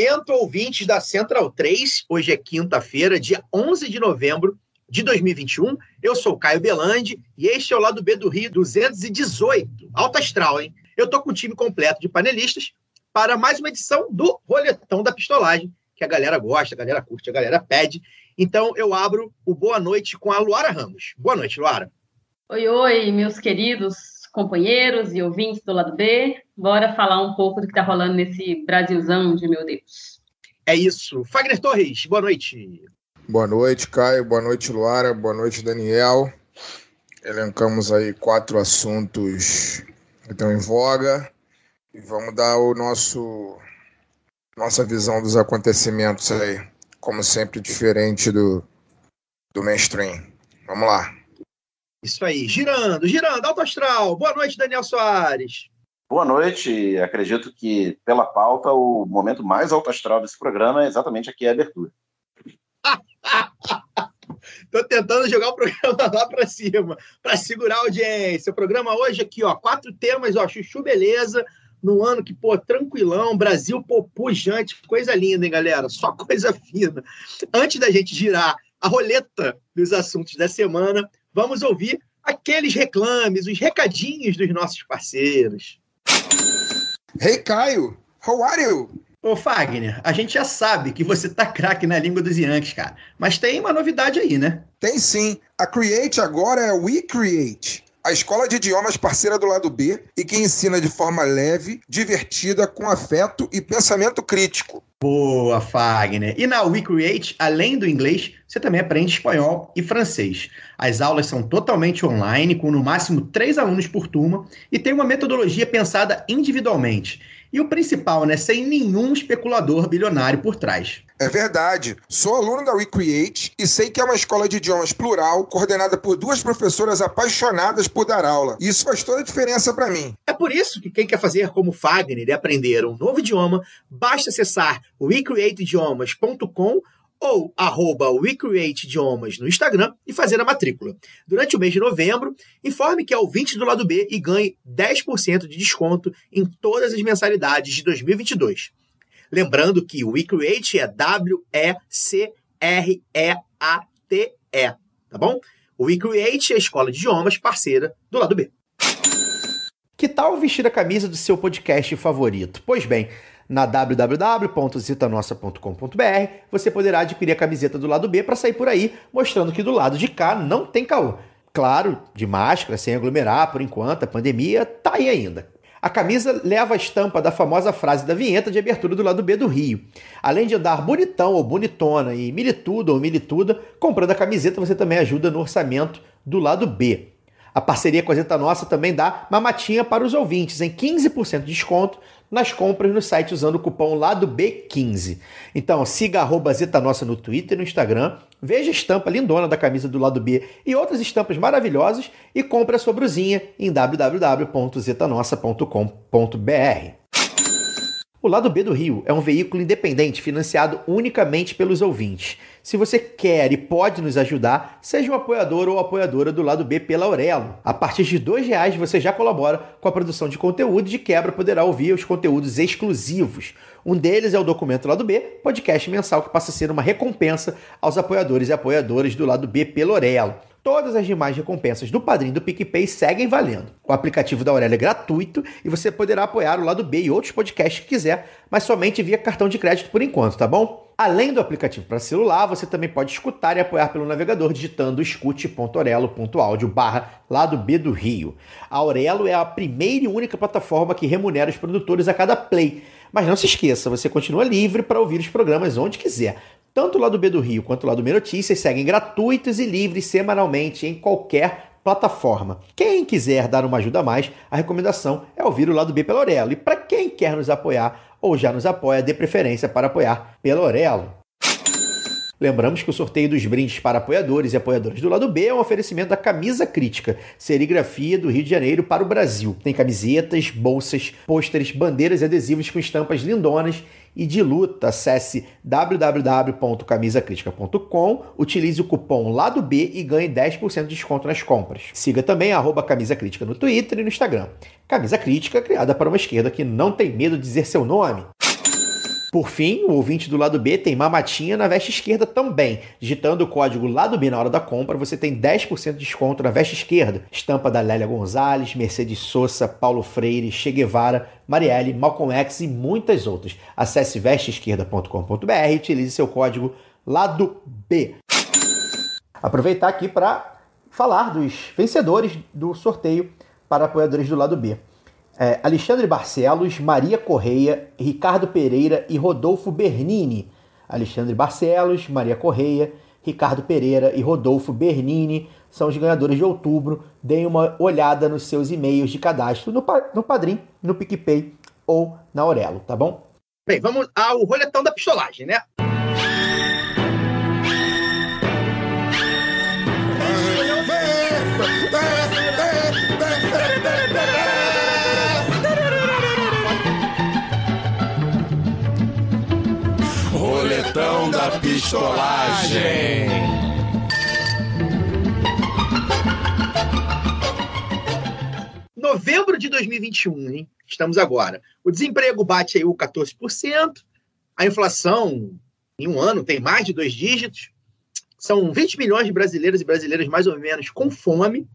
Momento, ouvintes da Central 3. Hoje é quinta-feira, dia 11 de novembro de 2021. Eu sou Caio Belandi e este é o lado B do Rio 218. Alta astral, hein? Eu tô com o time completo de panelistas para mais uma edição do Roletão da Pistolagem, que a galera gosta, a galera curte, a galera pede. Então eu abro o boa noite com a Luara Ramos. Boa noite, Luara. Oi, oi, meus queridos companheiros e ouvintes do lado B. Bora falar um pouco do que tá rolando nesse Brasilzão de meu Deus. É isso. Fagner Torres, boa noite. Boa noite, Caio. Boa noite, Luara. Boa noite, Daniel. Elencamos aí quatro assuntos que estão em voga e vamos dar o nosso nossa visão dos acontecimentos aí, como sempre diferente do do mainstream. Vamos lá. Isso aí. Girando, girando, alto astral. Boa noite, Daniel Soares. Boa noite. Acredito que, pela pauta, o momento mais alto astral desse programa é exatamente aqui a abertura. Tô tentando jogar o programa lá para cima, para segurar a audiência. O programa hoje aqui, ó, quatro temas, ó, chuchu beleza, num ano que, pô, tranquilão, Brasil, pô, pujante, coisa linda, hein, galera? Só coisa fina. Antes da gente girar a roleta dos assuntos da semana, vamos ouvir aqueles reclames, os recadinhos dos nossos parceiros. Hey, Caio. How are you? Ô, Fagner, a gente já sabe que você tá craque na língua dos Yankees, cara. Mas tem uma novidade aí, né? Tem sim. A Create agora é We Create. A escola de idiomas parceira do lado B e que ensina de forma leve, divertida, com afeto e pensamento crítico. Boa, Fagner. E na WeCreate, além do inglês, você também aprende espanhol e francês. As aulas são totalmente online, com no máximo três alunos por turma, e tem uma metodologia pensada individualmente. E o principal, né? Sem nenhum especulador bilionário por trás. É verdade. Sou aluno da WeCreate e sei que é uma escola de idiomas plural, coordenada por duas professoras apaixonadas por dar aula. E isso faz toda a diferença para mim. É por isso que quem quer fazer como Fagner e aprender um novo idioma, basta acessar wecreateidiomas.com ou arroba WeCreateIdiomas no Instagram e fazer a matrícula. Durante o mês de novembro, informe que é ouvinte do lado B e ganhe 10% de desconto em todas as mensalidades de 2022. Lembrando que o WeCreate é W-E-C-R-E-A-T-E, tá bom? O WeCreate é a escola de idiomas parceira do lado B. Que tal vestir a camisa do seu podcast favorito? Pois bem, na www.zitanossa.com.br você poderá adquirir a camiseta do lado B para sair por aí mostrando que do lado de cá não tem caô. Claro, de máscara, sem aglomerar por enquanto, a pandemia tá aí ainda. A camisa leva a estampa da famosa frase da vinheta de abertura do lado B do Rio. Além de andar bonitão ou bonitona e militudo ou milituda, comprando a camiseta você também ajuda no orçamento do lado B. A parceria com a Zeta Nossa também dá mamatinha para os ouvintes em 15% de desconto nas compras no site usando o cupom lado B15. Então siga arroba Zeta Nossa no Twitter e no Instagram, veja a estampa lindona da camisa do lado B e outras estampas maravilhosas e compre a sua brusinha em www.zetanossa.com.br. O Lado B do Rio é um veículo independente financiado unicamente pelos ouvintes. Se você quer e pode nos ajudar, seja um apoiador ou apoiadora do Lado B pela Aurelo. A partir de R$ reais você já colabora com a produção de conteúdo e de quebra poderá ouvir os conteúdos exclusivos. Um deles é o Documento Lado B, podcast mensal que passa a ser uma recompensa aos apoiadores e apoiadoras do Lado B pela Aurelo. Todas as demais recompensas do Padrim do PicPay seguem valendo. O aplicativo da Aurélia é gratuito e você poderá apoiar o lado B e outros podcasts que quiser, mas somente via cartão de crédito por enquanto, tá bom? Além do aplicativo para celular, você também pode escutar e apoiar pelo navegador digitando escute.orelo.audio barra lado B do Rio. A Aurelo é a primeira e única plataforma que remunera os produtores a cada play. Mas não se esqueça, você continua livre para ouvir os programas onde quiser. Tanto o lado B do Rio quanto o lado B Notícias seguem gratuitos e livres semanalmente em qualquer plataforma. Quem quiser dar uma ajuda a mais, a recomendação é ouvir o lado B pela Aurelo. E para quem quer nos apoiar ou já nos apoia, dê preferência para apoiar pela Orelo. Lembramos que o sorteio dos brindes para apoiadores e apoiadoras do lado B é um oferecimento da Camisa Crítica, serigrafia do Rio de Janeiro para o Brasil. Tem camisetas, bolsas, pôsteres, bandeiras e adesivos com estampas lindonas e de luta. Acesse www.camisacritica.com, utilize o cupom lado B e ganhe 10% de desconto nas compras. Siga também a Camisa Crítica no Twitter e no Instagram. Camisa Crítica, criada para uma esquerda que não tem medo de dizer seu nome. Por fim, o ouvinte do lado B tem mamatinha na veste esquerda também. Digitando o código lado B na hora da compra, você tem 10% de desconto na veste esquerda. Estampa da Lélia Gonzalez, Mercedes Sosa, Paulo Freire, Che Guevara, Marielle, Malcolm X e muitas outras. Acesse vesteesquerda.com.br e utilize seu código lado B. Aproveitar aqui para falar dos vencedores do sorteio para apoiadores do lado B é, Alexandre Barcelos, Maria Correia, Ricardo Pereira e Rodolfo Bernini. Alexandre Barcelos, Maria Correia, Ricardo Pereira e Rodolfo Bernini são os ganhadores de outubro. Deem uma olhada nos seus e-mails de cadastro no, no Padrim, no PicPay ou na Aurelo, tá bom? Bem, vamos ao roletão da pistolagem, né? Pistolagem. Novembro de 2021, hein? Estamos agora. O desemprego bate aí o 14%, a inflação em um ano tem mais de dois dígitos, são 20 milhões de brasileiros e brasileiras mais ou menos com fome,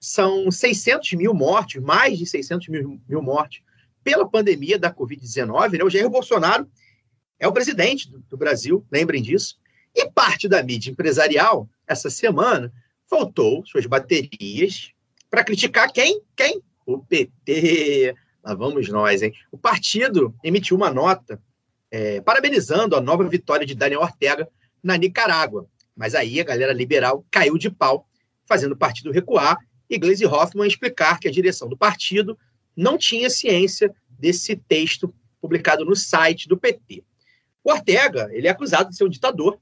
são 600 mil mortes, mais de 600 mil, mil mortes pela pandemia da Covid-19. Né? O Jair Bolsonaro é o presidente do, do Brasil, lembrem disso. E parte da mídia empresarial, essa semana, faltou suas baterias para criticar quem? Quem? O PT. Lá vamos nós, hein? O partido emitiu uma nota é, parabenizando a nova vitória de Daniel Ortega na Nicarágua. Mas aí a galera liberal caiu de pau, fazendo o partido recuar e Gleisi Hoffmann explicar que a direção do partido não tinha ciência desse texto publicado no site do PT. O Ortega, ele é acusado de ser um ditador,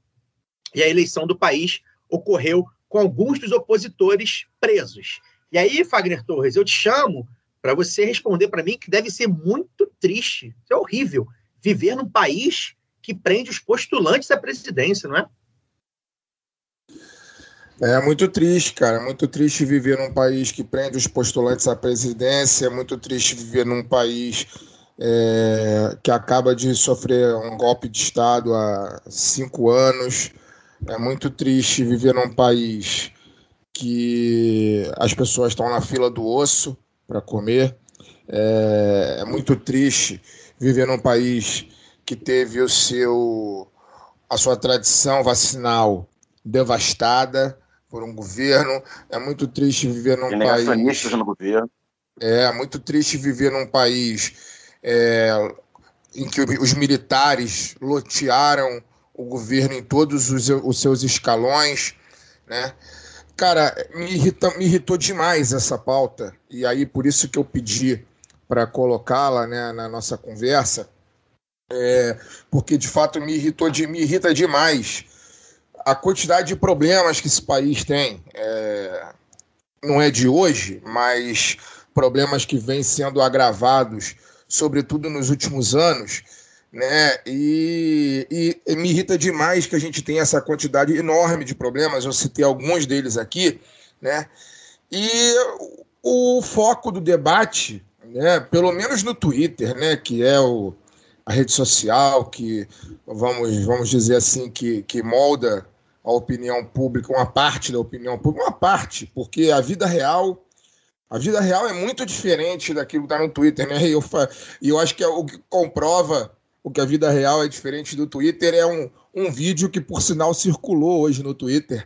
e a eleição do país ocorreu com alguns dos opositores presos. E aí, Fagner Torres, eu te chamo para você responder para mim que deve ser muito triste, é horrível, viver num país que prende os postulantes à presidência, não é? É muito triste, cara. É muito triste viver num país que prende os postulantes à presidência. É muito triste viver num país é, que acaba de sofrer um golpe de Estado há cinco anos. É muito triste viver num país que as pessoas estão na fila do osso para comer. É, é, muito triste viver num país que teve o seu a sua tradição vacinal devastada por um governo. É muito triste viver num país. no governo. É muito triste viver num país é, em que os militares lotearam o governo em todos os, os seus escalões, né? Cara, me, irrita, me irritou demais essa pauta, e aí por isso que eu pedi para colocá-la né, na nossa conversa, é, porque de fato me irritou me irrita demais a quantidade de problemas que esse país tem. É, não é de hoje, mas problemas que vêm sendo agravados sobretudo nos últimos anos, né? E, e, me irrita demais que a gente tem essa quantidade enorme de problemas. Eu citei alguns deles aqui, né? E o foco do debate, né? Pelo menos no Twitter, né? Que é o, a rede social que vamos vamos dizer assim que, que molda a opinião pública, uma parte da opinião pública, uma parte, porque a vida real a vida real é muito diferente daquilo que está no Twitter, né? E eu, e eu acho que é o que comprova o que a vida real é diferente do Twitter é um, um vídeo que, por sinal, circulou hoje no Twitter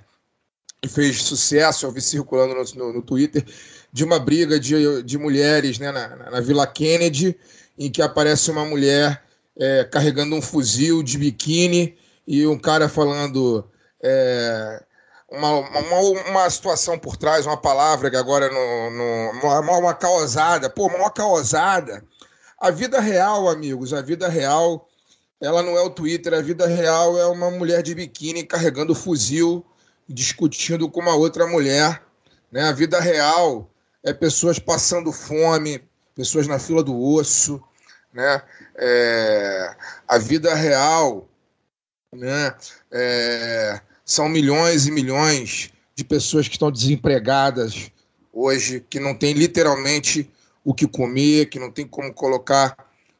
e fez sucesso, eu vi circulando no, no, no Twitter, de uma briga de, de mulheres né, na, na Vila Kennedy, em que aparece uma mulher é, carregando um fuzil de biquíni e um cara falando. É, uma, uma, uma situação por trás, uma palavra que agora no, no uma, uma causada, pô, uma causada. A vida real, amigos, a vida real, ela não é o Twitter, a vida real é uma mulher de biquíni carregando fuzil, discutindo com uma outra mulher. Né? A vida real é pessoas passando fome, pessoas na fila do osso. Né? É... A vida real né? É... são milhões e milhões de pessoas que estão desempregadas hoje, que não tem literalmente o que comer, que não tem como colocar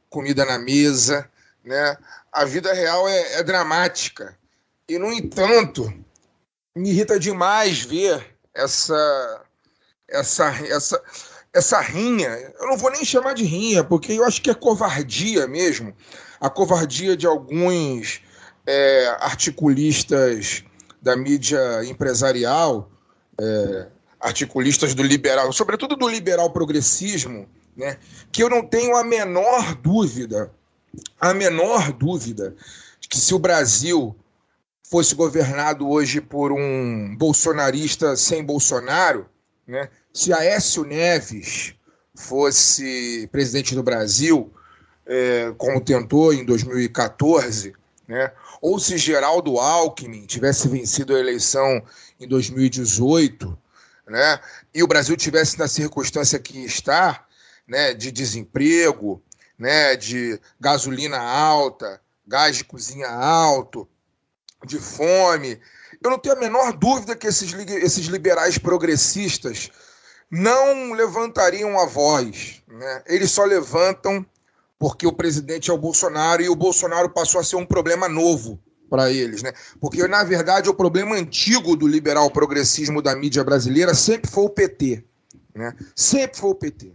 comida na mesa, né? A vida real é, é dramática. E, no entanto, me irrita demais ver essa, essa, essa, essa rinha. Eu não vou nem chamar de rinha, porque eu acho que é covardia mesmo. A covardia de alguns é, articulistas da mídia empresarial, é, articulistas do liberal, sobretudo do liberal progressismo, né, que eu não tenho a menor dúvida, a menor dúvida, que se o Brasil fosse governado hoje por um bolsonarista sem Bolsonaro, né, se Aécio Neves fosse presidente do Brasil, é, como tentou em 2014, né, ou se Geraldo Alckmin tivesse vencido a eleição em 2018, né, e o Brasil tivesse na circunstância que está, né, de desemprego, né, de gasolina alta, gás de cozinha alto, de fome, eu não tenho a menor dúvida que esses, esses liberais progressistas não levantariam a voz. Né? Eles só levantam porque o presidente é o Bolsonaro e o Bolsonaro passou a ser um problema novo para eles, né? Porque na verdade o problema antigo do liberal progressismo da mídia brasileira sempre foi o PT, né? Sempre foi o PT.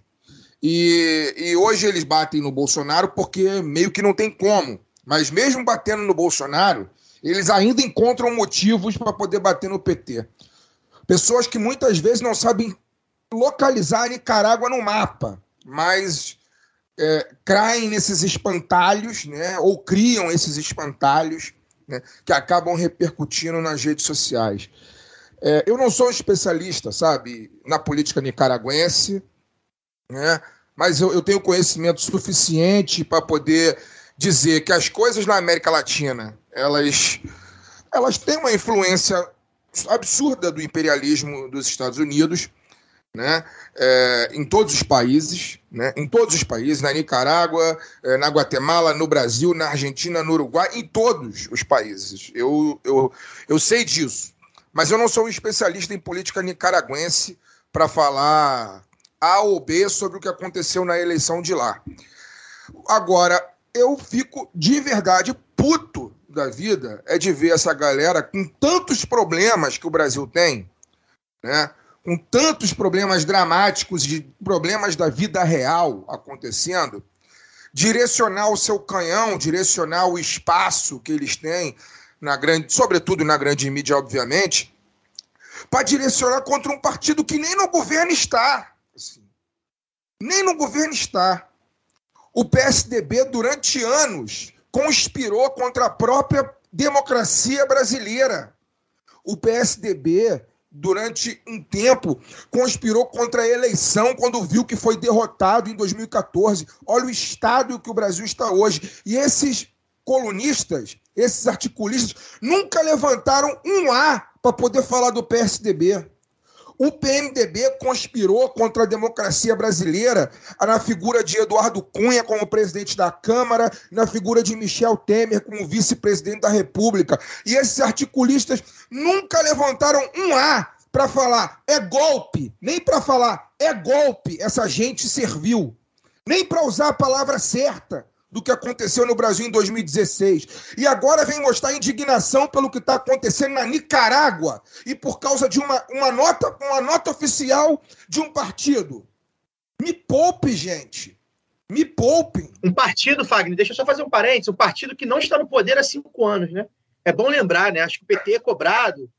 E, e hoje eles batem no Bolsonaro porque meio que não tem como. Mas mesmo batendo no Bolsonaro, eles ainda encontram motivos para poder bater no PT. Pessoas que muitas vezes não sabem localizar Nicarágua no mapa, mas é, caem nesses espantalhos, né, ou criam esses espantalhos né, que acabam repercutindo nas redes sociais. É, eu não sou um especialista, sabe, na política nicaragüense, né, mas eu, eu tenho conhecimento suficiente para poder dizer que as coisas na América Latina elas, elas têm uma influência absurda do imperialismo dos Estados Unidos né, é, em todos os países, né, em todos os países, na Nicarágua, é, na Guatemala, no Brasil, na Argentina, no Uruguai, em todos os países. Eu, eu, eu sei disso, mas eu não sou um especialista em política nicaragüense para falar A ou B sobre o que aconteceu na eleição de lá. Agora, eu fico de verdade puto da vida é de ver essa galera com tantos problemas que o Brasil tem, né? Com tantos problemas dramáticos, de problemas da vida real acontecendo, direcionar o seu canhão, direcionar o espaço que eles têm, na grande, sobretudo na grande mídia, obviamente, para direcionar contra um partido que nem no governo está. Assim. Nem no governo está. O PSDB, durante anos, conspirou contra a própria democracia brasileira. O PSDB durante um tempo, conspirou contra a eleição quando viu que foi derrotado em 2014. Olha o estado que o Brasil está hoje. E esses colunistas, esses articulistas, nunca levantaram um A para poder falar do PSDB. O PMDB conspirou contra a democracia brasileira na figura de Eduardo Cunha como presidente da Câmara, na figura de Michel Temer como vice-presidente da República. E esses articulistas nunca levantaram um A para falar é golpe, nem para falar é golpe, essa gente serviu. Nem para usar a palavra certa do que aconteceu no Brasil em 2016. E agora vem mostrar indignação pelo que está acontecendo na Nicarágua e por causa de uma, uma, nota, uma nota oficial de um partido. Me poupe, gente. Me poupem. Um partido, Fagner, deixa eu só fazer um parênteses, um partido que não está no poder há cinco anos, né? É bom lembrar, né? Acho que o PT é cobrado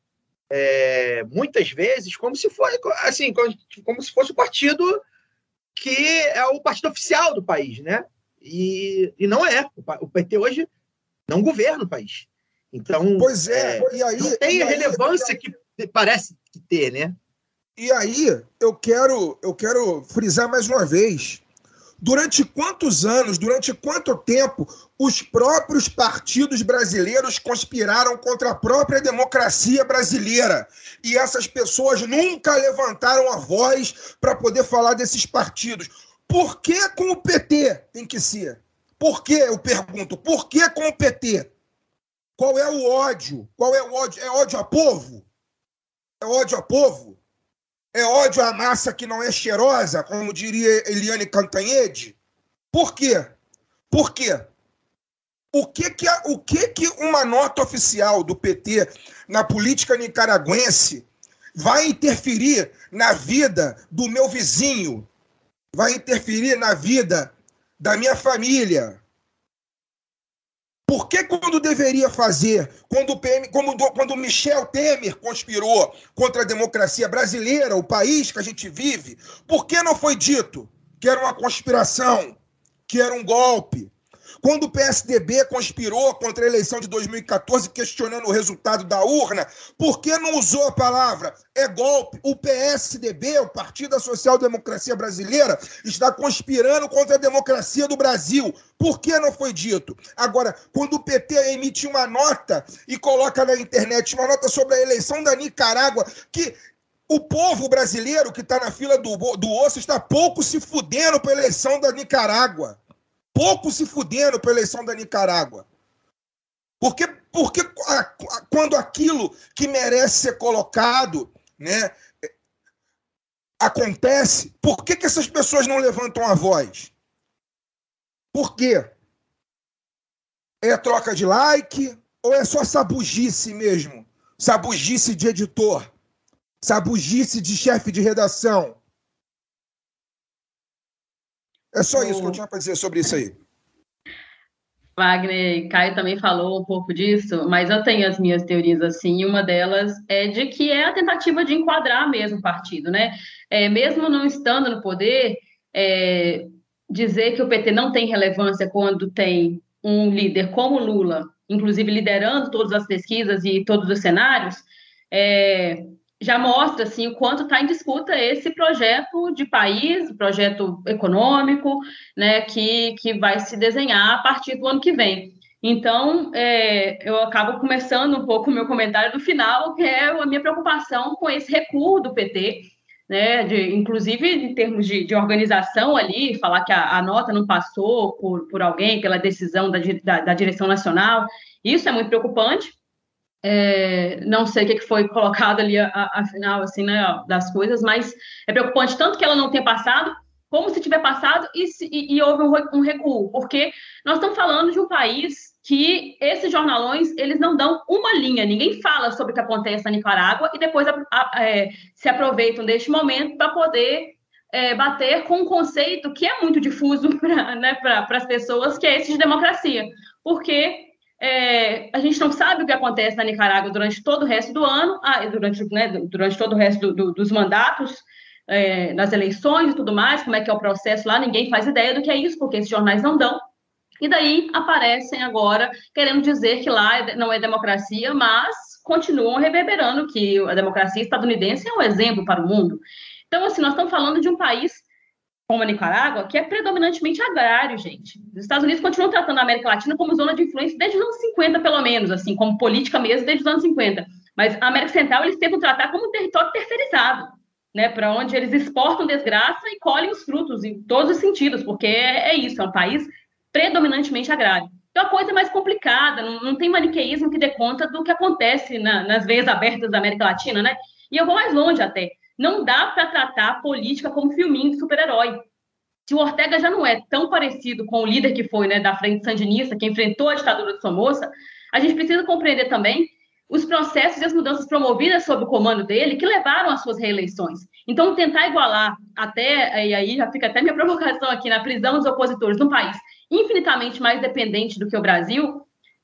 é, muitas vezes como se fosse assim, como, como se fosse o partido que é o partido oficial do país, né? E, e não é. O PT hoje não governa o país. Então, pois é, é e aí, não tem a relevância aí, que parece que ter, né? E aí, eu quero, eu quero frisar mais uma vez. Durante quantos anos, durante quanto tempo os próprios partidos brasileiros conspiraram contra a própria democracia brasileira? E essas pessoas nunca levantaram a voz para poder falar desses partidos. Por que com o PT tem que ser? Por que, eu pergunto, por que com o PT? Qual é o ódio? Qual é o ódio? É ódio a povo? É ódio a povo? É ódio à massa que não é cheirosa, como diria Eliane Cantanhede? Por quê? Por quê? O que que, o que que uma nota oficial do PT na política nicaragüense vai interferir na vida do meu vizinho? Vai interferir na vida da minha família? Por que quando deveria fazer, quando, PM, como, quando Michel Temer conspirou contra a democracia brasileira, o país que a gente vive, por que não foi dito que era uma conspiração, que era um golpe? Quando o PSDB conspirou contra a eleição de 2014, questionando o resultado da urna, por que não usou a palavra é golpe? O PSDB, o Partido da Social Democracia Brasileira, está conspirando contra a democracia do Brasil. Por que não foi dito? Agora, quando o PT emite uma nota e coloca na internet uma nota sobre a eleição da Nicarágua, que o povo brasileiro que está na fila do, do osso está pouco se fudendo pela eleição da Nicarágua pouco se fudendo pela eleição da Nicarágua. Porque, porque quando aquilo que merece ser colocado né, acontece, por que, que essas pessoas não levantam a voz? Por quê? É troca de like ou é só sabugice mesmo? Sabugice de editor? Sabugice de chefe de redação? É só isso que eu tinha para dizer sobre isso aí. Wagner e Caio também falou um pouco disso, mas eu tenho as minhas teorias assim, e uma delas é de que é a tentativa de enquadrar mesmo o partido, né? É, mesmo não estando no poder, é, dizer que o PT não tem relevância quando tem um líder como Lula, inclusive liderando todas as pesquisas e todos os cenários, é, já mostra assim o quanto está em disputa esse projeto de país, projeto econômico, né, que, que vai se desenhar a partir do ano que vem. Então, é, eu acabo começando um pouco o meu comentário do final, que é a minha preocupação com esse recuo do PT, né, de, inclusive em termos de, de organização ali, falar que a, a, nota não passou por, por alguém, pela decisão da, da, da direção nacional, isso é muito preocupante, é, não sei o que foi colocado ali afinal assim né, das coisas, mas é preocupante tanto que ela não tenha passado, como se tiver passado e, se, e, e houve um, recuo, porque nós estamos falando de um país que esses jornalões eles não dão uma linha, ninguém fala sobre o que acontece na Nicarágua e depois a, a, é, se aproveitam deste momento para poder é, bater com um conceito que é muito difuso para né, as pessoas, que é esse de democracia, porque é, a gente não sabe o que acontece na Nicarágua durante todo o resto do ano, ah, durante, né, durante todo o resto do, do, dos mandatos, é, das eleições e tudo mais, como é que é o processo lá, ninguém faz ideia do que é isso, porque esses jornais não dão. E daí aparecem agora querendo dizer que lá é não é democracia, mas continuam reverberando que a democracia estadunidense é um exemplo para o mundo. Então, assim, nós estamos falando de um país como a Nicarágua, que é predominantemente agrário, gente. Os Estados Unidos continuam tratando a América Latina como zona de influência desde os anos 50, pelo menos, assim, como política mesmo desde os anos 50. Mas a América Central eles tentam tratar como um território terceirizado, né, para onde eles exportam desgraça e colhem os frutos em todos os sentidos, porque é, isso, é um país predominantemente agrário. Então a coisa é mais complicada, não, não tem maniqueísmo que dê conta do que acontece na, nas veias abertas da América Latina, né? E eu vou mais longe até. Não dá para tratar a política como filminho de super-herói. Se o Ortega já não é tão parecido com o líder que foi né, da frente sandinista, que enfrentou a ditadura de Somoza, a gente precisa compreender também os processos e as mudanças promovidas sob o comando dele que levaram às suas reeleições. Então, tentar igualar até, e aí já fica até minha provocação aqui, na prisão dos opositores num país infinitamente mais dependente do que o Brasil,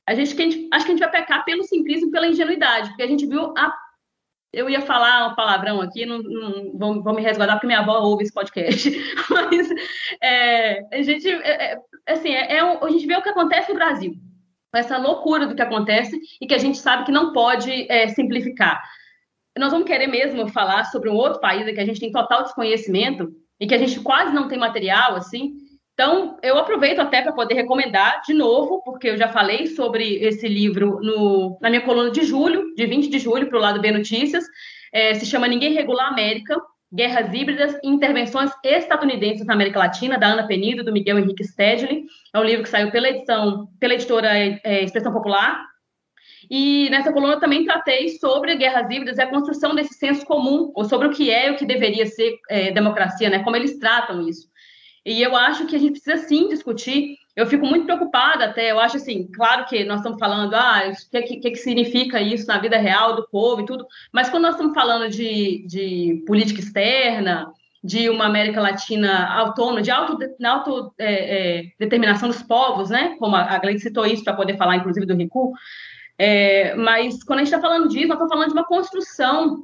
a gente, acho que a gente vai pecar pelo simplismo e pela ingenuidade, porque a gente viu a eu ia falar um palavrão aqui, não, não vou, vou, me resguardar porque minha avó ouve esse podcast. Mas é, a gente, é, é assim, é, é, a gente vê o que acontece no Brasil, essa loucura do que acontece e que a gente sabe que não pode é, simplificar. Nós vamos querer mesmo falar sobre um outro país que a gente tem total desconhecimento e que a gente quase não tem material, assim. Então, eu aproveito até para poder recomendar de novo, porque eu já falei sobre esse livro no, na minha coluna de julho, de 20 de julho, para o lado B Notícias. É, se chama Ninguém Regula a América, Guerras Híbridas e Intervenções Estadunidenses na América Latina, da Ana Penido, do Miguel Henrique Stedley. É um livro que saiu pela edição, pela editora é, Expressão Popular. E nessa coluna eu também tratei sobre guerras híbridas e a construção desse senso comum, ou sobre o que é e o que deveria ser é, democracia, né? Como eles tratam isso. E eu acho que a gente precisa sim discutir. Eu fico muito preocupada até, eu acho assim, claro que nós estamos falando, ah, o que, que, que significa isso na vida real do povo e tudo, mas quando nós estamos falando de, de política externa, de uma América Latina autônoma, de autodeterminação é, é, dos povos, né? Como a Gleice citou isso para poder falar, inclusive, do recuo. É, mas quando a gente está falando disso, nós estamos falando de uma construção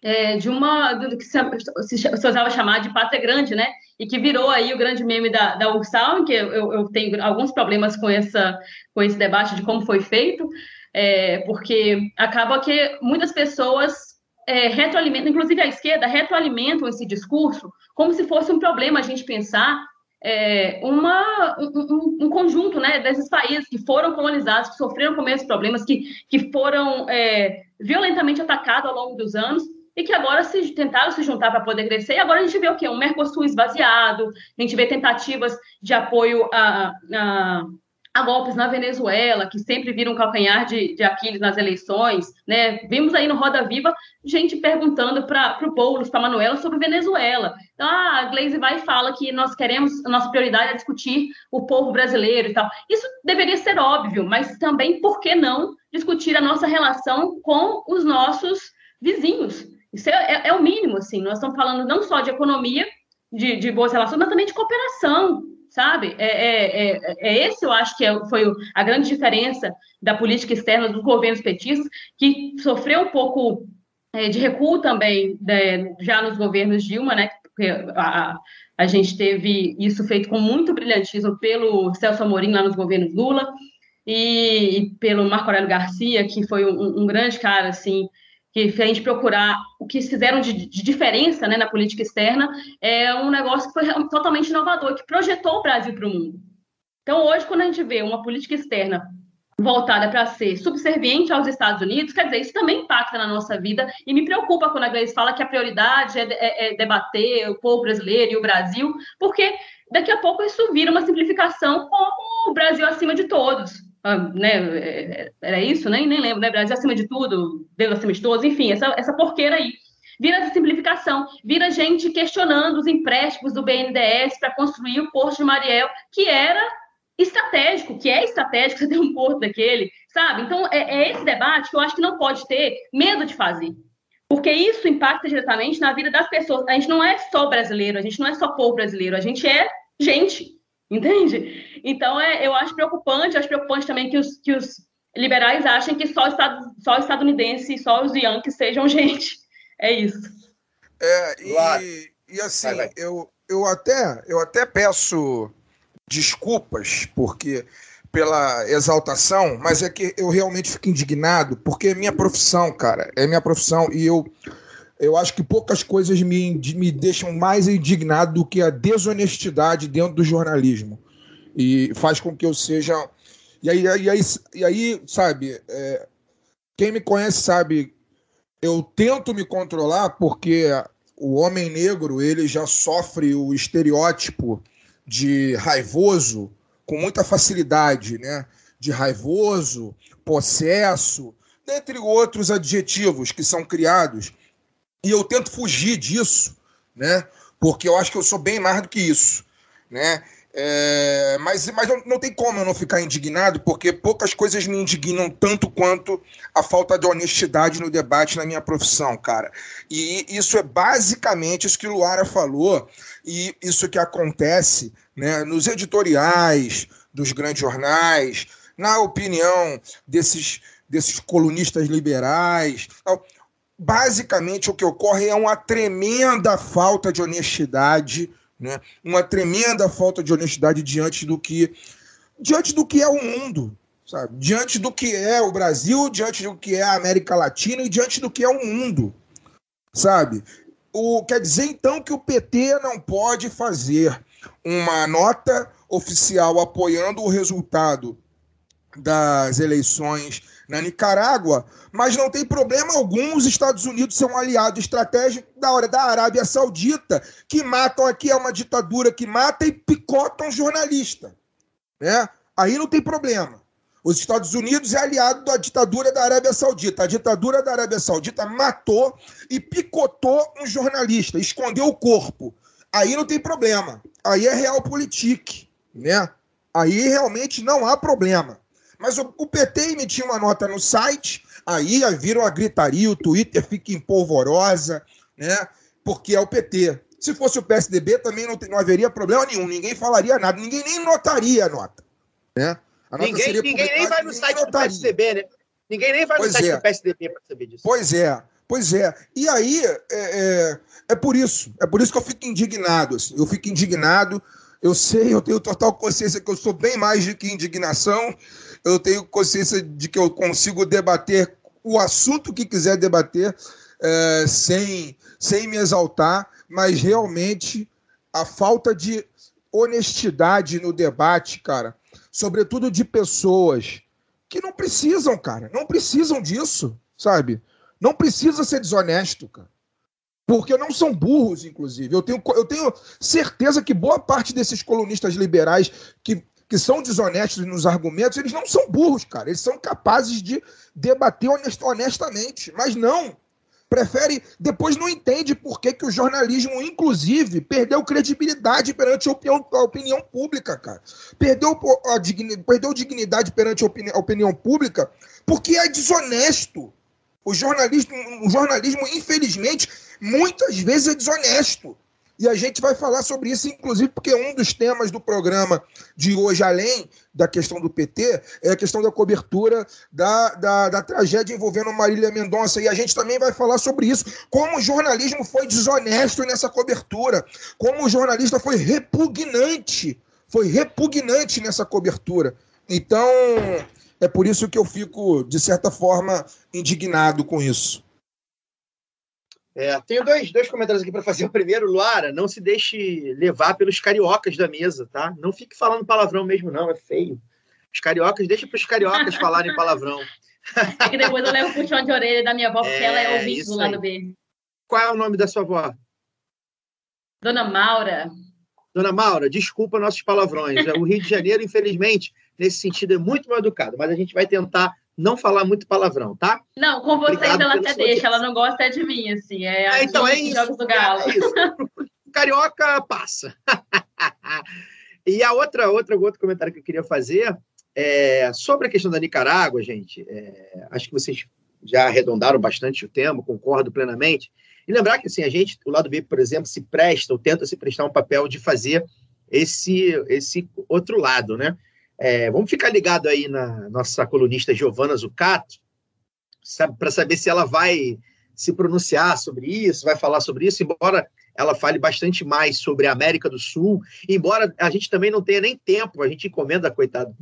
é, de uma do que se, se, se usava chamar de pátria grande, né? E que virou aí o grande meme da, da Ursal, que eu, eu tenho alguns problemas com, essa, com esse debate de como foi feito, é, porque acaba que muitas pessoas é, retroalimentam, inclusive a esquerda, retroalimentam esse discurso como se fosse um problema a gente pensar é, uma, um, um, conjunto né, desses países que foram colonizados, que sofreram com esses problemas, que, que foram é, violentamente atacados ao longo dos anos e que agora se tentaram se juntar para poder crescer. E agora a gente vê o quê? Um Mercosul esvaziado, a gente vê tentativas de apoio a, a, a golpes na Venezuela, que sempre viram um calcanhar de, de Aquiles nas eleições. Né? Vimos aí no Roda Viva gente perguntando para o Boulos, para a Manuela, sobre Venezuela. Então, ah, a Glaze vai e fala que nós queremos, a nossa prioridade é discutir o povo brasileiro e tal. Isso deveria ser óbvio, mas também, por que não discutir a nossa relação com os nossos vizinhos? Isso é, é, é, o mínimo, assim. Nós estamos falando não só de economia, de, de boas relações, mas também de cooperação, sabe? É, é, é, é esse, eu acho que é, foi a grande diferença da política externa dos governos petistas, que sofreu um pouco é, de recuo também né, já nos governos Dilma, né? Porque a, a gente teve isso feito com muito brilhantismo pelo Celso Amorim lá nos governos Lula e, e pelo Marco Aurélio Garcia, que foi um, um grande cara, assim, que se a gente procurar o que fizeram de, de, diferença né, na política externa, é um negócio que foi totalmente inovador, que projetou o Brasil para o mundo. Então, hoje, quando a gente vê uma política externa voltada para ser subserviente aos Estados Unidos, quer dizer, isso também impacta na nossa vida e me preocupa quando a Gleice fala que a prioridade é, é, é debater o povo brasileiro e o Brasil, porque daqui a pouco isso vira uma simplificação como o Brasil acima de todos. Ah, né, é, era isso, nem, nem lembro, né? Acima de tudo, Deus acima de todos, enfim, essa, essa porqueira aí. Vira essa simplificação, vira gente questionando os empréstimos do BNDES para construir o Porto de Mariel, que era estratégico, que é estratégico você ter um porto daquele, sabe? Então, é, é esse debate que eu acho que não pode ter medo de fazer. Porque isso impacta diretamente na vida das pessoas. A gente não é só brasileiro, a gente não é só povo brasileiro, a gente é gente. Entende? Então, é, eu acho preocupante, acho preocupante também que os, que os liberais achem que só, estado, só estadunidense e só os Yankees sejam gente. É isso. É, e, e assim, vai, vai. Eu, eu, até, eu até peço desculpas, porque pela exaltação, mas é que eu realmente fico indignado, porque é minha profissão, cara. É minha profissão e eu eu acho que poucas coisas me, me deixam mais indignado do que a desonestidade dentro do jornalismo. E faz com que eu seja. E aí, e aí, e aí sabe, é... quem me conhece sabe, eu tento me controlar porque o homem negro ele já sofre o estereótipo de raivoso com muita facilidade, né? De raivoso, possesso, dentre outros adjetivos que são criados e eu tento fugir disso, né? Porque eu acho que eu sou bem mais do que isso, né? É, mas mas não, não tem como eu não ficar indignado, porque poucas coisas me indignam tanto quanto a falta de honestidade no debate na minha profissão, cara. E isso é basicamente isso que Luara falou, e isso que acontece né, nos editoriais dos grandes jornais, na opinião desses, desses colunistas liberais. Tal basicamente o que ocorre é uma tremenda falta de honestidade, né? uma tremenda falta de honestidade diante do que diante do que é o mundo, sabe? Diante do que é o Brasil, diante do que é a América Latina e diante do que é o mundo, sabe? O, quer dizer então que o PT não pode fazer uma nota oficial apoiando o resultado das eleições na Nicarágua, mas não tem problema algum os Estados Unidos ser um aliado estratégico da hora da Arábia Saudita, que matam aqui, é uma ditadura que mata e picotam jornalista. Né? Aí não tem problema. Os Estados Unidos é aliado da ditadura da Arábia Saudita. A ditadura da Arábia Saudita matou e picotou um jornalista, escondeu o corpo. Aí não tem problema. Aí é realpolitik, né? Aí realmente não há problema. Mas o, o PT emitiu uma nota no site, aí viram a gritaria, o Twitter fica em polvorosa, né? Porque é o PT. Se fosse o PSDB, também não, não haveria problema nenhum, ninguém falaria nada, ninguém nem notaria a nota. Né? A nota ninguém ninguém nem vai no site notaria. do PSDB, né? Ninguém nem vai pois no site é. do PSDB para saber disso. Pois é, pois é. E aí, é, é, é, por isso, é por isso que eu fico indignado. Assim. Eu fico indignado. Eu sei, eu tenho total consciência que eu sou bem mais do que indignação eu tenho consciência de que eu consigo debater o assunto que quiser debater é, sem, sem me exaltar, mas realmente a falta de honestidade no debate, cara, sobretudo de pessoas que não precisam, cara, não precisam disso, sabe? Não precisa ser desonesto, cara. Porque não são burros, inclusive. Eu tenho, eu tenho certeza que boa parte desses colunistas liberais que que são desonestos nos argumentos, eles não são burros, cara. Eles são capazes de debater honestamente, mas não. Prefere, depois não entende por que, que o jornalismo, inclusive, perdeu credibilidade perante a opinião, a opinião pública, cara. Perdeu, a dignidade, perdeu dignidade perante a opinião, a opinião pública porque é desonesto. O jornalismo, o jornalismo, infelizmente, muitas vezes é desonesto. E a gente vai falar sobre isso, inclusive, porque um dos temas do programa de hoje, além da questão do PT, é a questão da cobertura da, da, da tragédia envolvendo Marília Mendonça. E a gente também vai falar sobre isso, como o jornalismo foi desonesto nessa cobertura, como o jornalista foi repugnante, foi repugnante nessa cobertura. Então, é por isso que eu fico, de certa forma, indignado com isso. É, tenho dois, dois comentários aqui para fazer. O primeiro, Luara, não se deixe levar pelos cariocas da mesa, tá? Não fique falando palavrão mesmo, não, é feio. Os cariocas, deixa para os cariocas falarem palavrão. É que depois eu levo o puxão de orelha da minha avó, porque é, ela é ouvinte do lado B. Qual é o nome da sua avó? Dona Maura. Dona Maura, desculpa nossos palavrões. O Rio de Janeiro, infelizmente, nesse sentido, é muito mal educado, mas a gente vai tentar não falar muito palavrão, tá? Não, com vocês Obrigado ela até deixa, ela não gosta de mim, assim. É, ah, então é isso. Jogos do Galo. É isso. Carioca passa. e a outra, outra, outro comentário que eu queria fazer é sobre a questão da Nicarágua, gente. É, acho que vocês já arredondaram bastante o tema, concordo plenamente. E lembrar que assim, a gente, o lado B, por exemplo, se presta ou tenta se prestar um papel de fazer esse, esse outro lado, né? É, vamos ficar ligado aí na nossa colunista Giovana Zucato, para saber se ela vai se pronunciar sobre isso, vai falar sobre isso, embora ela fale bastante mais sobre a América do Sul, embora a gente também não tenha nem tempo, a gente encomenda, coitado,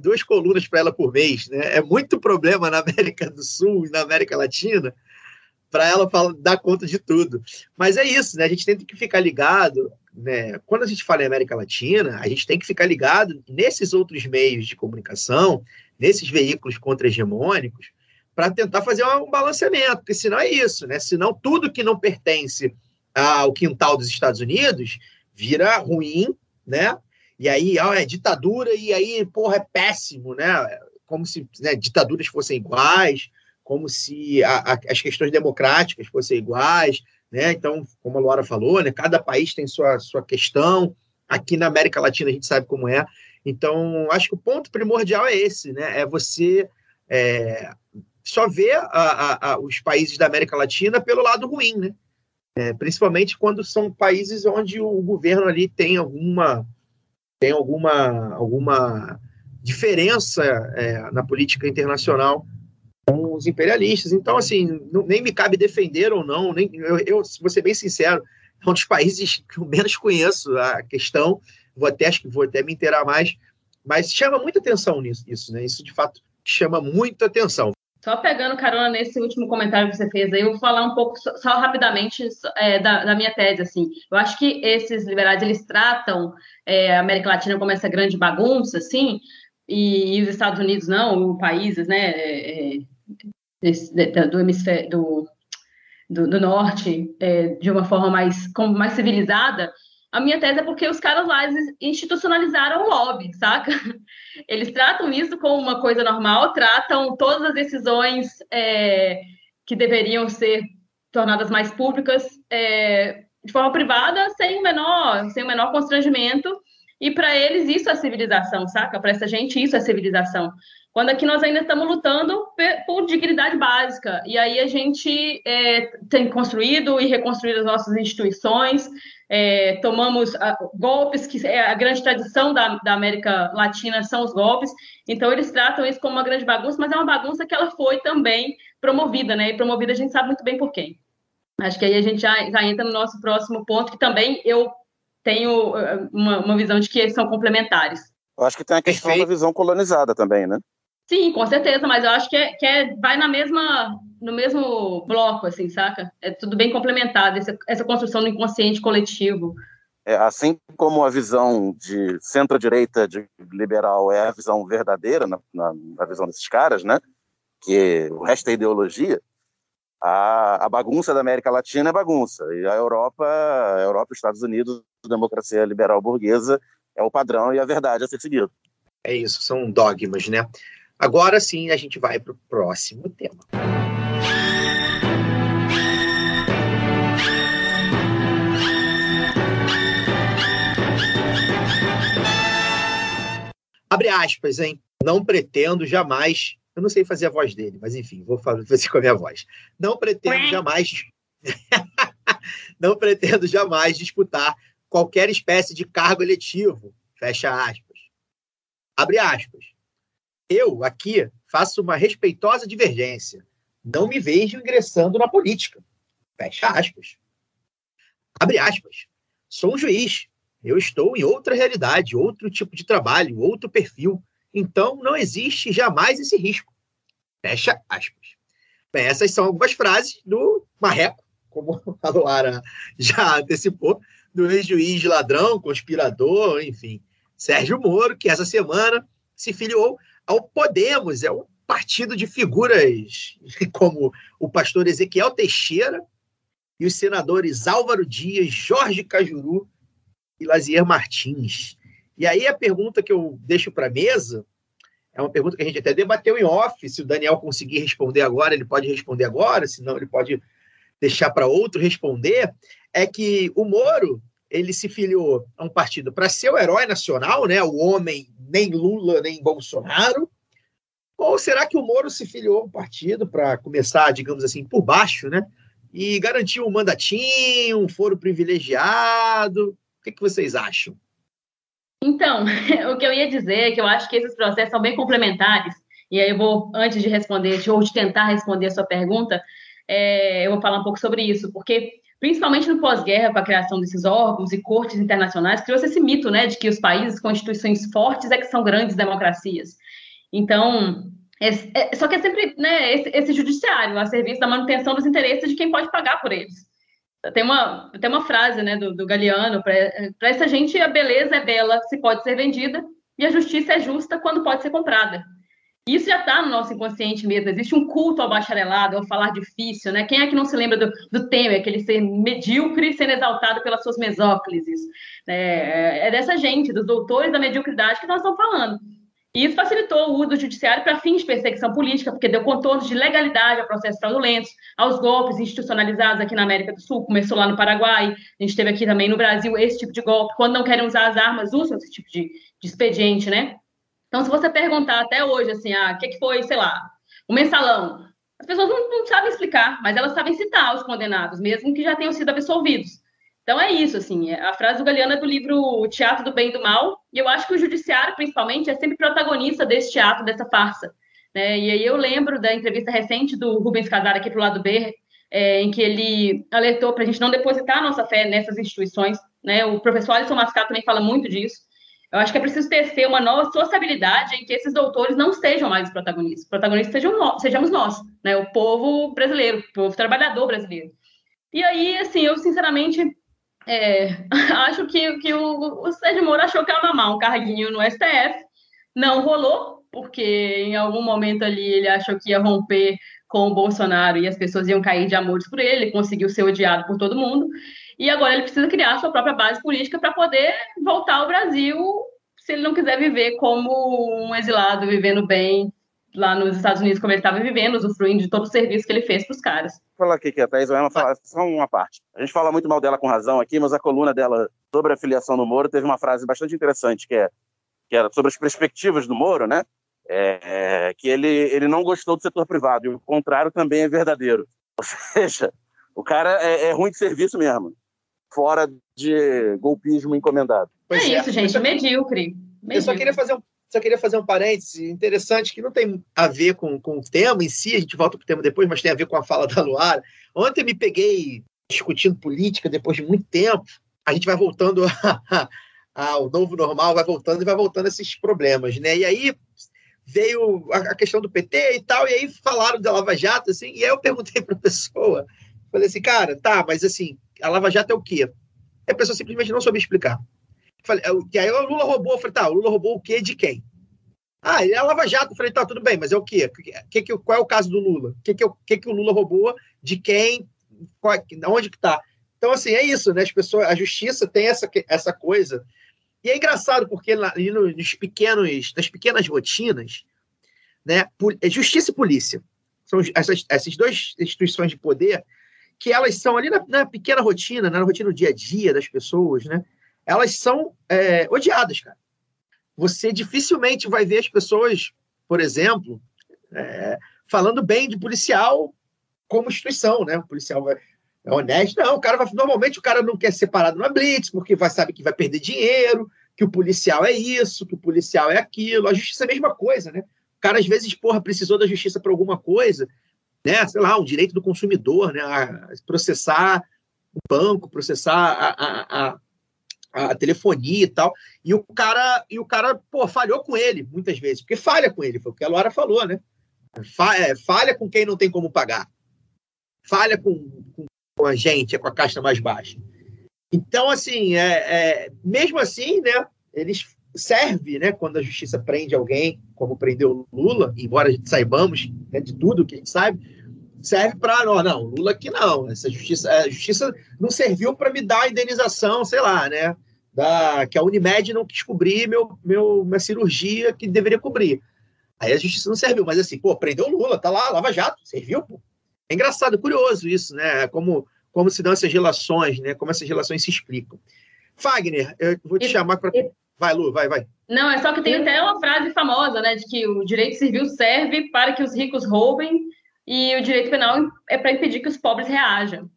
duas colunas para ela por mês, né? É muito problema na América do Sul e na América Latina para ela falar, dar conta de tudo. Mas é isso, né? A gente tem que ficar ligado né, quando a gente fala em América Latina, a gente tem que ficar ligado nesses outros meios de comunicação, nesses veículos contra-hegemônicos, para tentar fazer um balanceamento, porque senão é isso, né? Senão tudo que não pertence ao quintal dos Estados Unidos vira ruim, né? E aí ó, é ditadura, e aí, porra, é péssimo, né? Como se né, ditaduras fossem iguais, como se a, a, as questões democráticas fossem iguais, né? Então, como a Luara falou, né, cada país tem sua, sua questão. Aqui na América Latina a gente sabe como é. Então, acho que o ponto primordial é esse, né? É você é, só ver a, a, os países da América Latina pelo lado ruim, né? É, principalmente quando são países onde o governo ali tem alguma tem alguma alguma diferença é, na política internacional com os imperialistas. Então, assim, não, nem me cabe defender ou não, nem, eu, eu, vou ser bem sincero, é um dos países que eu menos conheço a questão, vou até, acho que vou até me inteirar mais, mas chama muita atenção nisso, isso, né? Isso, de fato, chama muita atenção. Só pegando carona nesse último comentário que você fez aí, eu vou falar um pouco, só, só rapidamente, é, da, da, minha tese, assim. Eu acho que esses liberais, eles tratam é, a América Latina como essa grande bagunça, assim, e, e os Estados Unidos não, países, né, é, é desse, do hemisfério, do, do, do norte, é, de uma forma mais, como, mais civilizada, a minha tese é porque os caras lá institucionalizaram o lobby, saca? Eles tratam isso como uma coisa normal, tratam todas as decisões é, que deveriam ser tornadas mais públicas é, de forma privada, sem o menor, sem o menor constrangimento. E para eles isso é civilização, saca? Para essa gente isso é civilização. Quando aqui nós ainda estamos lutando por dignidade básica. E aí a gente é, tem construído e reconstruído as nossas instituições, é, tomamos a, ah, golpes, que é a grande tradição da, da, América Latina são os golpes, então eles tratam isso como uma grande bagunça, mas é uma bagunça que ela foi também promovida, né? E promovida a gente sabe muito bem por quem. Acho que aí a gente já, já entra no nosso próximo ponto, que também eu tenho ah, uma, uma visão de que são complementares. Eu acho que tem a questão Perfeito. da visão colonizada também, né? Sim, com certeza, mas eu acho que, é, que é, vai na mesma, no mesmo bloco, assim, saca? É tudo bem complementado, essa, essa construção do inconsciente coletivo. É, assim como a visão de centro-direita, de liberal, é a visão verdadeira, na, na, na, visão desses caras, né? Que o resto é ideologia, a, a bagunça da América Latina é bagunça. E a Europa, a Europa os Estados Unidos, a democracia liberal burguesa, é o padrão e a verdade a ser seguido. É isso, são dogmas, né? Agora sim, a gente vai para o próximo tema. Abre aspas, hein? Não pretendo jamais. Eu não sei fazer a voz dele, mas enfim, vou fazer com a minha voz. Não pretendo jamais. não pretendo jamais disputar qualquer espécie de cargo eletivo. Fecha aspas. Abre aspas. Eu, aqui, faço uma respeitosa divergência. Não me vejo ingressando na política. Fecha aspas. Abre aspas. Sou um juiz. Eu estou em outra realidade, outro tipo de trabalho, outro perfil. Então, não existe jamais esse risco. Fecha aspas. Bem, essas são algumas frases do Marreco, como a Luara já antecipou, do ex-juiz ladrão, conspirador, enfim, Sérgio Moro, que essa semana se filiou ao Podemos, é um partido de figuras como o pastor Ezequiel Teixeira e os senadores Álvaro Dias, Jorge Cajuru e Lazier Martins. E aí a pergunta que eu deixo para a mesa é uma pergunta que a gente até debateu em off. Se o Daniel conseguir responder agora, ele pode responder agora, senão ele pode deixar para outro responder. É que o Moro ele se filiou a um partido para ser o herói nacional, né? O homem nem Lula nem Bolsonaro. Ou será que o Moro se filiou a um partido para começar, digamos assim, por baixo, né? E garantir um mandatinho, um foro privilegiado? O que, que vocês acham? Então, o que eu ia dizer é que eu acho que esses processos são bem complementares. E aí eu vou, antes de responder, ou de tentar responder a sua pergunta, é, eu vou falar um pouco sobre isso, porque principalmente no pós-guerra, com a criação desses órgãos e cortes internacionais, criou-se esse mito, né, de que os países com instituições fortes é que são grandes democracias. Então, é, é, só que é sempre né, esse, esse, judiciário a serviço da manutenção dos interesses de quem pode pagar por eles. Tem uma, tem uma frase né, do, do Galeano: para essa gente, a beleza é bela se pode ser vendida, e a justiça é justa quando pode ser comprada. Isso já está no nosso inconsciente mesmo. Existe um culto ao bacharelado, ao falar difícil, né? Quem é que não se lembra do, do Temer, aquele ser medíocre sendo exaltado pelas suas mesóclises? É, é dessa gente, dos doutores da mediocridade que nós estamos falando. E isso facilitou o uso do judiciário para fins de perseguição política, porque deu contornos de legalidade a processos fraudulentos, aos golpes institucionalizados aqui na América do Sul. Começou lá no Paraguai, a gente teve aqui também no Brasil esse tipo de golpe. Quando não querem usar as armas, usam esse tipo de, de expediente, né? Então, se você perguntar até hoje, assim, ah, o que, que foi, sei lá, o mensalão, as pessoas não, não, sabem explicar, mas elas sabem citar os condenados, mesmo que já tenham sido absolvidos. Então é isso, assim, a frase do Galeano é do livro O Teatro do Bem e do Mal, e eu acho que o judiciário, principalmente, é sempre protagonista desse teatro, dessa farsa. Né? E aí eu lembro da entrevista recente do Rubens Casar aqui para o lado B, é, em que ele alertou para a gente não depositar nossa fé nessas instituições. Né? O professor Alisson Mascato também fala muito disso. Eu acho que é preciso tecer uma nova sociabilidade em que esses doutores não sejam mais os protagonistas. Os protagonistas sejam nós, sejamos nós, né? O povo brasileiro, o povo trabalhador brasileiro. E aí, assim, eu sinceramente é, acho que, que o, o Sérgio Moro achou que ia mamar um carguinho no STF. Não rolou, porque em algum momento ali ele achou que ia romper com o Bolsonaro e as pessoas iam cair de amores por ele, ele conseguiu ser odiado por todo mundo. E agora ele precisa criar sua própria base política para poder voltar ao Brasil, se ele não quiser viver como um exilado, vivendo bem lá nos Estados Unidos, como ele estava vivendo, usufruindo de todo o serviço que ele fez para os caras. Vou falar aqui que a Thaís vai falar só uma parte. A gente fala muito mal dela com razão aqui, mas a coluna dela sobre a filiação do Moro teve uma frase bastante interessante, que, é, que era sobre as perspectivas do Moro, né? É, que ele, ele não gostou do setor privado, e o contrário também é verdadeiro. Ou seja, o cara é, é ruim de serviço mesmo fora de golpismo encomendado. Pois é, é isso, gente, medíocre. medíocre. Eu só queria fazer um só queria fazer um parêntese interessante que não tem a ver com, com o tema em si, a gente volta para o tema depois, mas tem a ver com a fala da Luara. Ontem me peguei discutindo política depois de muito tempo. A gente vai voltando ao novo normal, vai voltando e vai voltando a esses problemas, né? E aí veio a, questão do PT e tal, e aí falaram da Lava Jato, assim, e aí eu perguntei para a pessoa, falei assim, cara, tá, mas assim, a Lava Jato é o quê? E a pessoa simplesmente não soube explicar. Falei, e aí o Lula roubou, eu falei, tá, o Lula roubou o quê de quem? Ah, ele é Lava Jato. Eu falei, tá, tudo bem, mas é o quê? Que, que, qual é o caso do Lula? O que, que, que, que o Lula roubou? De quem? Qual, onde que tá? Então, assim, é isso, né? As pessoas, a justiça tem essa, essa coisa. E é engraçado, porque ali nos pequenos, nas pequenas rotinas, né? É justiça e polícia. São essas, essas duas instituições de poder que elas são ali na, na pequena rotina, né, na rotina do dia a dia das pessoas, né? Elas são é, odiadas, cara. Você dificilmente vai ver as pessoas, por exemplo, é, falando bem de policial como instituição, né? O policial vai, é honesto. Não, o cara vai, normalmente o cara não quer ser parado na blitz porque vai sabe que vai perder dinheiro, que o policial é isso, que o policial é aquilo. A justiça é a mesma coisa, né? O cara às vezes, porra, precisou da justiça para alguma coisa né, sei lá, o direito do consumidor, né, a processar o banco, processar a, a, a, a, telefonia e tal. E o cara, e o cara, pô, falhou com ele muitas vezes, porque falha com ele, foi o que a Laura falou, né? É, falha com quem não tem como pagar. Falha com, com, com a gente, com a caixa mais baixa. Então, assim, é, é, mesmo assim, né, eles serve, né, quando a justiça prende alguém, como prendeu Lula, embora a gente saibamos né, de tudo que a gente sabe, serve para não, não, Lula aqui não, essa justiça, a justiça não serviu para me dar a indenização, sei lá, né, da que a Unimed não quis cobrir meu, meu minha cirurgia que deveria cobrir. Aí a justiça não serviu, mas assim, pô, prendeu Lula, tá lá, Lava Jato, serviu, pô. É engraçado, curioso isso, né? Como como se dão essas relações, né? Como essas relações se explicam. Fagner, eu vou te e, chamar para Vai, Lu, vai, vai. Não, é só que tem até uma frase famosa, né, de que o direito civil serve para que os ricos roubem e o direito penal é para impedir que os pobres reajam.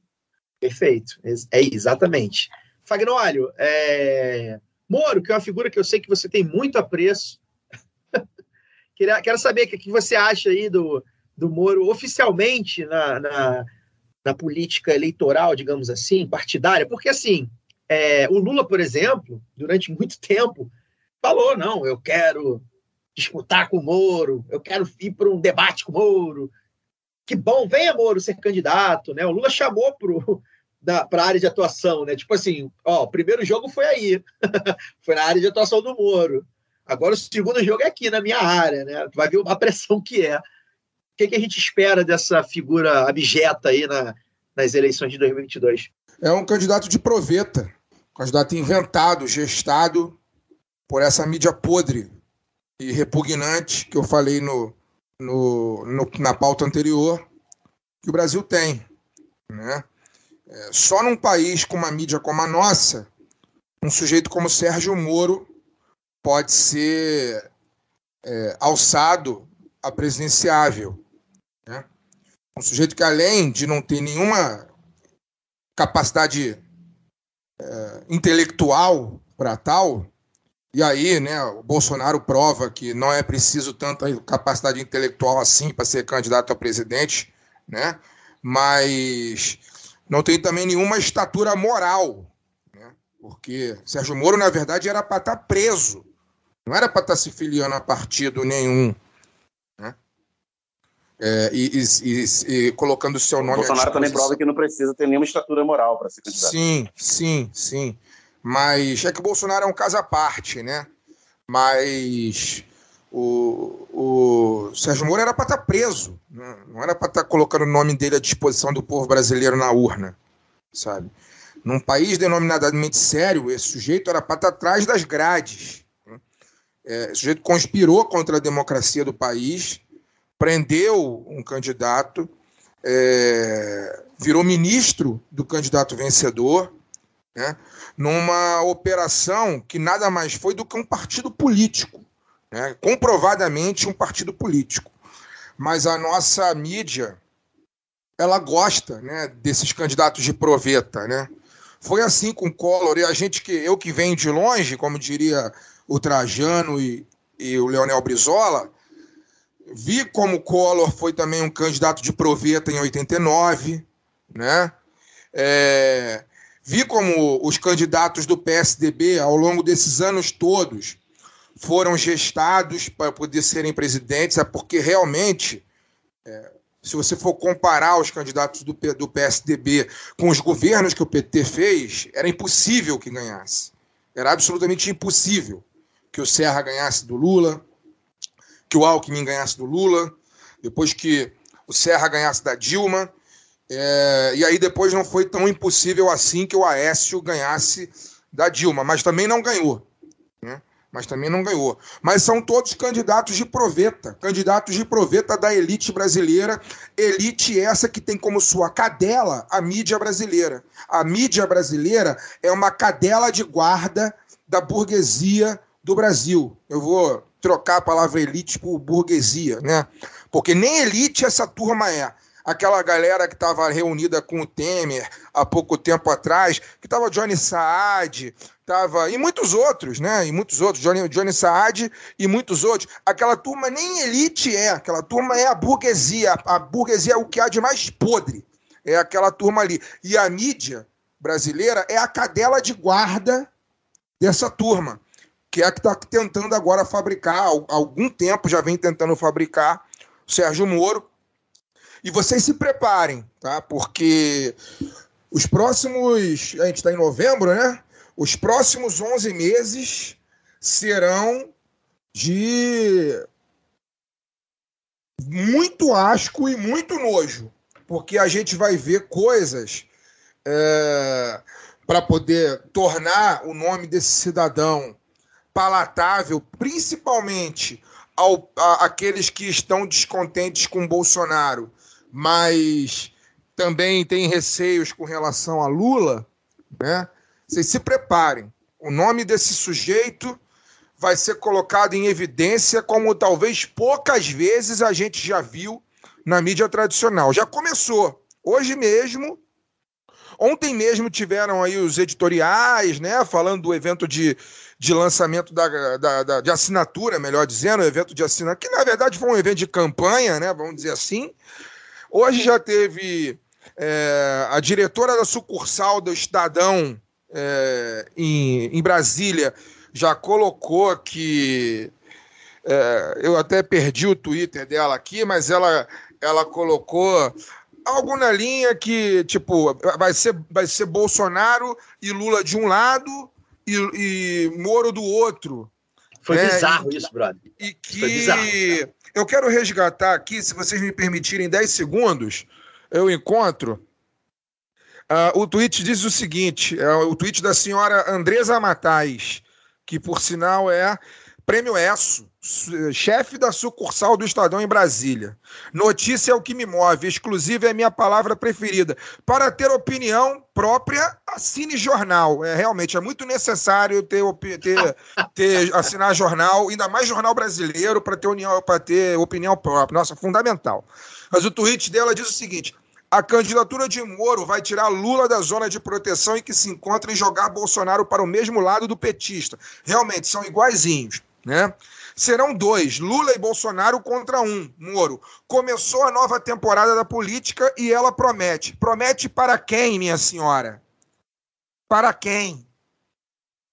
Perfeito, é exatamente. Fagnólio, é... Moro, que é uma figura que eu sei que você tem muito apreço. Quero saber o que você acha aí do, do Moro oficialmente na, na, na política eleitoral, digamos assim, partidária, porque assim, é, o Lula, por exemplo, durante muito tempo, falou: não, eu quero disputar com o Moro, eu quero ir para um debate com o Moro. Que bom, venha Moro ser candidato, né? O Lula chamou para a área de atuação, né? Tipo assim, ó, o primeiro jogo foi aí, foi na área de atuação do Moro. Agora o segundo jogo é aqui, na minha área, né? Tu vai ver a pressão que é. O que, que a gente espera dessa figura abjeta aí na, nas eleições de 2022? É um candidato de proveta candidato inventado, gestado por essa mídia podre e repugnante que eu falei no, no, no na pauta anterior que o Brasil tem. Né? É, só num país com uma mídia como a nossa, um sujeito como Sérgio Moro pode ser é, alçado a presidenciável. Né? Um sujeito que, além de não ter nenhuma capacidade é, intelectual para tal, e aí, né, o Bolsonaro prova que não é preciso tanta capacidade intelectual assim para ser candidato a presidente, né? Mas não tem também nenhuma estatura moral, né? Porque Sérgio Moro, na verdade, era para estar preso. Não era para estar se filiando a partido nenhum. É, e, e, e, colocando o seu nome. O Bolsonaro também prova que não precisa ter nenhuma estatura moral para ser candidato. Sim, sim, sim. Mas é que o Bolsonaro é um caso à parte, né? Mas o, o Sérgio Moro era para estar preso, né? não era para estar colocando o nome dele à disposição do povo brasileiro na urna, sabe? Num país denominadamente sério, esse sujeito era para estar atrás das grades. Né? É, esse sujeito conspirou contra a democracia do país, prendeu um candidato, é, virou ministro do candidato vencedor, né? numa operação que nada mais foi do que um partido político né? comprovadamente um partido político. Mas a nossa mídia, ela gosta né, desses candidatos de proveta. Né? Foi assim com o Collor, e a gente que eu que venho de longe, como diria o Trajano e, e o Leonel Brizola, vi como o Collor foi também um candidato de proveta em 89, né? É, vi como os candidatos do PSDB, ao longo desses anos todos, foram gestados para poder serem presidentes, é porque realmente, é, se você for comparar os candidatos do, do PSDB com os governos que o PT fez, era impossível que ganhasse. Era absolutamente impossível que o Serra ganhasse do Lula, que o Alckmin ganhasse do Lula, depois que o Serra ganhasse da Dilma, é, e aí depois não foi tão impossível assim que o Aécio ganhasse da Dilma, mas também não ganhou. Né? mas também não ganhou. Mas são todos candidatos de proveta, candidatos de proveta da elite brasileira, elite essa que tem como sua cadela a mídia brasileira. A mídia brasileira é uma cadela de guarda da burguesia do Brasil. Eu vou trocar a palavra elite por burguesia, né? Porque nem elite essa turma é aquela galera que estava reunida com o Temer há pouco tempo atrás, que estava Johnny Saad, tava e muitos outros, né? E muitos outros, Johnny, Johnny Saad e muitos outros. Aquela turma nem elite é, aquela turma é a burguesia, a burguesia é o que há de mais podre. É aquela turma ali. E a mídia brasileira é a cadela de guarda dessa turma, que é a que está tentando agora fabricar, há algum tempo já vem tentando fabricar o Sérgio Moro, e vocês se preparem, tá? Porque os próximos. A gente está em novembro, né? Os próximos 11 meses serão de muito asco e muito nojo, porque a gente vai ver coisas é, para poder tornar o nome desse cidadão palatável, principalmente ao, a, aqueles que estão descontentes com Bolsonaro mas também tem receios com relação a Lula, né? Vocês se preparem. O nome desse sujeito vai ser colocado em evidência como talvez poucas vezes a gente já viu na mídia tradicional. Já começou. Hoje mesmo, ontem mesmo tiveram aí os editoriais, né, falando do evento de, de lançamento da, da, da, de assinatura, melhor dizendo, o evento de assinatura, que na verdade foi um evento de campanha, né, vamos dizer assim, Hoje já teve é, a diretora da sucursal do Estadão é, em, em, Brasília já colocou que é, eu até perdi o Twitter dela aqui, mas ela, ela colocou algo na linha que tipo vai ser, vai ser Bolsonaro e Lula de um lado e, e Moro do outro. Foi né? bizarro e, isso, brother. E que eu quero resgatar aqui, se vocês me permitirem 10 segundos, eu encontro. Uh, o tweet diz o seguinte: é o tweet da senhora Andresa Matais, que por sinal é Prêmio ESSO, chefe da sucursal do Estadão em Brasília. Notícia é o que me move, exclusiva é a minha palavra preferida. Para ter opinião própria, assine jornal. É realmente é muito necessário ter, ter, ter assinar jornal, ainda mais jornal brasileiro, para ter, ter opinião própria. Nossa, fundamental. Mas o tweet dela diz o seguinte: a candidatura de Moro vai tirar Lula da zona de proteção em que se encontra e jogar Bolsonaro para o mesmo lado do petista. Realmente, são iguaizinhos né? Serão dois, Lula e Bolsonaro contra um, Moro. Começou a nova temporada da política e ela promete. Promete para quem, minha senhora? Para quem?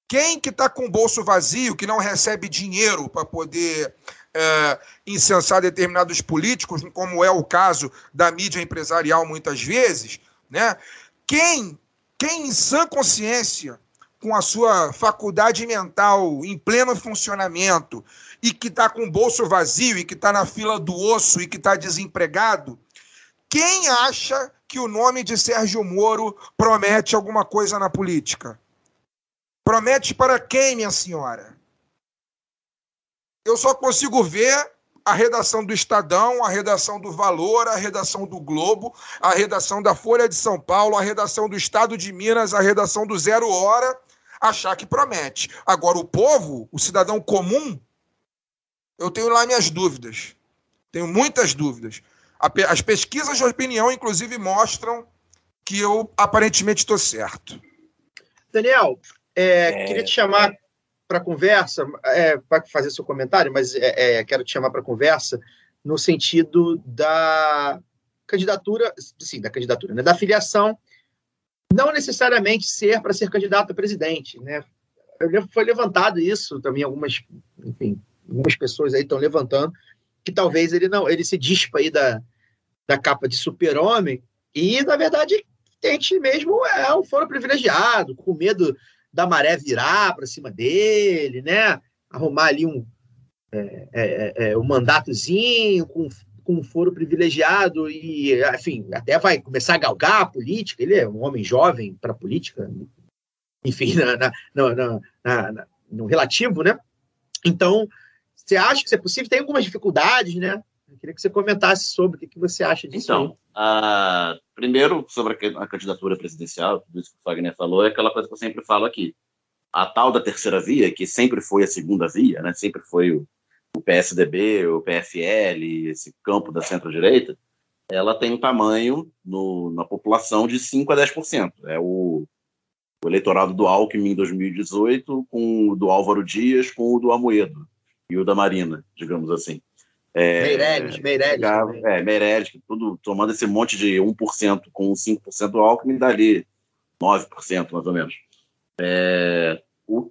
Quem que está com o bolso vazio, que não recebe dinheiro para poder é, incensar determinados políticos, como é o caso da mídia empresarial muitas vezes, né? Quem, quem em sã consciência, com a sua faculdade mental em pleno funcionamento e que está com o bolso vazio e que está na fila do osso e que está desempregado, quem acha que o nome de Sérgio Moro promete alguma coisa na política? Promete para quem, minha senhora? Eu só consigo ver a redação do Estadão, a redação do Valor, a redação do Globo, a redação da Folha de São Paulo, a redação do Estado de Minas, a redação do Zero Hora, achar que promete. Agora, o povo, o cidadão comum, eu tenho lá minhas dúvidas. Tenho muitas dúvidas. As pesquisas de opinião, inclusive, mostram que eu aparentemente estou certo. Daniel, é, é... queria te chamar para conversa, é, para fazer seu comentário, mas é, é quero te chamar para conversa no sentido da candidatura, sim, da candidatura, né, da filiação, não necessariamente ser para ser candidato a presidente, né? Foi levantado isso também algumas, enfim, algumas pessoas aí estão levantando que talvez ele não, ele se dispa aí da, da capa de super-homem e na verdade tente mesmo é um foro privilegiado, com medo da maré virar para cima dele, né? Arrumar ali um, é, é, é, é, um mandatozinho com, com um foro privilegiado e, enfim, até vai começar a galgar a política. Ele é um homem jovem para a política, enfim, na, na, na, no relativo, né? Então, você acha que isso é possível? Tem algumas dificuldades, né? Eu queria que você comentasse sobre o que, que você acha disso. Então, uh, primeiro, sobre a, candidatura presidencial, tudo isso que o Wagner falou, é aquela coisa que eu sempre falo aqui. A tal da terceira via, que sempre foi a segunda via, né? sempre foi o, o PSDB, o PFL, esse campo da centro-direita, ela tem um tamanho no, na população de 5 a 10%. É o, o eleitorado do Alckmin em 2018 com o do Álvaro Dias com o do Amoedo e o da Marina, digamos assim. É, Meirelles, Meirelles. É, Meirelles, tudo tomando esse monte de 1% com 5% do Alckmin, dali 9%, mais ou menos. É, o,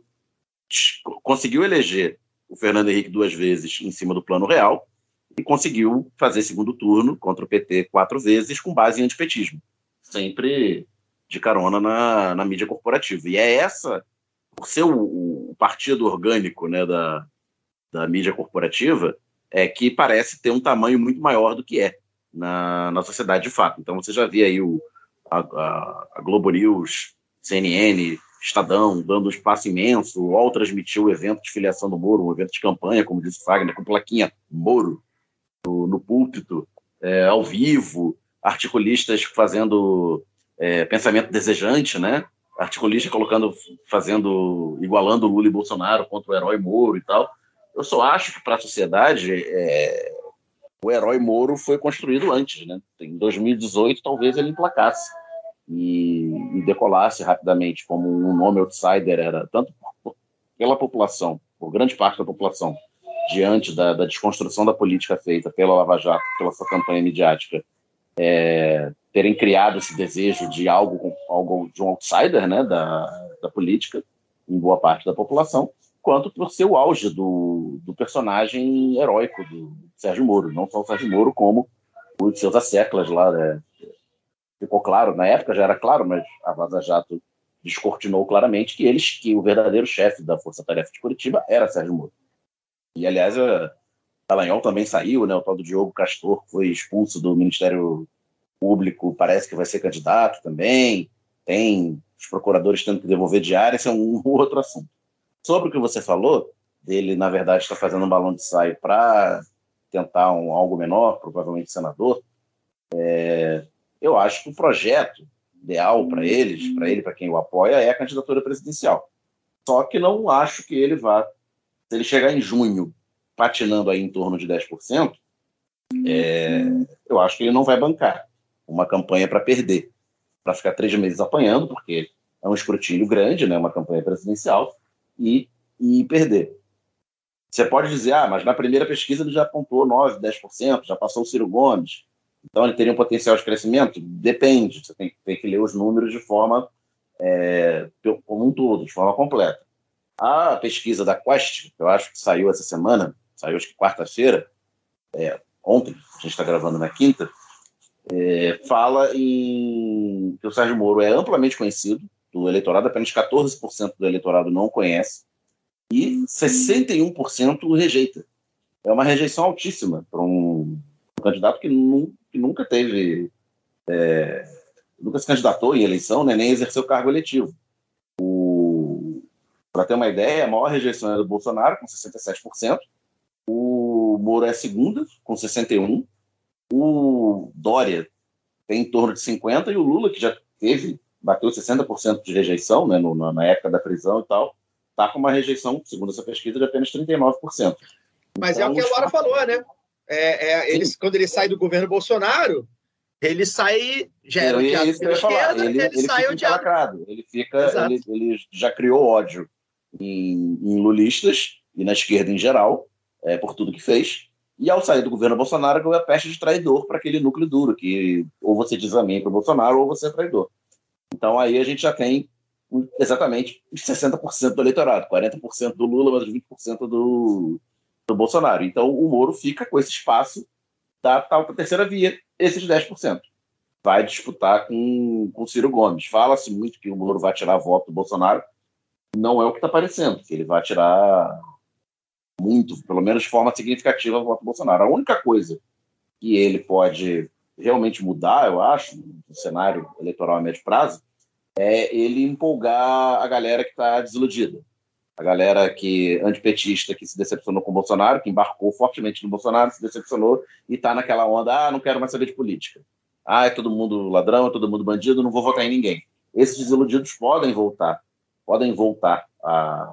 conseguiu eleger o Fernando Henrique duas vezes em cima do plano real e conseguiu fazer segundo turno contra o PT quatro vezes com base em antipetismo, sempre de carona na, na mídia corporativa. E é essa, por ser o, o partido orgânico né, da, da mídia corporativa, é que parece ter um tamanho muito maior do que é na, na sociedade de fato. Então você já vê aí o, a, a, a Globo News, CNN, Estadão dando um espaço imenso, o UOL transmitiu o evento de filiação do Moro, um evento de campanha, como disse Fagner, com plaquinha Moro no, no púlpito, é, ao vivo, articulistas fazendo é, pensamento desejante, né? Articulista colocando, fazendo, igualando Lula e Bolsonaro contra o herói Moro e tal. Eu só acho que para a sociedade é, o herói Moro foi construído antes, né? Em 2018 talvez ele emplacasse e, e decolasse rapidamente como um nome outsider era tanto por, pela população, por grande parte da população, diante da, da, desconstrução da política feita pela Lava Jato, pela sua campanha midiática, é, terem criado esse desejo de algo, algo de um outsider, né, da, da política em boa parte da população quanto por ser o auge do, do personagem heróico do Sérgio Moro, não só o Sérgio Moro, como os seus asseclas lá. Né? Ficou claro, na época já era claro, mas a Vaza Jato descortinou claramente que eles, que o verdadeiro chefe da Força Tarefa de Curitiba era Sérgio Moro. E, aliás, Dallagnol também saiu, né? o tal do Diogo Castor foi expulso do Ministério Público, parece que vai ser candidato também. Tem os procuradores tendo que devolver diária, esse é um outro assunto. Sobre o que você falou, dele, na verdade, está fazendo um balão de saio para tentar um, algo menor, provavelmente senador, é, eu acho que o projeto ideal para eles, para ele, para quem o apoia, é a candidatura presidencial. Só que não acho que ele vá, se ele chegar em junho patinando aí em torno de 10%, é, eu acho que ele não vai bancar uma campanha para perder, para ficar três meses apanhando, porque é um escrutínio grande, né, uma campanha presidencial, e, e perder. Você pode dizer, ah, mas na primeira pesquisa ele já apontou 9%, 10%, já passou o Ciro Gomes, então ele teria um potencial de crescimento? Depende, você tem, tem que ler os números de forma é, como um todo, de forma completa. A pesquisa da Quest, que eu acho que saiu essa semana, saiu acho que quarta-feira, é, ontem, a gente está gravando na quinta, é, fala em que o Sérgio Moro é amplamente conhecido do eleitorado, apenas 14% do eleitorado não conhece, e 61% rejeita. É uma rejeição altíssima para um candidato que, nu, que nunca teve. É, nunca se candidatou em eleição, né, nem exerceu cargo eletivo. Para ter uma ideia, a maior rejeição é do Bolsonaro, com 67%. O Moro é a segunda, com 61%. O Dória tem em torno de 50% e o Lula, que já teve, bateu 60% de rejeição né, no, na época da prisão e tal, está com uma rejeição, segundo essa pesquisa, de apenas 39%. Mas então, é o que a Laura falou, né? É, é, eles, quando ele sai do governo Bolsonaro, ele sai, já era odiado pela esquerda, ele, ele, ele sai odiado. Lacrado. Ele fica, ele, ele, já criou ódio em, em, lulistas e na esquerda em geral, é, por tudo que fez. E ao sair do governo Bolsonaro, ganhou a peste de traidor para aquele núcleo duro, que ou você diz amém para o Bolsonaro ou você é traidor. Então aí a gente já tem exatamente 60% do eleitorado, 40% do Lula, mas 20% do, do Bolsonaro. Então o Moro fica com esse espaço da tal terceira via, esses 10%. Vai disputar com, com Ciro Gomes. Fala-se muito que o Moro vai tirar voto do Bolsonaro. Não é o que está parecendo, que ele vai tirar muito, pelo menos de forma significativa, o voto do Bolsonaro. A única coisa que ele pode realmente mudar, eu acho, no cenário eleitoral a médio prazo, é ele empolgar a galera que está desiludida. A galera que antipetista que se decepcionou com o Bolsonaro, que embarcou fortemente no Bolsonaro, se decepcionou e está naquela onda, ah, não quero mais saber de política. Ah, é todo mundo ladrão, é todo mundo bandido, não vou votar em ninguém. Esses desiludidos podem voltar, podem voltar a,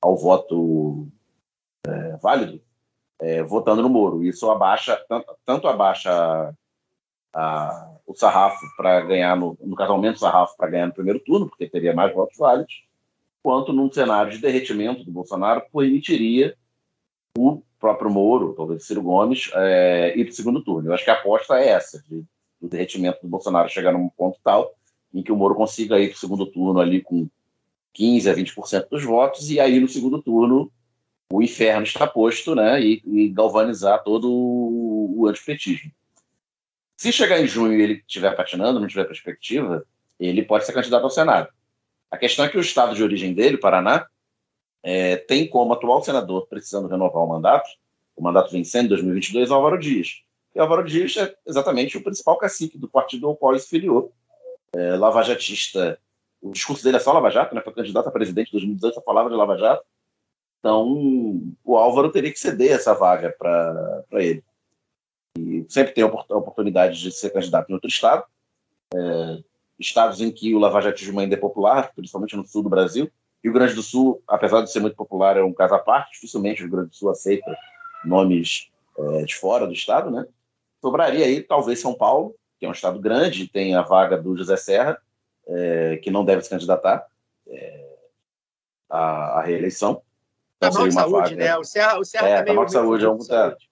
ao voto é, válido, é, votando no Moro. Isso abaixa, tanto, tanto abaixa a, o sarrafo para ganhar, no, no caso, aumenta o sarrafo para ganhar no primeiro turno, porque teria mais votos válidos, quanto num cenário de derretimento do Bolsonaro permitiria o próprio Moro, talvez Ciro Gomes, é, ir para o segundo turno. Eu acho que a aposta é essa, de, do derretimento do Bolsonaro chegar num ponto tal em que o Moro consiga ir para o segundo turno ali com 15 a 20% dos votos, e aí no segundo turno o inferno está posto, né, e, e galvanizar todo o, antipetismo. Se chegar em junho e ele estiver patinando, não tiver perspectiva, ele pode ser candidato ao Senado. A questão é que o estado de origem dele, Paraná, é, tem como atual senador, precisando renovar o mandato, o mandato vencendo em 2022, Álvaro Dias. E Álvaro Dias é exatamente o principal cacique do partido ao qual ele se filiou. É, lavajatista, o discurso dele é só Lava Jato, né? foi candidato a presidente em 2018, só falava de Lava Jato. Então, o Álvaro teria que ceder essa vaga para ele e sempre tem a oportunidade de ser candidato em outro estado. É, estados em que o lavajatismo ainda é popular, principalmente no sul do Brasil. Rio Grande do Sul, apesar de ser muito popular, é um caso à parte. Dificilmente o Rio Grande do Sul aceita nomes é, de fora do estado, né? Sobraria aí talvez São Paulo, que é um estado grande, tem a vaga do José Serra, é, que não deve se candidatar é, à, à, reeleição. Então, tá mal de saúde, vaga... né? O Serra, o Serra é, tá, tá mal de saúde, é um saúde.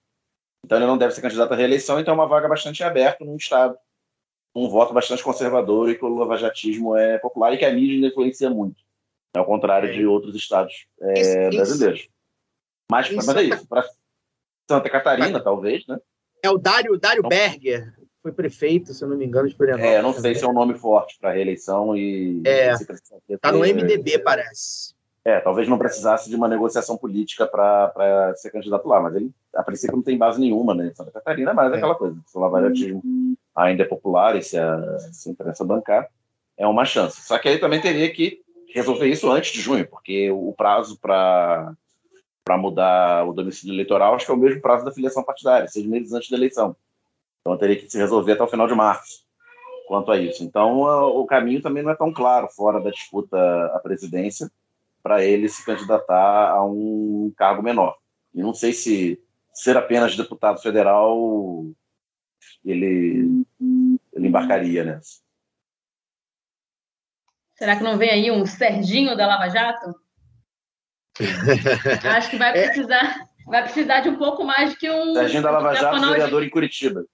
Então ele não deve ser candidato à reeleição, então é uma vaga bastante aberta num Estado, um voto bastante conservador e que o lavajatismo é popular e que a mídia influencia muito, ao contrário é. de outros estados é, isso, brasileiros. Isso. Mas, mas é isso, para Santa Catarina, talvez, né? É o Dário, Dário então, Berger, foi prefeito, se eu não me engano, de Florianópolis. É, não sei se é um nome forte para reeleição e... É, está no MDB, parece. É, talvez não precisasse de uma negociação política para ser candidato lá, mas ele, a princípio, não tem base nenhuma, né? Santa Catarina, mas é aquela coisa. O lavajatismo ainda é popular e se a, se a imprensa bancar, é uma chance. Só que aí também teria que resolver isso antes de junho, porque o prazo para para mudar o domicílio eleitoral acho que é o mesmo prazo da filiação partidária, seis meses antes da eleição. Então teria que se resolver até o final de março quanto a isso. Então o caminho também não é tão claro fora da disputa à presidência para ele se candidatar a um cargo menor. E não sei se ser apenas deputado federal ele, ele embarcaria nessa. Será que não vem aí um Serginho da Lava Jato? Acho que vai é. precisar, vai precisar de um pouco mais que um. Serginho da Lava Jato, vereador de... em Curitiba.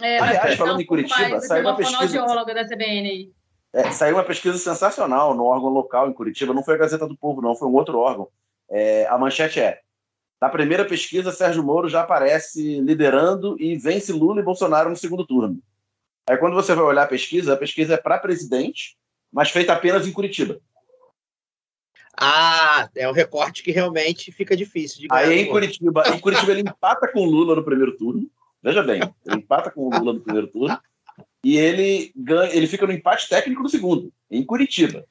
É, Aliás, falando um em Curitiba, saiu uma pesquisa. da CBN. É, saiu uma pesquisa sensacional no órgão local em Curitiba, não foi a Gazeta do Povo, não, foi um outro órgão. É, a manchete é: na primeira pesquisa, Sérgio Moro já aparece liderando e vence Lula e Bolsonaro no segundo turno. Aí quando você vai olhar a pesquisa, a pesquisa é para presidente, mas feita apenas em Curitiba. Ah, é um recorte que realmente fica difícil de ganhar. Aí em Curitiba, em Curitiba ele empata com Lula no primeiro turno. Veja bem, ele empata com o Lula no primeiro turno e ele ganha, ele fica no empate técnico no segundo, em Curitiba.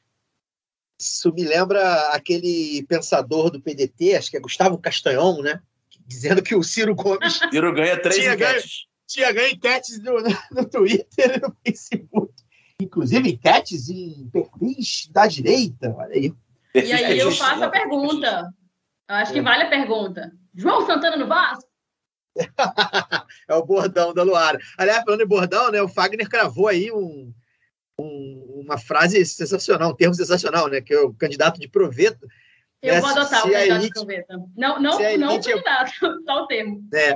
Isso me lembra aquele pensador do PDT, acho que é Gustavo Castanhon, né? Dizendo que o Ciro Gomes. Ciro ganha três tinha ganho, enquetes. tinha ganho enquetes no, no, no Twitter e no Facebook. Inclusive enquetes em perfis da direita. Olha aí. E aí eu faço a pergunta. Eu acho que vale a pergunta. João Santana no Vasco? é o bordão da Luara. Aliás, falando em bordão, né? O Fagner cravou aí um, um- uma frase sensacional, um termo sensacional, né? Que é o candidato de proveta. Eu né, vou adotar o se a candidato de elite- proveta. Não, não, não o é- candidato, só o termo. é,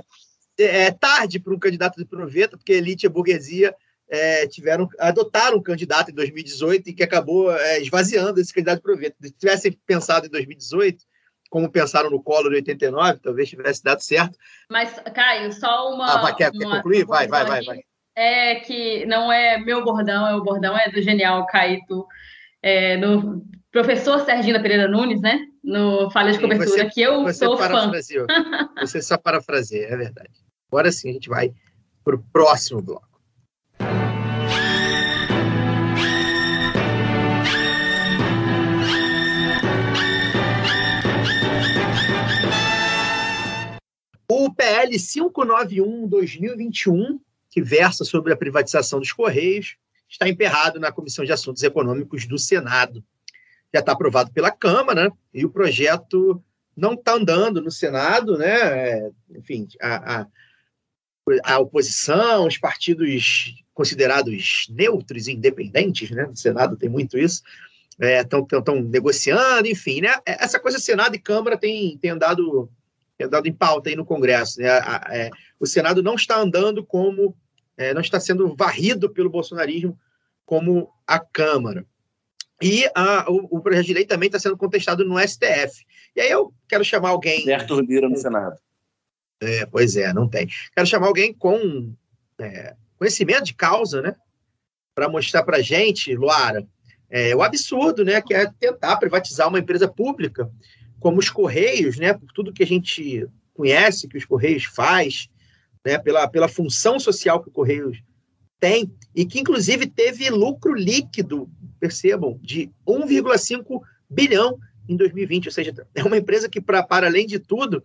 é tarde para um candidato de proveta, porque a elite e a burguesia é, tiveram, adotaram um candidato em 2018 e que acabou é, esvaziando esse candidato de proveta. Se tivessem pensado em 2018, como pensaram no Collor em 89, talvez tivesse dado certo. Mas, Caio, só uma. Ah, vai, quer- quer uma- concluir? uma Vai, vai, vai, aqui. É que não é meu bordão, é o bordão é do genial Caíto, é, no professor Sergina Pereira Nunes, né? No Falha de Cobertura, você- que eu Você sou fã. Você só parafraseia, é verdade. Agora sim, a gente vai para o próximo bloco. O PL 591-2021, que versa sobre a privatização dos Correios, está emperrado na Comissão de Assuntos Econômicos do Senado. Já está aprovado pela Câmara, né? e o projeto não está andando no Senado, né? É, enfim, a, a, a oposição, os partidos considerados neutros e independentes, né? No Senado tem muito isso, estão negociando, enfim, né? Essa coisa Senado e Câmara tem, tem andado tem andado em pauta aí no Congresso, né? A- a- é, o Senado não está andando como é, não está sendo varrido pelo bolsonarismo como a Câmara. E a- o, o projeto de lei também está sendo contestado no STF. E aí eu quero chamar alguém. Arthur Lira no Senado. É, pois é, não tem. Quero chamar alguém com é, conhecimento de causa, né? Para mostrar para gente, Luara, é, o absurdo, né? Que é tentar privatizar uma empresa pública como os Correios, né? Por tudo que a gente conhece que os Correios faz, né? Pela, pela função social que o Correios tem e que inclusive teve lucro líquido, percebam, de 1,5 bilhão em 2020, ou seja, é uma empresa que para para além de tudo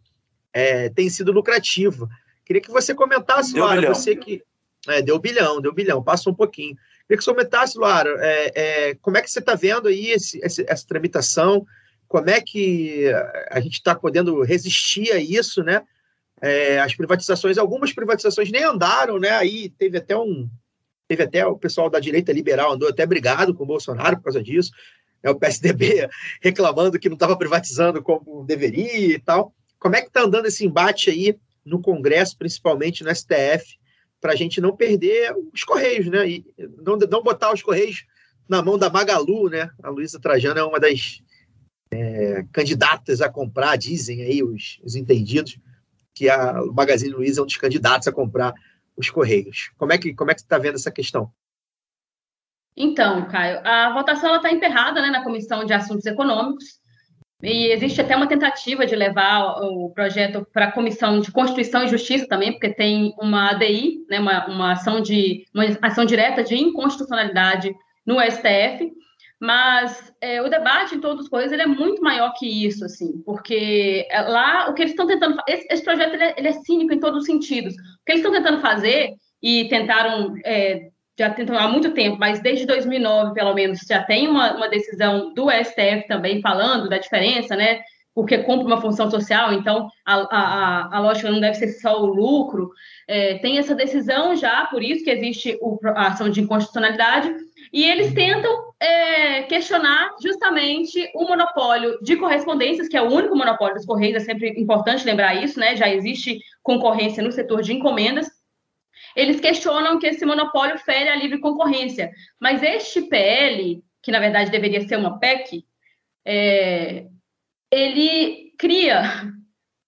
é, tem sido lucrativa. Queria que você comentasse, Deu Luara, bilhão. você que é, deu bilhão, deu bilhão, passa um pouquinho. Queria que você comentasse, Luara, é, é, como é que você está vendo aí esse- esse- essa tramitação? Como é que a gente está podendo resistir a isso, né? É, as privatizações, algumas privatizações nem andaram, né? Aí teve até um, teve até o pessoal da direita liberal andou até brigado com o Bolsonaro por causa disso. É o PSDB reclamando que não estava privatizando como deveria e tal. Como é que está andando esse embate aí no Congresso, principalmente no STF, para a gente não perder os Correios, né? E não, não botar os Correios na mão da Magalu, né? A Luísa Trajano é uma das é, candidatas a comprar, dizem aí os, os entendidos, que a o Magazine Luiza é um dos candidatos a comprar os Correios. Como é que, como é que você está vendo essa questão? Então, Caio, a votação está emperrada né, na Comissão de Assuntos Econômicos e existe até uma tentativa de levar o projeto para a Comissão de Constituição e Justiça também, porque tem uma ADI, né, uma, uma, ação de, uma ação direta de inconstitucionalidade no STF, mas é, o debate em todas as coisas ele é muito maior que isso, assim, porque é, lá o que eles estão tentando esse, esse projeto ele é, ele é cínico em todos os sentidos. O que eles estão tentando fazer e tentaram é, já tentam há muito tempo, mas desde 2009 pelo menos já tem uma, uma decisão do STF também falando da diferença, né? Porque cumpre uma função social, então a, a, a lógica não deve ser só o lucro. É, tem essa decisão já, por isso que existe o, a ação de inconstitucionalidade e eles tentam é, questionar justamente o monopólio de correspondências, que é o único monopólio dos Correios, é sempre importante lembrar isso, né? Já existe concorrência no setor de encomendas. Eles questionam que esse monopólio fere a livre concorrência, mas este PL, que na verdade deveria ser uma PEC, é, ele cria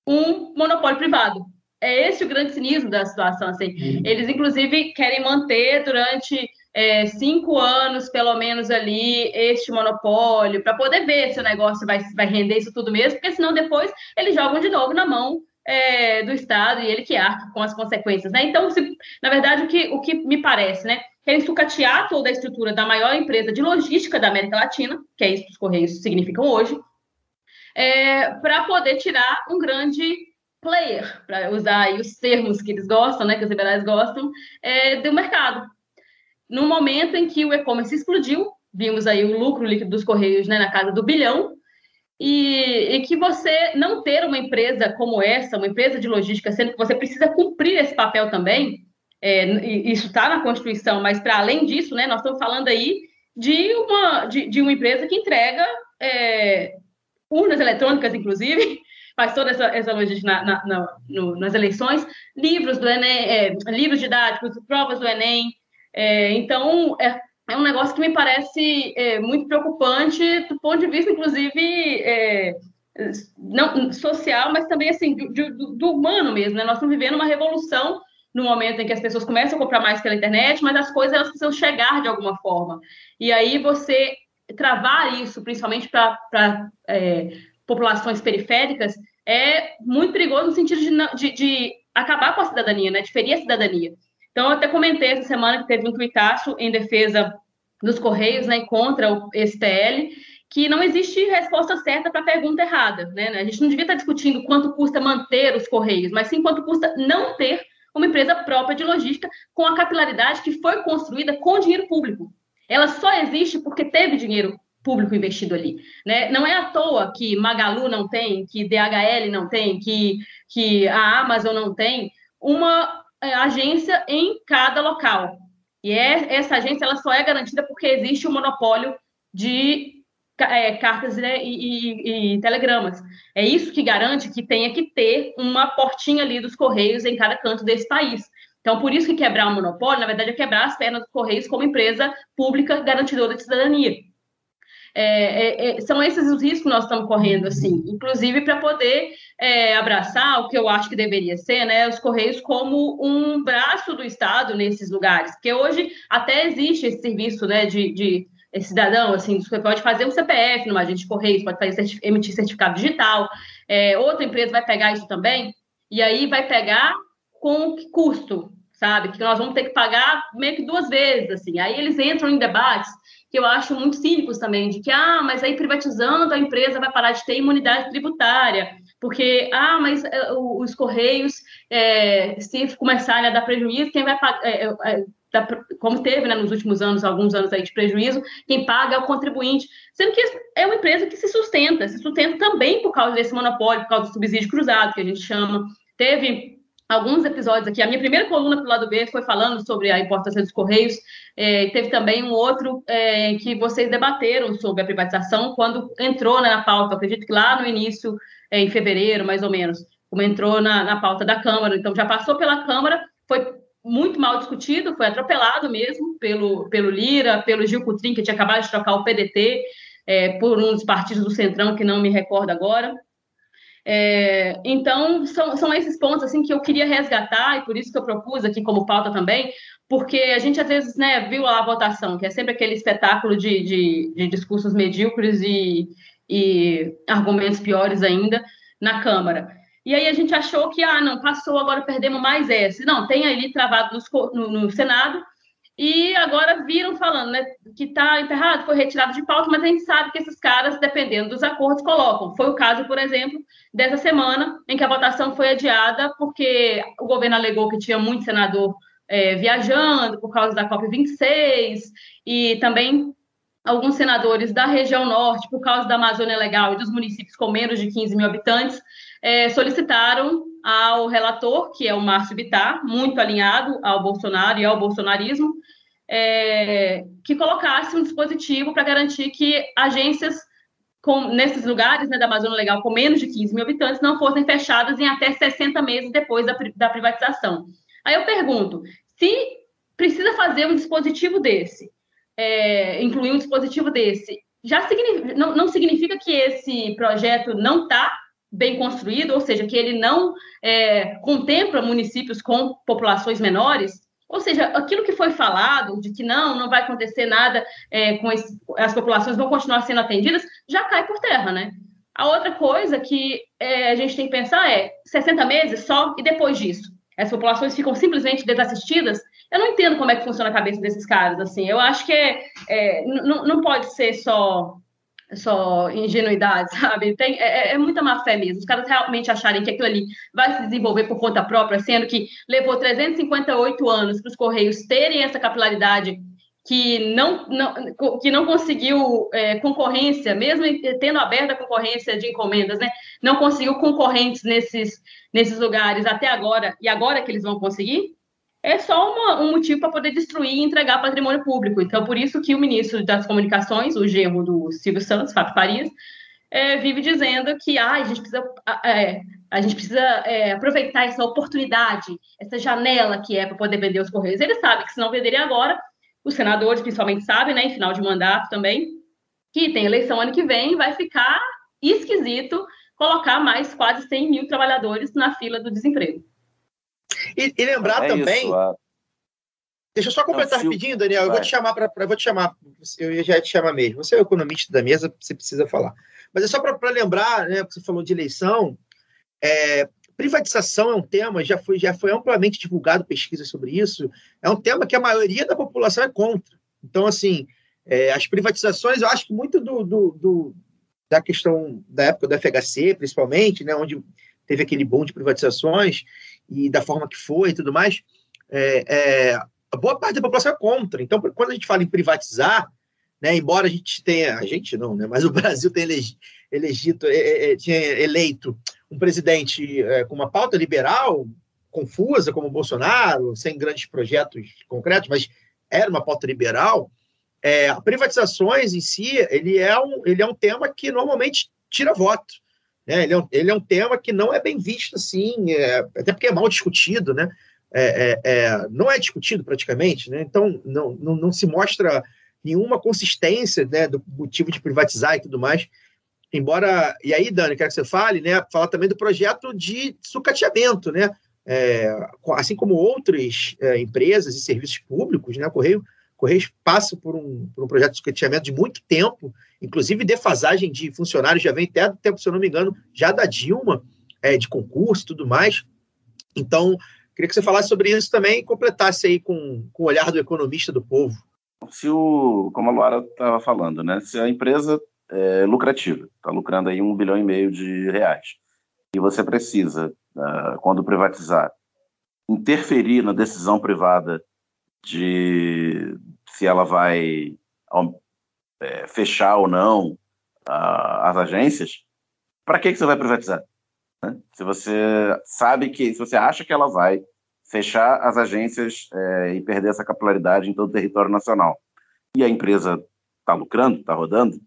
um monopólio privado. É esse o grande cinismo da situação. Assim. Eles, inclusive, querem manter durante é, cinco anos, pelo menos, ali, este monopólio, para poder ver se o negócio vai, vai render isso tudo mesmo, porque senão depois eles jogam de novo na mão é, do Estado e ele que arca com as consequências. Né? Então, se, na verdade, o que, o que me parece, né? Querem sucatear toda a estrutura da maior empresa de logística da América Latina, que é isso que os Correios significam hoje, é, para poder tirar um grande player, para usar os termos que eles gostam, né, que os liberais gostam, é, do mercado. No momento em que o e-commerce explodiu, vimos aí o lucro líquido dos Correios né, na casa do bilhão, e, e, que você não ter uma empresa como essa, uma empresa de logística, sendo que você precisa cumprir esse papel também, é, isso está na Constituição, mas para além disso, né, nós estamos falando aí de uma, de, de uma empresa que entrega é, urnas eletrônicas, inclusive, faz toda essa, essa logística na, na, na, no, nas eleições, livros do Enem, é, livros didáticos, provas do Enem. É, então, é, é, um negócio que me parece é, muito preocupante do ponto de vista, inclusive, é, não social, mas também assim do, do, do humano mesmo. Né? Nós estamos vivendo uma revolução no momento em que as pessoas começam a comprar mais pela internet, mas as coisas elas precisam chegar de alguma forma. E aí você travar isso, principalmente para é, populações periféricas, é muito perigoso no sentido de, de, de, acabar com a cidadania, né? de ferir a cidadania. Então, eu até comentei essa semana que teve um tuitaço em defesa dos Correios, né, contra o STL, que não existe resposta certa para a pergunta errada. Né? A gente não devia estar discutindo quanto custa manter os Correios, mas sim quanto custa não ter uma empresa própria de logística com a capilaridade que foi construída com dinheiro público. Ela só existe porque teve dinheiro público investido ali. Né? Não é à toa que Magalu não tem, que DHL não tem, que, que a Amazon não tem uma agência em cada local. E é, essa agência ela só é garantida porque existe o um monopólio de é, cartas né, e, e, e, telegramas. É isso que garante que tenha que ter uma portinha ali dos Correios em cada canto desse país. Então, por isso que quebrar o monopólio, na verdade, é quebrar as pernas dos Correios como empresa pública garantidora de cidadania. É, é, é, são esses os riscos que nós estamos correndo, assim, inclusive para poder é, abraçar o que eu acho que deveria ser, né, os Correios como um braço do Estado nesses lugares, porque hoje até existe esse serviço, né, de, de cidadão, assim, pode fazer um CPF numa agente de Correios, pode fazer, emitir certificado digital, é, outra empresa vai pegar isso também, e aí vai pegar com que custo, sabe? Que nós vamos ter que pagar meio que duas vezes, assim. Aí eles entram em debates que eu acho muito cínicos também, de que, ah, mas aí privatizando a empresa vai parar de ter imunidade tributária, porque, ah, mas uh, os Correios, é, se começarem a dar prejuízo, quem vai pagar, é, é, como teve né, nos últimos anos, alguns anos aí de prejuízo, quem paga é o contribuinte, sendo que é uma empresa que se sustenta, se sustenta também por causa desse monopólio, por causa do subsídio cruzado, que a gente chama. Teve alguns episódios aqui. A minha primeira coluna para o lado B foi falando sobre a importância dos Correios. É, teve também um outro é, que vocês debateram sobre a privatização quando entrou né, na pauta, acredito que lá no início, é, em fevereiro, mais ou menos, como entrou na, na pauta da Câmara. Então, já passou pela Câmara, foi muito mal discutido, foi atropelado mesmo pelo, pelo Lira, pelo Gil Cutrim, que tinha acabado de trocar o PDT é, por um dos partidos do Centrão, que não me recordo agora. É, então, são, são esses pontos assim que eu queria resgatar, e por isso que eu propus aqui como pauta também, porque a gente às vezes né, viu a votação, que é sempre aquele espetáculo de, de, de discursos medíocres e, e argumentos piores ainda na Câmara. E aí a gente achou que, ah, não, passou, agora perdemos mais esse. Não, tem ali travado no, no Senado, e agora viram falando né, que está enterrado, foi retirado de pauta, mas a gente sabe que esses caras, dependendo dos acordos, colocam. Foi o caso, por exemplo, dessa semana, em que a votação foi adiada porque o governo alegou que tinha muito senador é, viajando por causa da COP26 e também alguns senadores da região norte, por causa da Amazônia Legal e dos municípios com menos de 15 mil habitantes, é, solicitaram ao relator, que é o Márcio Bittar, muito alinhado ao Bolsonaro e ao bolsonarismo, é, que colocasse um dispositivo para garantir que agências com, nesses lugares né, da Amazônia Legal com menos de 15 mil habitantes não fossem fechadas em até 60 meses depois da, da privatização. Aí eu pergunto, se precisa fazer um dispositivo desse, é, incluir um dispositivo desse, já significa, não, não significa que esse projeto não está bem construído, ou seja, que ele não é, contempla municípios com populações menores, ou seja, aquilo que foi falado de que não, não vai acontecer nada é, com esse, as populações vão continuar sendo atendidas, já cai por terra, né? A outra coisa que é, a gente tem que pensar é 60 meses só e depois disso. As populações ficam simplesmente desassistidas. Eu não entendo como é que funciona a cabeça desses caras. Assim, eu acho que é, é não pode ser só só ingenuidade, sabe? Tem, é, é, muita má fé mesmo. Os caras realmente acharem que aquilo ali vai se desenvolver por conta própria, sendo que levou 358 anos para os Correios terem essa capilaridade que não, não, que não conseguiu é, concorrência, mesmo tendo aberta a concorrência de encomendas, né? Não conseguiu concorrentes nesses, nesses lugares até agora, e agora que eles vão conseguir? É só uma, um motivo para poder destruir e entregar patrimônio público. Então, por isso que o ministro das Comunicações, o genro do Silvio Santos, Fábio Farias, é, vive dizendo que ah, a gente precisa, é, a gente precisa é, aproveitar essa oportunidade, essa janela que é para poder vender os Correios. Ele sabe que se não venderem agora, os senadores principalmente sabem, né, em final de mandato também, que tem eleição ano que vem, vai ficar esquisito colocar mais quase 100 mil trabalhadores na fila do desemprego. E, e lembrar é também. Isso, a... Deixa eu só completar Não, rapidinho, Daniel. Eu vou te chamar para. vou te chamar. Eu já te chamar mesmo. Você é o economista da mesa, você precisa falar. Mas é só para lembrar, né? Você falou de eleição. É, privatização é um tema, já foi, já foi amplamente divulgado pesquisa sobre isso. É um tema que a maioria da população é contra. Então, assim, é, as privatizações, eu acho que muito do, do, do, da questão da época do FHC, principalmente, né, onde teve aquele bom de privatizações, e da forma que foi e tudo mais, é, é, a boa parte da população é contra. Então, quando a gente fala em privatizar, né, embora a gente tenha, a gente não, né, mas o Brasil tenha elegi, elegido, é, é, é tinha eleito um presidente é, com uma pauta liberal, confusa, como o Bolsonaro, sem grandes projetos concretos, mas era uma pauta liberal, privatizações em si, ele é, um, ele é um tema que normalmente tira voto. Né? Ele, é um, ele é um tema que não é bem visto assim, é, até porque é mal discutido, né? É, é, é, não é discutido praticamente, né? então não, não, não, se mostra nenhuma consistência né, do motivo de privatizar e tudo mais. Embora, e aí, Dani, quero que você fale, né? Falar também do projeto de sucateamento, né? É, assim como outras é, empresas e serviços públicos, né? Correio Correios passa por um, por um projeto de escateamento de muito tempo, inclusive defasagem de funcionários já vem até do tempo, se eu não me engano, já da Dilma, é, de concurso e tudo mais. Então, queria que você falasse sobre isso também e completasse aí com, com o olhar do economista do povo. Se o, como a Laura estava falando, né, se a empresa é lucrativa, está lucrando aí um bilhão e meio de reais, e você precisa, uh, quando privatizar, interferir na decisão privada de se ela vai é, fechar ou não a, as agências, para que, que você vai privatizar? Né? Se você sabe que, se você acha que ela vai fechar as agências é, e perder essa capilaridade em todo o território nacional, e a empresa está lucrando, está rodando,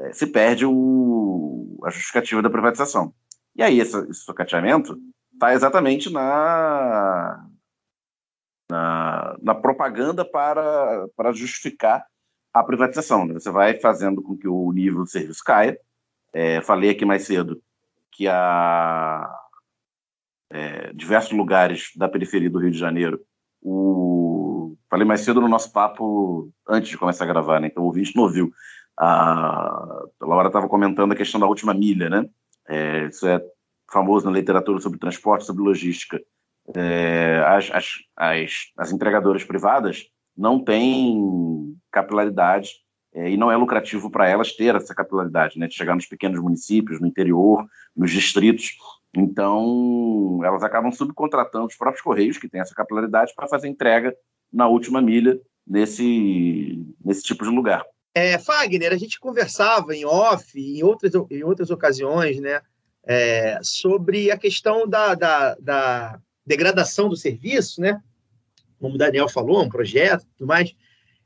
é, se perde o, a justificativa da privatização. E aí, esse, esse está exatamente na, na, na propaganda para, para justificar a privatização. Né? Você vai fazendo com que o nível do serviço caia. É, falei aqui mais cedo que há é, diversos lugares da periferia do Rio de Janeiro. O... Falei mais cedo no nosso papo antes de começar a gravar, né? então o ouvinte não ouviu. A, a Laura estava comentando a questão da última milha, né? É, isso é famoso na literatura sobre transporte, sobre logística é, as, as, as, as, entregadoras privadas não têm capilaridade é, e não é lucrativo para elas ter essa capilaridade, né, de chegar nos pequenos municípios, no interior, nos distritos. Então, elas acabam subcontratando os próprios Correios, que têm essa capilaridade, para fazer entrega na última milha nesse, nesse tipo de lugar. É, Fagner, a gente conversava em off, em outras, em outras ocasiões, né, é, sobre a questão da, da, da degradação do serviço, né? Como o Daniel falou, um projeto e tudo mais.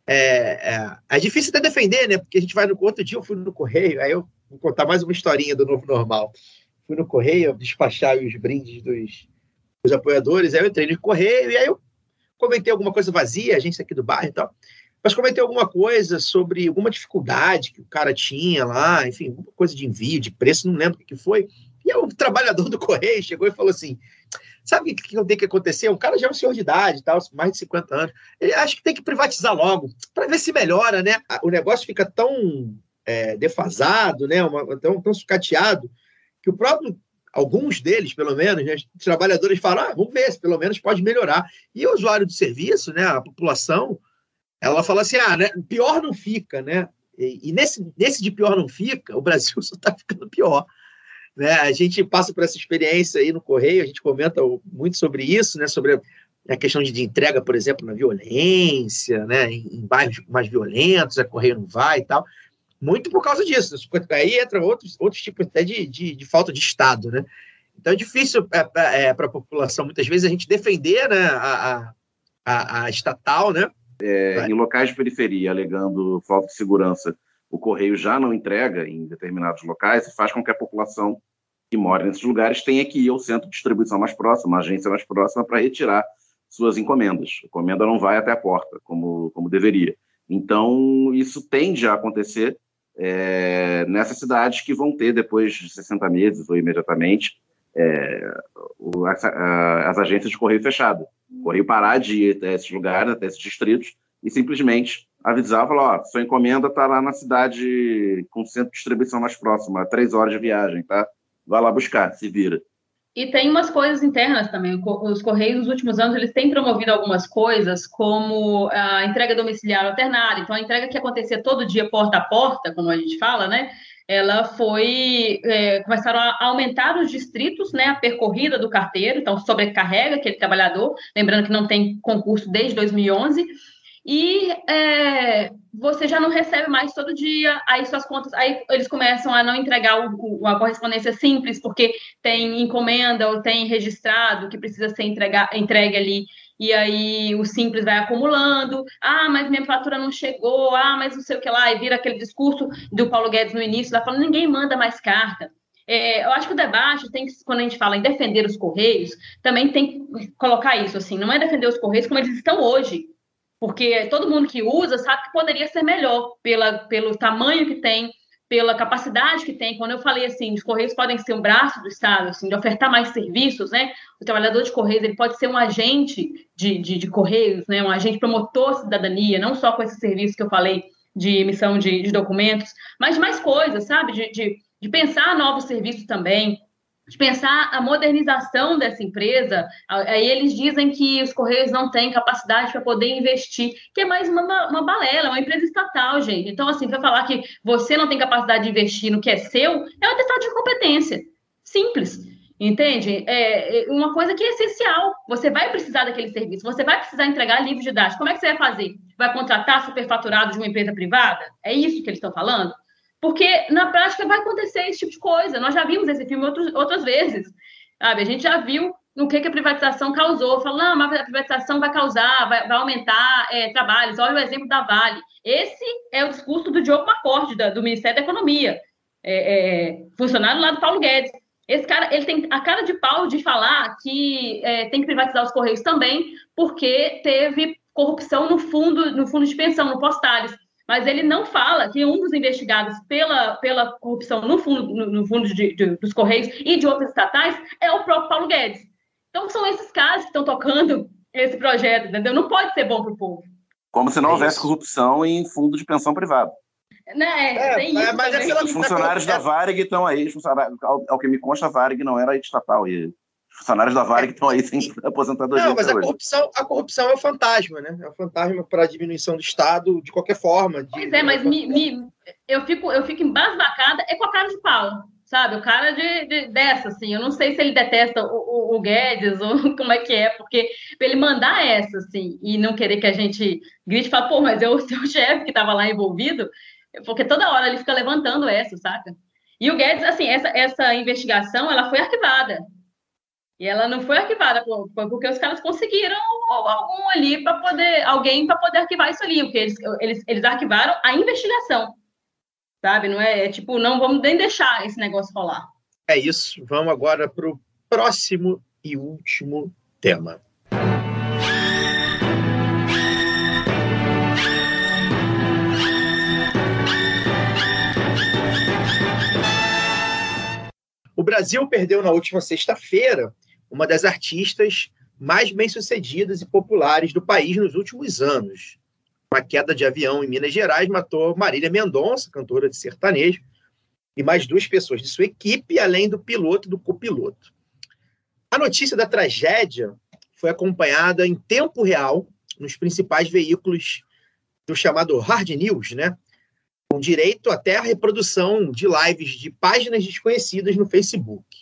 É, é, é, difícil até defender, né? Porque a gente vai no outro dia eu fui no correio, aí eu vou contar mais uma historinha do novo normal. Fui no correio despachar os brindes dos, os apoiadores, aí eu entrei no correio e aí eu comentei alguma coisa vazia, agência aqui do bairro e tal, mas comentei alguma coisa sobre alguma dificuldade que o cara tinha lá, enfim, alguma coisa de envio, de preço, não lembro o que foi. E aí o trabalhador do correio chegou e falou assim: sabe o que, tem que acontecer? O cara já é um senhor de idade, tal, mais de 50 anos. Ele acha que tem que privatizar logo, para ver se melhora, né? O negócio fica tão é, defasado, né? Uma, tão, tão sucateado, que o próprio alguns deles, pelo menos, né, os trabalhadores falam, ah, vamos ver se pelo menos pode melhorar. E o usuário do serviço, né, a população, ela fala assim, ah, né, pior não fica, né? E, e nesse, nesse de pior não fica, o Brasil só está ficando pior. Né? A gente passa por essa experiência aí no Correio, a gente comenta muito sobre isso, né, sobre a questão de, de entrega, por exemplo, na violência, né, em, em bairros mais violentos, a Correio não vai e tal muito por causa disso. Aí entra outros, outros tipos até de, de, de falta de Estado, né? Então é difícil é, é, é para a população, muitas vezes, a gente defender né, a, a, a estatal, né? É, em locais de periferia, alegando falta de segurança, o correio já não entrega em determinados locais e faz com que a população que mora nesses lugares tenha que ir ao centro de distribuição mais próximo, a agência mais próxima, para retirar suas encomendas. A encomenda não vai até a porta, como, como deveria. Então, isso tende a acontecer é, nessas cidades que vão ter, depois de 60 meses ou imediatamente, é, o, as, as, agências de correio fechado. O correio parar de ir até esses lugares, até esses distritos, e simplesmente avisar, falar, ó, sua encomenda está lá na cidade com centro de distribuição mais próximo, a três horas de viagem, tá? Vai lá buscar, se vira. E tem umas coisas internas também. Os Correios, nos últimos anos, eles têm promovido algumas coisas, como a entrega domiciliar alternada. Então, a entrega que acontecia todo dia, porta a porta, como a gente fala, né? Ela foi. É, começaram a aumentar os distritos, né? A percorrida do carteiro, então sobrecarrega aquele trabalhador. Lembrando que não tem concurso desde 2011 e é, você já não recebe mais todo dia, aí suas contas, aí eles começam a não entregar o, o, a correspondência simples, porque tem encomenda ou tem registrado que precisa ser entregar, entregue ali, e aí o simples vai acumulando, ah, mas minha fatura não chegou, ah, mas não sei o que lá, e vira aquele discurso do Paulo Guedes no início, lá falando, ninguém manda mais carta. É, eu acho que o debate tem que, quando a gente fala em defender os Correios, também tem que colocar isso, assim, não é defender os Correios como eles estão hoje, porque todo mundo que usa sabe que poderia ser melhor pela, pelo tamanho que tem, pela capacidade que tem. Quando eu falei assim, os correios podem ser um braço do Estado, assim, de ofertar mais serviços, né? O trabalhador de correios ele pode ser um agente de, de, de correios, né? Um agente promotor de cidadania, não só com esse serviço que eu falei de emissão de, de documentos, mas mais coisas, sabe? De, de, de pensar novos serviços também, de pensar a modernização dessa empresa. Aí eles dizem que os Correios não têm capacidade para poder investir, que é mais uma, uma balela, uma empresa estatal, gente. Então, assim, para falar que você não tem capacidade de investir no que é seu, é uma questão de competência. Simples. Entende? É, é uma coisa que é essencial. Você vai precisar daquele serviço, você vai precisar entregar livros didáticos. Como é que você vai fazer? Vai contratar superfaturado de uma empresa privada? É isso que eles estão falando? Porque na prática vai acontecer esse tipo de coisa. Nós já vimos esse filme outros, outras vezes. Sabe? A gente já viu no que, que a privatização causou. Falando, mas a privatização vai causar, vai, vai aumentar é, trabalhos. Olha o exemplo da Vale. Esse é o discurso do Diogo Macorde, do Ministério da Economia, é, é, funcionário lá do Paulo Guedes. Esse cara, ele tem a cara de pau de falar que é, tem que privatizar os Correios também, porque teve corrupção no fundo, no fundo de pensão, no Postales mas ele não fala que um dos investigados pela, pela corrupção no fundo, no, no fundo de, de, dos Correios e de outras estatais é o próprio Paulo Guedes. Então, são esses casos que estão tocando esse projeto, entendeu? Não pode ser bom para o povo. Como se não é houvesse corrupção em fundo de pensão privada. Né? É, é mas é Os funcionários da Varig estão aí, ao, ao que me consta, a Varig não era estatal, e funcionários da Varig estão aí sem aposentadoria. Não, mas a corrupção, a corrupção é o fantasma, né? É o fantasma para a diminuição do Estado de qualquer forma. De, pois é, mas me, me, eu, fico, eu fico embasbacada é com a cara de pau, sabe? O cara de, de, dessa, assim. Eu não sei se ele detesta o, o, o, Guedes ou como é que é, porque para ele mandar essa, assim, e não querer que a gente grite e fale, pô, mas é o seu chefe que estava lá envolvido, porque toda hora ele fica levantando essa, saca? E o Guedes, assim, essa, essa investigação, ela foi arquivada. E ela não foi arquivada porque os caras conseguiram algum ali para poder, alguém para poder arquivar isso ali. Porque eles, eles, eles arquivaram a investigação, sabe? Não é, é tipo, não vamos nem deixar esse negócio rolar. É isso. Vamos agora para o próximo e último tema. O Brasil perdeu na última sexta-feira uma das artistas mais bem-sucedidas e populares do país nos últimos anos. Uma queda de avião em Minas Gerais matou Marília Mendonça, cantora de sertanejo, e mais duas pessoas de sua equipe, além do piloto e do copiloto. A notícia da tragédia foi acompanhada em tempo real nos principais veículos do chamado Hard News, né? com direito até a reprodução de lives de páginas desconhecidas no Facebook.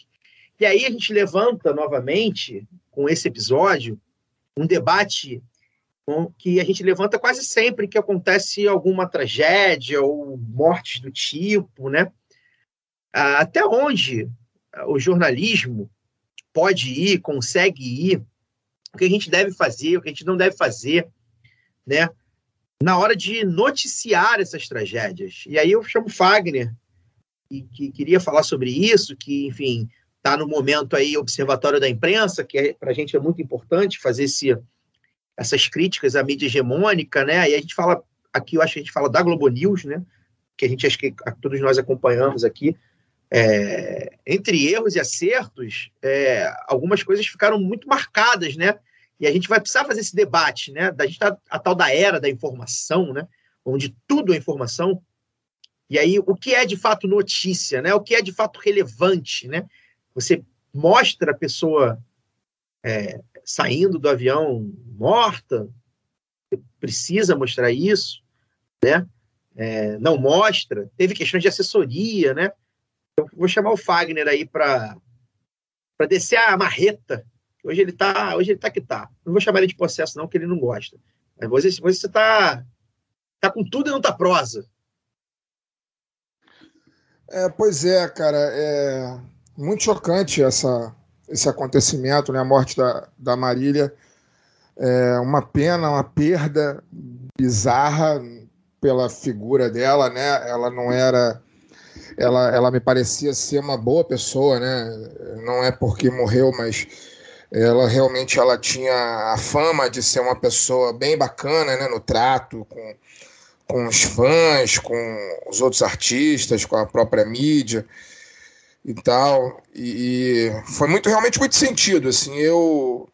E aí a gente levanta novamente, com esse episódio, um debate que a gente levanta quase sempre que acontece alguma tragédia ou mortes do tipo, né? Até onde o jornalismo pode ir, consegue ir, o que a gente deve fazer, o que a gente não deve fazer, né? na hora de noticiar essas tragédias. E aí eu chamo Fagner, e que queria falar sobre isso, que, enfim, está no momento aí observatório da imprensa, que é, para a gente é muito importante fazer esse, essas críticas à mídia hegemônica, né? Aí a gente fala, aqui eu acho que a gente fala da Globo News, né? Que a gente acho que todos nós acompanhamos aqui. É, entre erros e acertos, é, algumas coisas ficaram muito marcadas, né? E a gente vai precisar fazer esse debate, né? Da gente tá a tal da era da informação, né? Onde tudo é informação. E aí, o que é de fato notícia, né? O que é de fato relevante, né? Você mostra a pessoa é, saindo do avião morta, precisa mostrar isso, né? É, não mostra. Teve questões de assessoria, né? Eu vou chamar o Fagner aí para descer a marreta Hoje ele tá, hoje ele tá que tá. Não vou chamar ele de processo não, que ele não gosta. Mas você, você tá, tá com tudo e não tá prosa. É, pois é, cara, é muito chocante essa, esse acontecimento, né? A morte da, da Marília. É uma pena, uma perda bizarra pela figura dela, né? Ela não era ela, ela me parecia ser uma boa pessoa, né? Não é porque morreu, mas ela realmente ela tinha a fama de ser uma pessoa bem bacana né, no trato com, com os fãs, com os outros artistas, com a própria mídia e tal. E, e foi muito realmente muito sentido. Assim, eu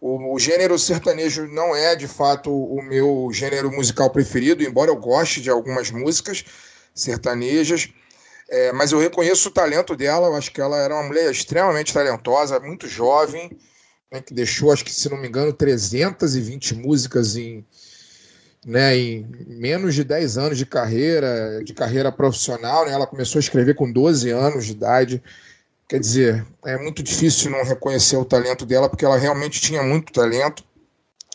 o, o, gênero sertanejo não é de fato o meu gênero musical preferido, embora eu goste de algumas músicas sertanejas. É, mas eu reconheço o talento dela, eu acho que ela era uma mulher extremamente talentosa, muito jovem, né, que deixou, acho que se não me engano, 320 músicas em, né, em menos de 10 anos de carreira, de carreira profissional. Né, ela começou a escrever com 12 anos de idade. Quer dizer, é muito difícil não reconhecer o talento dela, porque ela realmente tinha muito talento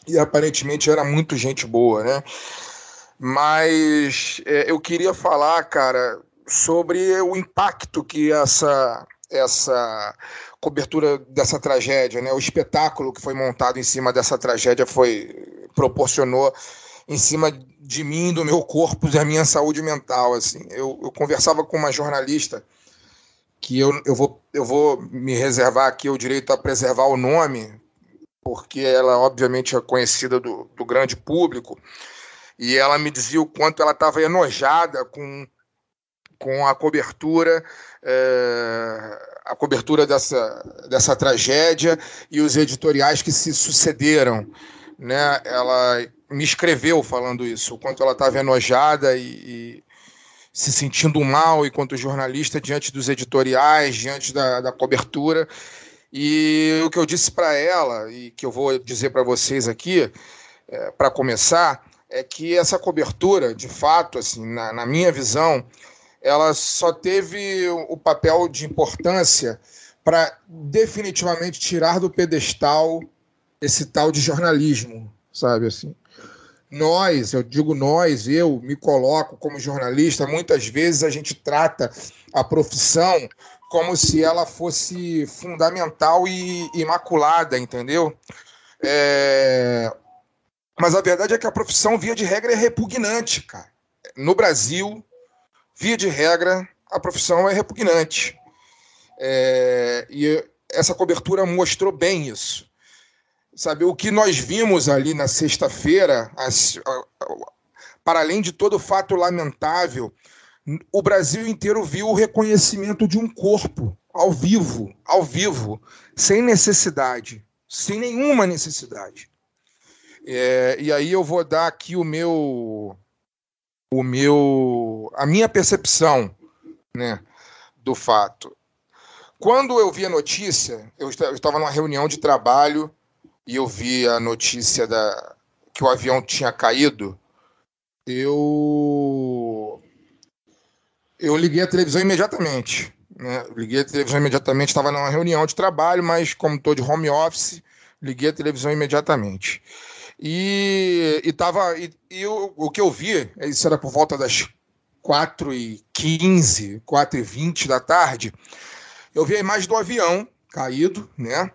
e aparentemente era muito gente boa, né? Mas é, eu queria falar, cara, sobre o impacto que essa essa cobertura dessa tragédia, né? O espetáculo que foi montado em cima dessa tragédia foi proporcionou em cima de mim, do meu corpo, da minha saúde mental, assim. Eu, eu conversava com uma jornalista que eu, eu, vou, eu vou me reservar aqui o direito a preservar o nome, porque ela obviamente é conhecida do, do grande público, e ela me dizia o quanto ela estava enojada com com a cobertura, é, a cobertura dessa, dessa tragédia e os editoriais que se sucederam. Né? Ela me escreveu falando isso, o quanto ela estava enojada e, e, se sentindo mal enquanto jornalista diante dos editoriais, diante da, da cobertura. E o que eu disse para ela, e que eu vou dizer para vocês aqui, é, para começar, é que essa cobertura, de fato, assim, na, na minha visão, ela só teve o papel de importância para definitivamente tirar do pedestal esse tal de jornalismo, sabe assim. Nós, eu digo nós, eu me coloco como jornalista, muitas vezes a gente trata a profissão como se ela fosse fundamental e imaculada, entendeu? É... Mas a verdade é que a profissão, via de regra, é repugnante, cara. No Brasil, via de regra, a profissão é repugnante. É, e essa cobertura mostrou bem isso. Sabe, o que nós vimos ali na sexta-feira, para além de todo o fato lamentável, o Brasil inteiro viu o reconhecimento de um corpo ao vivo, ao vivo, sem necessidade, sem nenhuma necessidade. É, e aí eu vou dar aqui o meu, o meu, a minha percepção, né, do fato. Quando eu vi a notícia, eu estava numa reunião de trabalho e eu vi a notícia da, que o avião tinha caído, eu eu liguei a televisão imediatamente. Né? Liguei a televisão imediatamente, estava numa reunião de trabalho, mas como estou de home office, liguei a televisão imediatamente. E, e, tava, e, e o, o que eu vi, isso era por volta das 4h15, 4h20 da tarde, eu vi a imagem do avião caído, né?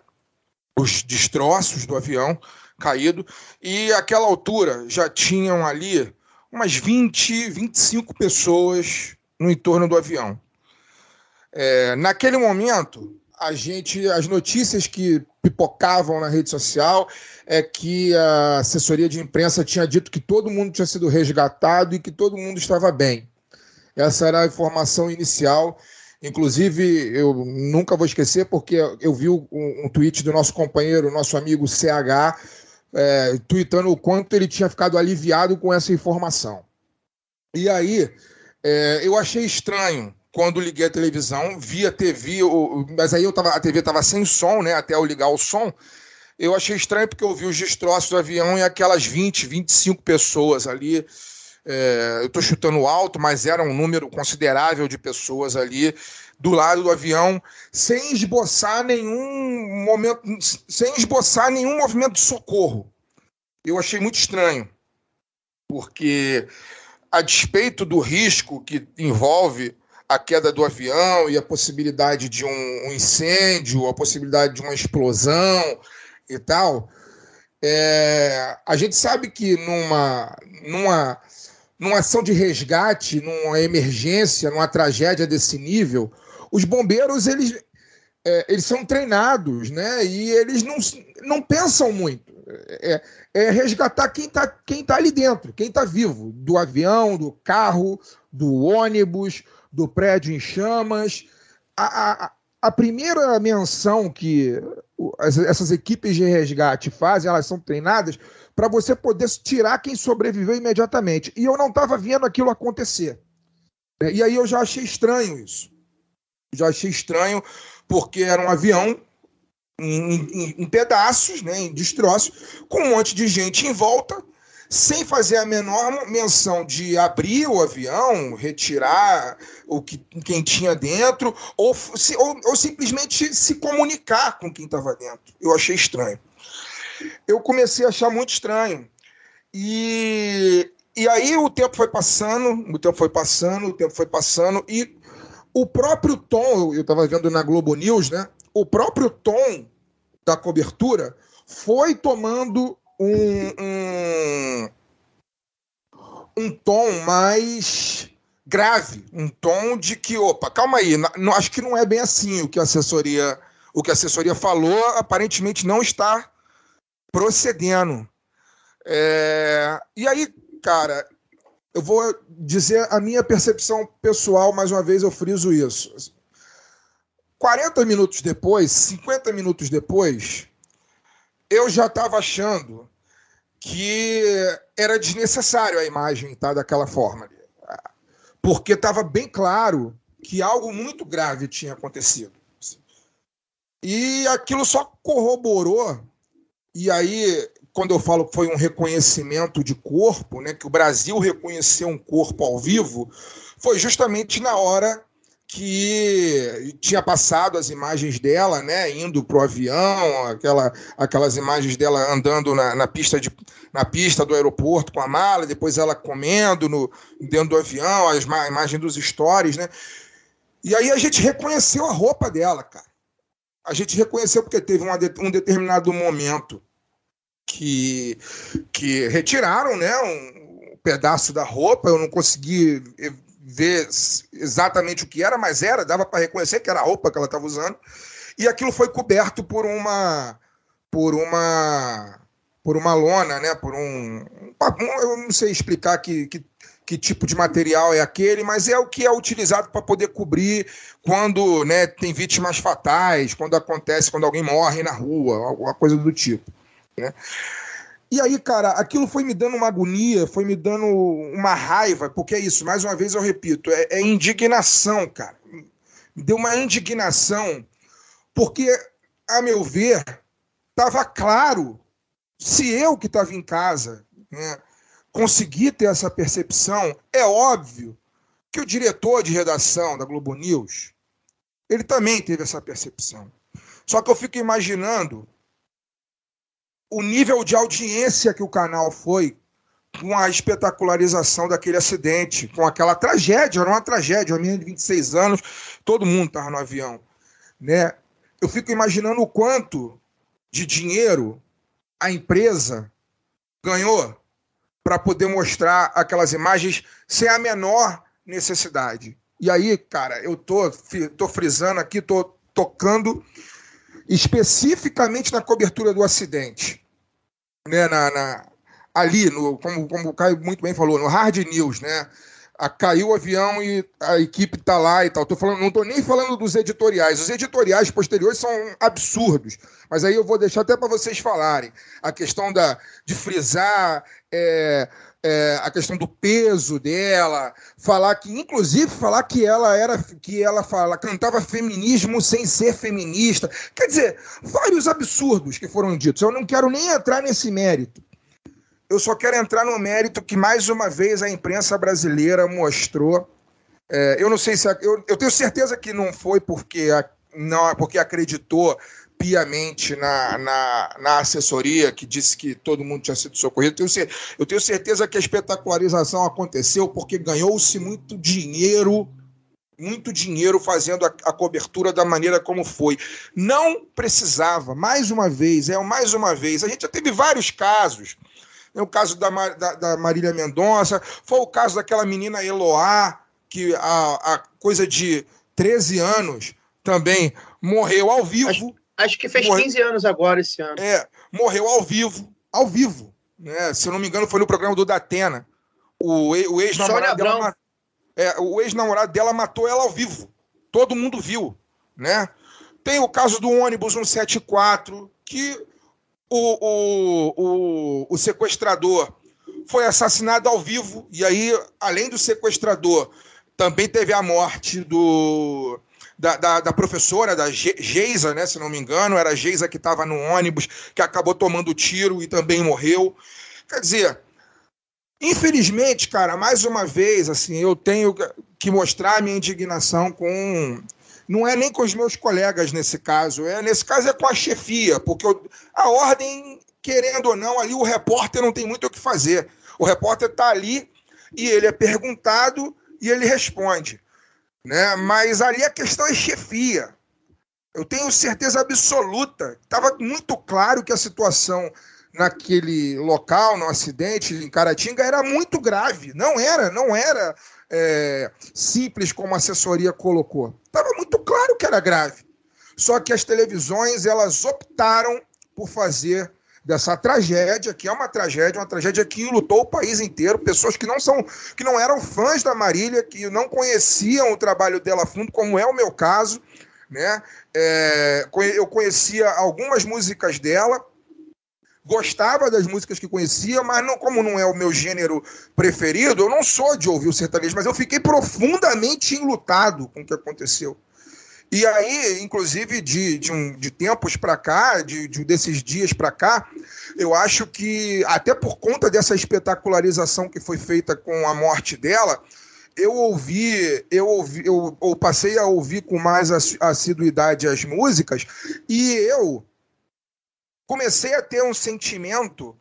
Os destroços do avião caído, e àquela altura já tinham ali umas 20, 25 pessoas no entorno do avião. É, naquele momento, a gente, as notícias que pipocavam na rede social é que a assessoria de imprensa tinha dito que todo mundo tinha sido resgatado e que todo mundo estava bem. Essa era a informação inicial Inclusive, eu nunca vou esquecer, porque eu vi um, um tweet do nosso companheiro, nosso amigo CH, é, tweetando o quanto ele tinha ficado aliviado com essa informação. E aí, é, eu achei estranho quando liguei a televisão, vi a TV, mas aí eu tava, a TV estava sem som, né, até eu ligar o som. Eu achei estranho porque eu vi os destroços do avião e aquelas 20, 25 pessoas ali é, eu estou chutando alto, mas era um número considerável de pessoas ali do lado do avião, sem esboçar nenhum momento, sem esboçar nenhum movimento de socorro. Eu achei muito estranho, porque a despeito do risco que envolve a queda do avião e a possibilidade de um, incêndio, a possibilidade de uma explosão e tal, é, a gente sabe que numa, numa numa ação de resgate, numa emergência, numa tragédia desse nível, os bombeiros eles, é, eles são treinados, né? E eles não, não pensam muito. É, é resgatar quem está quem tá ali dentro, quem está vivo, do avião, do carro, do ônibus, do prédio em chamas. A, a, a primeira menção que essas equipes de resgate fazem, elas são treinadas para você poder tirar quem sobreviveu imediatamente. E eu não estava vendo aquilo acontecer. E aí eu já achei estranho isso. Já achei estranho, porque era um avião em, em, em pedaços, né, em destroços, com um monte de gente em volta, sem fazer a menor menção de abrir o avião, retirar o que quem tinha dentro, ou, ou, ou simplesmente se comunicar com quem estava dentro. Eu achei estranho eu comecei a achar muito estranho. E, e aí o tempo foi passando, o tempo foi passando, o tempo foi passando, e o próprio tom, eu estava vendo na Globo News, né? O próprio tom da cobertura foi tomando um, um, um tom mais grave, um tom de que, opa, calma aí, não, acho que não é bem assim o que a assessoria, o que a assessoria falou, aparentemente não está procedendo. É... E aí, cara, eu vou dizer a minha percepção pessoal, mais uma vez eu friso isso. 40 minutos depois, 50 minutos depois, eu já estava achando que era desnecessário a imagem tá, daquela forma. Porque estava bem claro que algo muito grave tinha acontecido. E aquilo só corroborou e aí, quando eu falo que foi um reconhecimento de corpo, né, que o Brasil reconheceu um corpo ao vivo, foi justamente na hora que tinha passado as imagens dela, né, indo pro avião, aquela, aquelas imagens dela andando na, na, pista de, na pista do aeroporto com a mala, depois ela comendo no, dentro do avião, as a imagem dos stories, né? E aí a gente reconheceu a roupa dela, cara a gente reconheceu porque teve uma, um determinado momento que, que retiraram né, um pedaço da roupa, eu não consegui ver exatamente o que era, mas era, dava para reconhecer que era a roupa que ela estava usando. e aquilo foi coberto por uma por uma por uma lona, né? Por um, um eu não sei explicar que, que, que, tipo de material é aquele, mas é o que é utilizado para poder cobrir quando, né, tem vítimas fatais, quando acontece, quando alguém morre na rua, alguma coisa do tipo, né? E aí, cara, aquilo foi me dando uma agonia, foi me dando uma raiva, porque é isso, mais uma vez eu repito, é, é indignação, cara. Me deu uma indignação, porque, a meu ver, estava claro, se eu que estava em casa né, conseguir ter essa percepção, é óbvio que o diretor de redação da Globo News, ele também teve essa percepção. Só que eu fico imaginando o nível de audiência que o canal foi com a espetacularização daquele acidente, com aquela tragédia, era uma tragédia, uma menina de 26 anos, todo mundo estava no avião. Né? Eu fico imaginando o quanto de dinheiro a empresa ganhou para poder mostrar aquelas imagens sem a menor necessidade. E aí, cara, eu tô, tô frisando aqui, tô tocando especificamente na cobertura do acidente, né, na, na ali, no, como, como o Caio muito bem falou, no hard news, né, a, caiu o avião e a equipe está lá e tal. Tô falando, não estou nem falando dos editoriais. Os editoriais posteriores são absurdos. Mas aí eu vou deixar até para vocês falarem. A questão da, de frisar é, é, a questão do peso dela, falar que, inclusive, falar que ela era que ela fala, cantava feminismo sem ser feminista. Quer dizer, vários absurdos que foram ditos. Eu não quero nem entrar nesse mérito. Eu só quero entrar no mérito que, mais uma vez, a imprensa brasileira mostrou. É, eu não sei se. Eu, eu, tenho certeza que não foi porque, não, porque acreditou piamente na, na, na, assessoria, que disse que todo mundo tinha sido socorrido. Eu tenho, eu tenho certeza que a espetacularização aconteceu porque ganhou-se muito dinheiro muito dinheiro fazendo a, a, cobertura da maneira como foi. Não precisava, mais uma vez, é mais uma vez. A gente já teve vários casos é o caso da, da, da Marília Mendonça, foi o caso daquela menina Eloá, que a, a coisa de 13 anos também morreu ao vivo. Acho, acho que fez morreu, 15 anos agora esse ano. É, morreu ao vivo, ao vivo. Né? Se eu não me engano, foi no programa do Datena. O, o ex-namorado dela, é, o ex-namorado dela matou ela ao vivo. Todo mundo viu, né? Tem o caso do ônibus 174, que o, o, o, o sequestrador foi assassinado ao vivo, e aí, além do sequestrador, também teve a morte do, da, da, da, professora, da Geisa, né, se não me engano, era a Geisa que estava no ônibus, que acabou tomando tiro e também morreu. Quer dizer, infelizmente, cara, mais uma vez, assim, eu tenho que mostrar a minha indignação com não é nem com os meus colegas nesse caso, é nesse caso é com a chefia, porque eu, a ordem, querendo ou não, ali o repórter não tem muito o que fazer. O repórter está ali e ele é perguntado e ele responde. Né? Mas ali a questão é chefia. Eu tenho certeza absoluta. Estava muito claro que a situação naquele local, no acidente em Caratinga, era muito grave. Não era, não era é, simples como a assessoria colocou. Estava muito claro que era grave. Só que as televisões elas optaram por fazer dessa tragédia, que é uma tragédia, uma tragédia que lutou o país inteiro, pessoas que não são, que não eram fãs da Marília, que não conheciam o trabalho dela a fundo, como é o meu caso, né? É, eu conhecia algumas músicas dela, gostava das músicas que conhecia, mas não, como não é o meu gênero preferido, eu não sou de ouvir o sertanejo, mas eu fiquei profundamente enlutado com o que aconteceu. E aí, inclusive, de, de, um, de tempos para cá, de, de, desses dias para cá, eu acho que, até por conta dessa espetacularização que foi feita com a morte dela, eu ouvi, eu ouvi, eu, eu passei a ouvir com mais assiduidade as músicas, e eu comecei a ter um sentimento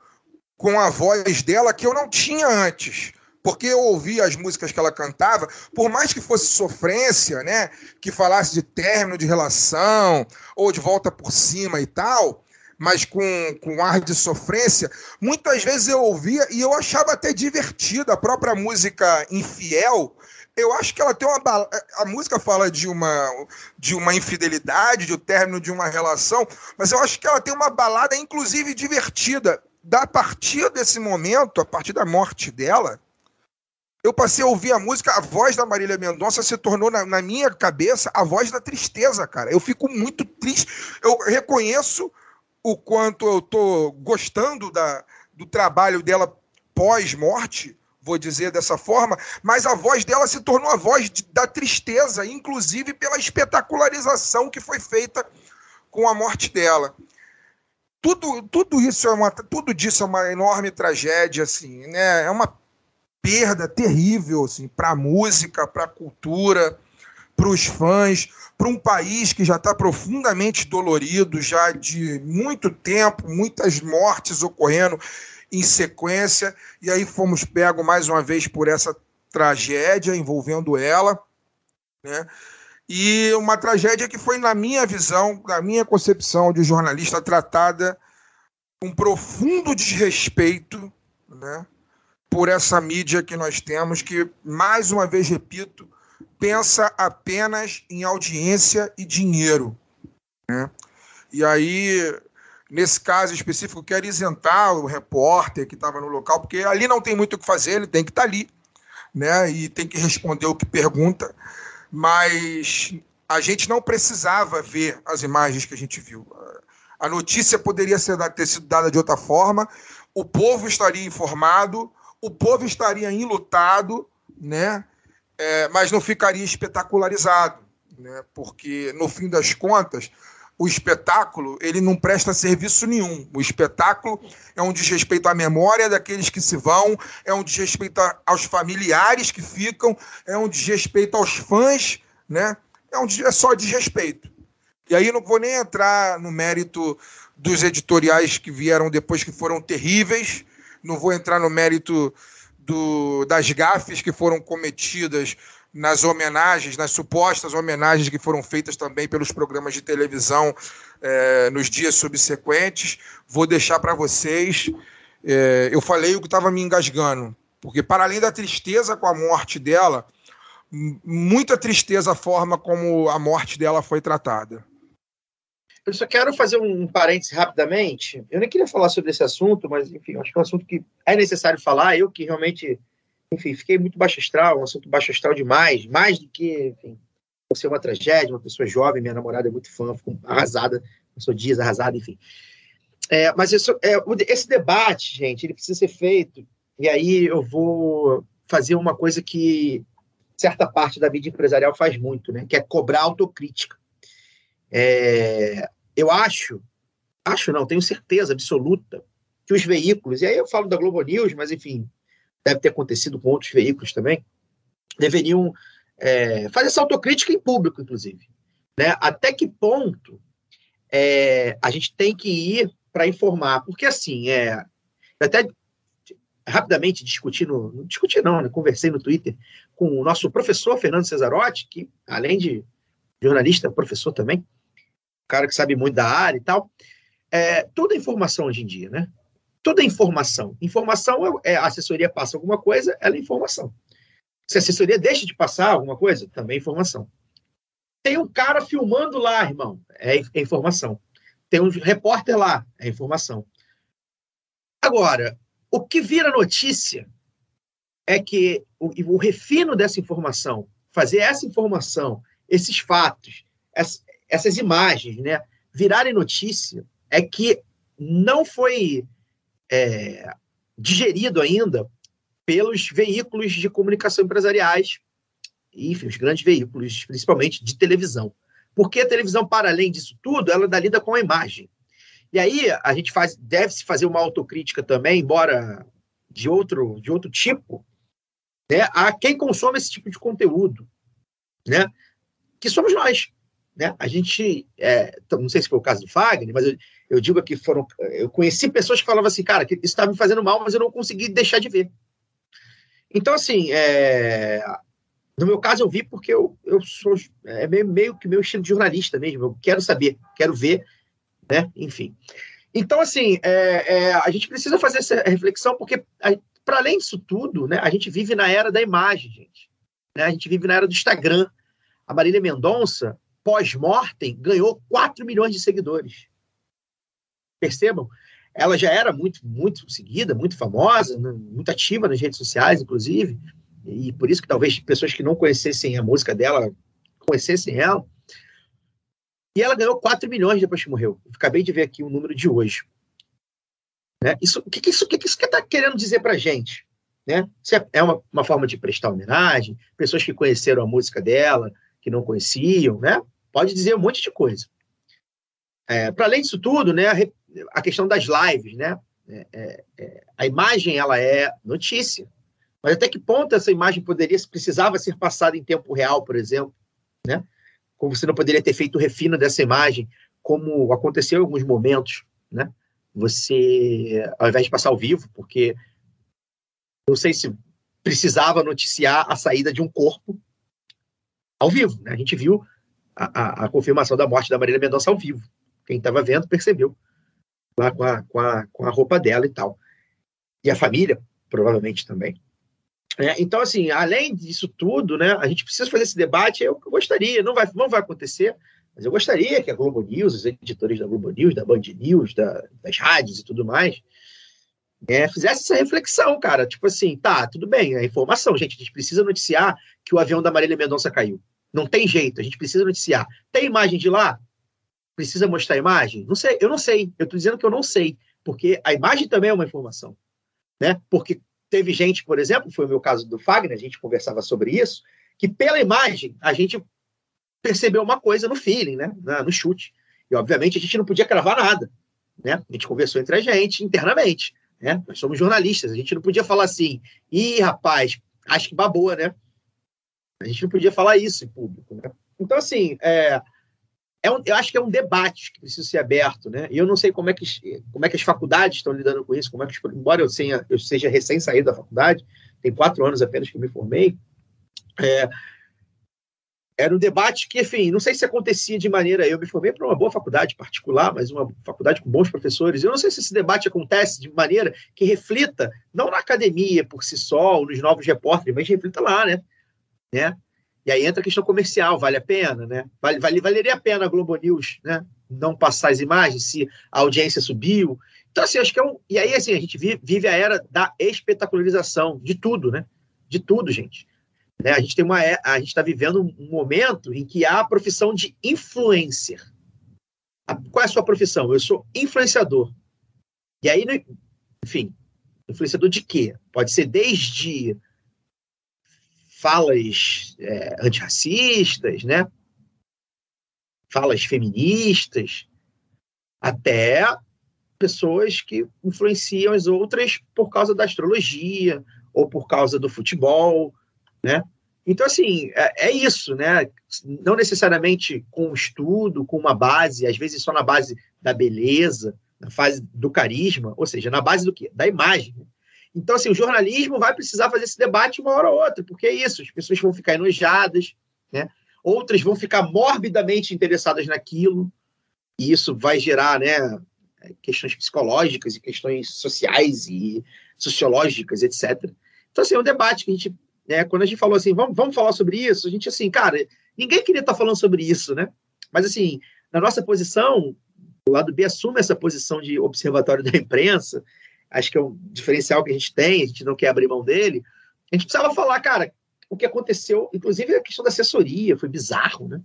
com a voz dela que eu não tinha antes. Porque eu ouvia as músicas que ela cantava, por mais que fosse sofrência, né? Que falasse de término de relação, ou de volta por cima e tal, mas com, com ar de sofrência, muitas vezes eu ouvia e eu achava até divertida a própria música Infiel. Eu acho que ela tem uma a música fala de uma de uma infidelidade, de um término de uma relação, mas eu acho que ela tem uma balada inclusive divertida. Da partir desse momento, a partir da morte dela, eu passei a ouvir a música, a voz da Marília Mendonça se tornou na, na minha cabeça a voz da tristeza, cara. Eu fico muito triste. Eu reconheço o quanto eu tô gostando da, do trabalho dela pós-morte, vou dizer dessa forma, mas a voz dela se tornou a voz de, da tristeza, inclusive pela espetacularização que foi feita com a morte dela. Tudo, tudo isso é uma, tudo disso é uma enorme tragédia, assim, né? É uma perda terrível, assim, para a música, para a cultura, para os fãs, para um país que já está profundamente dolorido, já de muito tempo, muitas mortes ocorrendo em sequência, e aí fomos pegos mais uma vez por essa tragédia envolvendo ela, né? E uma tragédia que foi, na minha visão, na minha concepção de jornalista, tratada com profundo desrespeito, né? Por essa mídia que nós temos, que, mais uma vez repito, pensa apenas em audiência e dinheiro. Né? E aí Nesse caso específico, quero isentar o repórter que estava no local, porque ali não tem muito o que fazer, ele tem que estar tá ali, né? E tem que responder o que pergunta. Mas a gente não precisava ver as imagens que a gente viu. A notícia poderia ser, ter sido dada de outra forma, o povo estaria informado, o povo estaria enlutado, né? É, mas não ficaria espetacularizado, né? Porque, no fim das contas, o espetáculo ele não presta serviço nenhum. O espetáculo é um desrespeito à memória daqueles que se vão, é um desrespeito aos familiares que ficam, é um desrespeito aos fãs, né? É, um, é só desrespeito. E aí não vou nem entrar no mérito dos editoriais que vieram depois que foram terríveis, não vou entrar no mérito do, das gafes que foram cometidas nas homenagens, nas supostas homenagens que foram feitas também pelos programas de televisão é, nos dias subsequentes. Vou deixar para vocês. É, eu falei o que estava me engasgando, porque para além da tristeza com a morte dela, muita tristeza a forma como a morte dela foi tratada. Eu só quero fazer um parêntese rapidamente. Eu nem queria falar sobre esse assunto, mas enfim, acho que é um assunto que é necessário falar. Eu que realmente enfim, fiquei muito baixo astral, um assunto baixo astral demais, mais do que, enfim, ser uma tragédia, uma pessoa jovem, minha namorada é muito fã, arrasada, passou dias arrasada, enfim. É, mas é, esse debate, gente, ele precisa ser feito, e aí eu vou fazer uma coisa que certa parte da vida empresarial faz muito, né, que é cobrar autocrítica. É, eu acho, acho não, tenho certeza absoluta que os veículos, e aí eu falo da Globo News, mas enfim, deve ter acontecido com outros veículos também, deveriam é, fazer essa autocrítica em público, inclusive. Né? Até que ponto é, a gente tem que ir para informar? Porque, assim, é, até rapidamente discuti no, não discuti não, né? conversei no Twitter com o nosso professor Fernando Cesarotti, que além de jornalista, é professor também, cara que sabe muito da área e tal. É, toda informação hoje em dia, né? Toda informação. Informação é, é a assessoria passa alguma coisa, ela é informação. Se a assessoria deixa de passar alguma coisa, também é informação. Tem um cara filmando lá, irmão, é, é informação. Tem um repórter lá, é informação. Agora, o que vira notícia é que o, o refino dessa informação, fazer essa informação, esses fatos, essa, essas imagens, né, virarem notícia, é que não foi é, digerido ainda pelos veículos de comunicação empresariais, enfim, os grandes veículos, principalmente de televisão. Porque a televisão, para além disso tudo, ela lida com a imagem. E aí a gente faz, deve se fazer uma autocrítica também, embora de outro, de outro tipo, né, a quem consome esse tipo de conteúdo, né, que somos nós. Né? A gente, é, não sei se foi o caso do Fagner, mas eu, eu digo que foram. Eu conheci pessoas que falavam assim, cara, que isso está me fazendo mal, mas eu não consegui deixar de ver. Então, assim, é, no meu caso, eu vi porque eu, eu sou. É meio, meio que meu estilo de jornalista mesmo. Eu quero saber, quero ver, né? Enfim. Então, assim, é, é, a gente precisa fazer essa reflexão, porque, para além disso tudo, né, a gente vive na era da imagem, gente. né? A gente vive na era do Instagram. A Marília Mendonça, pós-mortem, ganhou 4 milhões de seguidores. Percebam? Ela já era muito, muito seguida, muito famosa, né? muito ativa nas redes sociais, inclusive, e por isso que talvez pessoas que não conhecessem a música dela conhecessem ela. E ela ganhou 4 milhões depois que morreu. Eu acabei de ver aqui o número de hoje. Né? Isso, o que, que isso está que que isso tá querendo dizer para gente? Né? Isso é, é uma, uma forma de prestar homenagem, pessoas que conheceram a música dela, que não conheciam, né? Pode dizer um monte de coisa. É, para além disso tudo, né, a, questão das lives, né? É, é, é, a imagem ela é notícia, mas até que ponto essa imagem poderia, precisava ser passada em tempo real, por exemplo, né? Como você não poderia ter feito o refino dessa imagem, como aconteceu em alguns momentos, né? Você, ao invés de passar ao vivo, porque não sei se precisava noticiar a saída de um corpo ao vivo, né? A gente viu a, a, a confirmação da morte da Marília Mendonça ao vivo. Quem estava vendo percebeu lá com a, com, a, com a roupa dela e tal. E a família, provavelmente também. É, então, assim, além disso tudo, né, a gente precisa fazer esse debate. Eu gostaria, não vai, não vai acontecer, mas eu gostaria que a Globo News, os editores da Globo News, da Band News, da, das rádios e tudo mais, é, fizesse essa reflexão, cara. Tipo assim, tá, tudo bem, é informação, gente. A gente precisa noticiar que o avião da Marília Mendonça caiu. Não tem jeito, a gente precisa noticiar. Tem imagem de lá? Precisa mostrar a imagem? Não sei, eu não sei. Eu estou dizendo que eu não sei, porque a imagem também é uma informação. Né? Porque teve gente, por exemplo, foi o meu caso do Fagner, a gente conversava sobre isso, que pela imagem a gente percebeu uma coisa no feeling, né? no chute. E, obviamente, a gente não podia cravar nada. Né? A gente conversou entre a gente internamente. Né? Nós somos jornalistas, a gente não podia falar assim, ih, rapaz, acho que babou, né? A gente não podia falar isso em público, né? Então, assim, é, é um, eu acho que é um debate que precisa ser aberto, né? E eu não sei como é que, como é que as faculdades estão lidando com isso, como é que, embora eu, tenha, eu seja recém saído da faculdade, tem quatro anos apenas que eu me formei, é, era um debate que, enfim, não sei se acontecia de maneira. Eu me formei para uma boa faculdade particular, mas uma faculdade com bons professores. Eu não sei se esse debate acontece de maneira que reflita, não na academia por si só, ou nos novos repórteres, mas reflita lá, né? né? E aí entra a questão comercial, vale a pena, né? Vale, vale, valeria a pena a Globo News, né? Não passar as imagens se a audiência subiu. Então, assim, acho que é um. E aí, assim, a gente vive, vive a era da espetacularização de tudo, né? De tudo, gente. Né? A gente tem uma. É, a gente está vivendo um momento em que há a profissão de influencer. Qual é a sua profissão? Eu sou influenciador. E aí, enfim, influenciador de quê? Pode ser desde falas é, antirracistas, né? falas feministas, até pessoas que influenciam as outras por causa da astrologia ou por causa do futebol, né? Então, assim, é, é isso, né? Não necessariamente com estudo, com uma base, às vezes só na base da beleza, na fase do carisma, ou seja, na base do quê? Da imagem. Então, assim, o jornalismo vai precisar fazer esse debate uma hora ou outra, porque é isso, as pessoas vão ficar enojadas, né? outras vão ficar morbidamente interessadas naquilo, e isso vai gerar né, questões psicológicas e questões sociais e sociológicas, etc. Então, assim, é um debate que a gente, né, quando a gente falou assim, vamos, vamos falar sobre isso, a gente, assim, cara, ninguém queria estar falando sobre isso, né? Mas, assim, na nossa posição, o lado B assume essa posição de observatório da imprensa, acho que é um diferencial que a gente tem, a gente não quer abrir mão dele. A gente precisava falar, cara, o que aconteceu, inclusive a questão da assessoria, foi bizarro, né?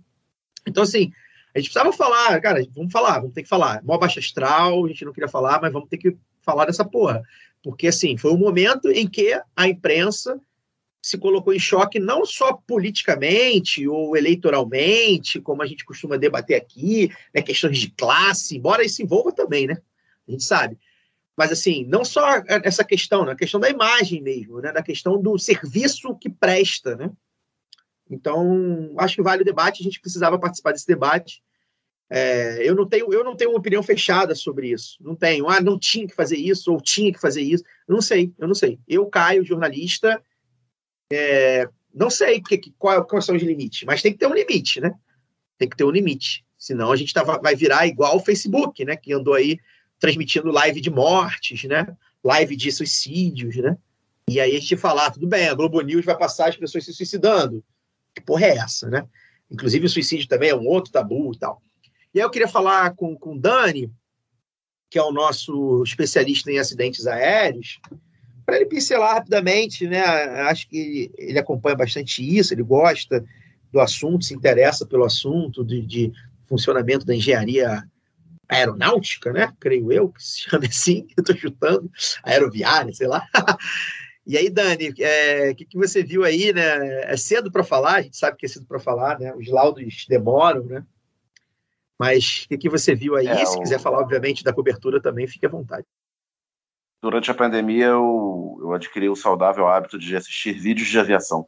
Então, assim, a gente precisava falar, cara, vamos falar, vamos ter que falar. Mó baixa astral, a gente não queria falar, mas vamos ter que falar dessa porra. Porque, assim, foi um momento em que a imprensa se colocou em choque não só politicamente ou eleitoralmente, como a gente costuma debater aqui, né, questões de classe, embora isso envolva também, né? A gente sabe. Mas, assim, não só essa questão, né? a questão da imagem mesmo, né? da questão do serviço que presta. Né? Então, acho que vale o debate, a gente precisava participar desse debate. É, eu, não tenho, eu não tenho uma opinião fechada sobre isso. Não tenho, ah, não tinha que fazer isso, ou tinha que fazer isso. Eu não sei, eu não sei. Eu, Caio, jornalista, é, não sei que, qual, quais são os limites, mas tem que ter um limite, né? Tem que ter um limite. Senão a gente tá, vai virar igual o Facebook, né? Que andou aí transmitindo live de mortes, né? Live de suicídios, né? E aí a gente falar, tudo bem, a Globo News vai passar as pessoas se suicidando. Que porra é essa, né? Inclusive o suicídio também é um outro tabu e tal. E aí eu queria falar com, com o Dani, que é o nosso especialista em acidentes aéreos, para ele pincelar rapidamente, né? Acho que ele acompanha bastante isso, ele gosta do assunto, se interessa pelo assunto de, de funcionamento da engenharia aeronáutica, né? Creio eu que se chama assim, eu estou chutando, aeroviária, sei lá. E aí, Dani, o é, que, que você viu aí, né? É cedo para falar, a gente sabe que é cedo para falar, né? Os laudos demoram, né? Mas o que, que você viu aí? É, Se o... quiser falar, obviamente, da cobertura também, fique à vontade. Durante a pandemia, eu, eu adquiri o saudável hábito de assistir vídeos de aviação,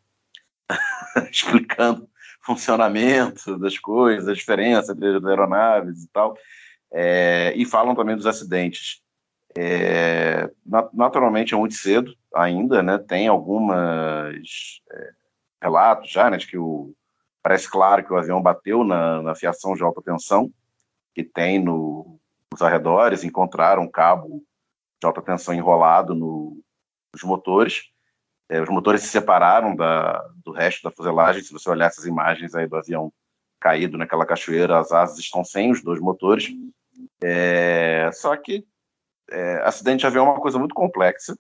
explicando funcionamento das coisas, a diferença entre as aeronaves e tal, é, e falam também dos acidentes. É, naturalmente é muito cedo ainda, né? Tem algumas é, relatos já, né, de que o parece claro que o avião bateu na, na fiação de alta tensão que tem no, nos arredores, encontraram um cabo de alta tensão enrolado no, nos motores. É, os motores se separaram da, do resto da fuselagem. Se você olhar essas imagens aí do avião caído naquela cachoeira, as asas estão sem os dois motores. É, só que é, acidente de avião é uma coisa muito complexa.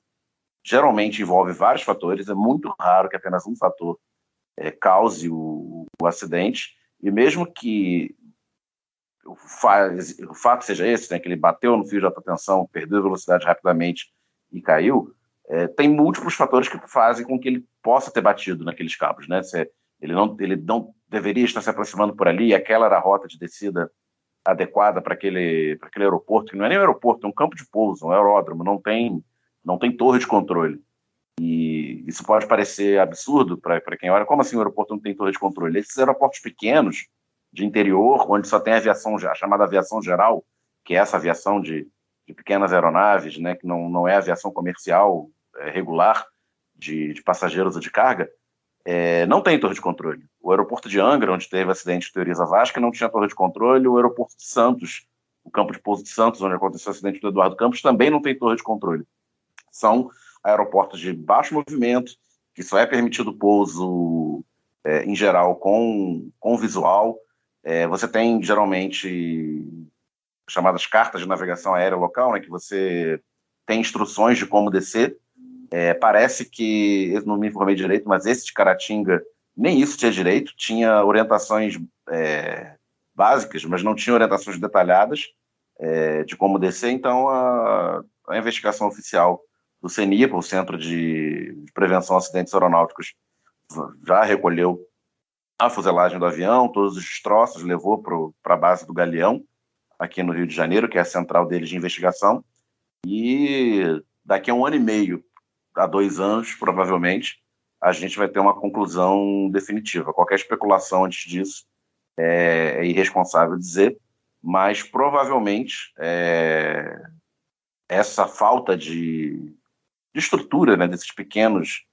Geralmente envolve vários fatores. É muito raro que apenas um fator é, cause o, o, acidente. E mesmo que o, o, fato seja esse, né, que ele bateu no fio de alta tensão, perdeu velocidade rapidamente e caiu, é, tem múltiplos fatores que fazem com que ele possa ter batido naqueles cabos, né? Se ele não, ele não deveria estar se aproximando por ali, aquela era a rota de descida adequada para aquele, aquele aeroporto, que não é nem um aeroporto, é um campo de pouso, um aeródromo, não tem, não tem torre de controle. E isso pode parecer absurdo para quem olha, como assim o aeroporto não tem torre de controle? Esses aeroportos pequenos, de interior, onde só tem aviação, a chamada aviação geral, que é essa aviação de, de pequenas aeronaves, né, que não, não é aviação comercial é, regular de, de, passageiros ou de carga, é, não tem torre de controle. O aeroporto de Angra, onde teve acidente de Teoriza Vasca, não tinha torre de controle. O aeroporto de Santos, o campo de pouso de Santos, onde aconteceu o acidente do Eduardo Campos, também não tem torre de controle. São aeroportos de baixo movimento, que só é permitido pouso, é, em geral, com, com visual. É, você tem, geralmente, chamadas cartas de navegação aérea local, né, que você tem instruções de como descer, é, parece que, eu não me informei direito, mas esse de Caratinga nem isso tinha direito, tinha orientações é, básicas, mas não tinha orientações detalhadas é, de como descer, então a, a, investigação oficial do CENIPA, o Centro de, Prevenção a Acidentes Aeronáuticos, já recolheu a fuselagem do avião, todos os destroços, levou para a base do Galeão, aqui no Rio de Janeiro, que é a central deles de investigação, e daqui a um ano e meio a dois anos, provavelmente, a gente vai ter uma conclusão definitiva. Qualquer especulação antes disso é, é irresponsável dizer, mas provavelmente é, essa falta de, de estrutura né, desses pequenos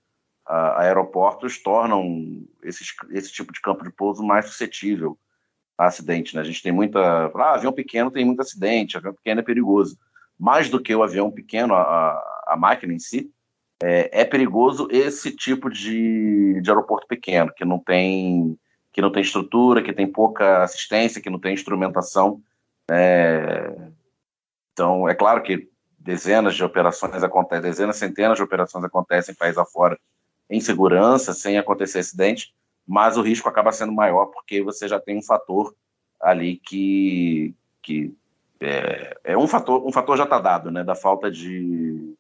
uh, aeroportos tornam esses, esse tipo de campo de pouso mais suscetível a acidente. Né? A gente tem muita. Ah, avião pequeno tem muito acidente, avião pequeno é perigoso. Mais do que o avião pequeno, a, a máquina em si, é, é perigoso esse tipo de, de aeroporto pequeno, que não tem que não tem estrutura, que tem pouca assistência, que não tem instrumentação. É... Então, é claro que dezenas de operações acontecem, dezenas, centenas de operações acontecem em país afora em segurança, sem acontecer acidente, mas o risco acaba sendo maior porque você já tem um fator ali que, que é, é um fator, um fator já está dado, né, da falta de,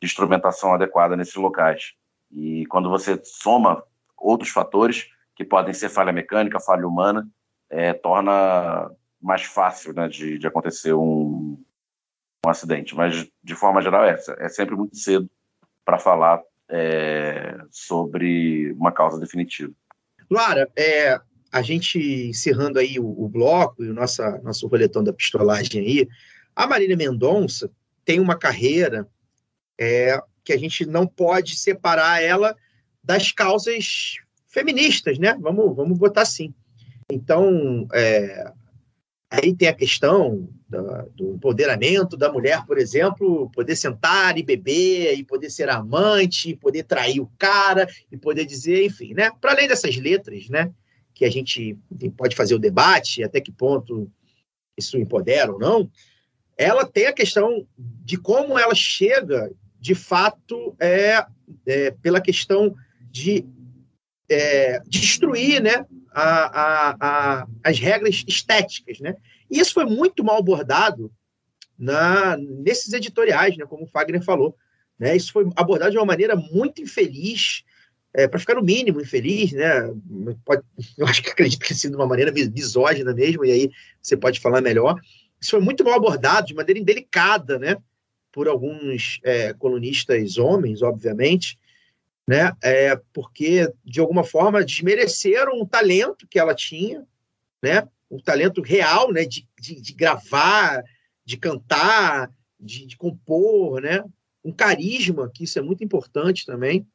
de instrumentação adequada nesses locais. E quando você soma outros fatores, que podem ser falha mecânica, falha humana, é, torna mais fácil né, de, de acontecer um, um acidente. Mas, de forma geral, é, é sempre muito cedo para falar é, sobre uma causa definitiva. Luara, é, a gente encerrando aí o, o, bloco e o nossa, nosso roletão da pistolagem aí, a Marília Mendonça tem uma carreira é, que a gente não pode separar ela das causas feministas, né? Vamos, vamos botar assim. Então, é, Aí tem a questão da, do empoderamento da mulher, por exemplo, poder sentar e beber, e poder ser amante, e poder trair o cara, e poder dizer, enfim, né? Para além dessas letras, né? Que a gente pode fazer o debate, até que ponto isso empodera ou não, ela tem a questão de como ela chega, de fato, é, é pela questão de é, destruir, né? a, a, a, as regras estéticas, né? E isso foi muito mal abordado na, nesses editoriais, né? Como o Fagner falou, né? Isso foi abordado de uma maneira muito infeliz, é, para ficar no mínimo infeliz, né? Pode, eu acho que acredito que tenha sido de uma maneira misógina mesmo, e aí você pode falar melhor. Isso foi muito mal abordado, de maneira indelicada, né? Por alguns é, colunistas homens, obviamente, né? É, porque, de alguma forma, desmereceram o talento que ela tinha, né? um talento real né? de, de, de gravar, de cantar, de, de, compor, né? um carisma, que isso é muito importante também,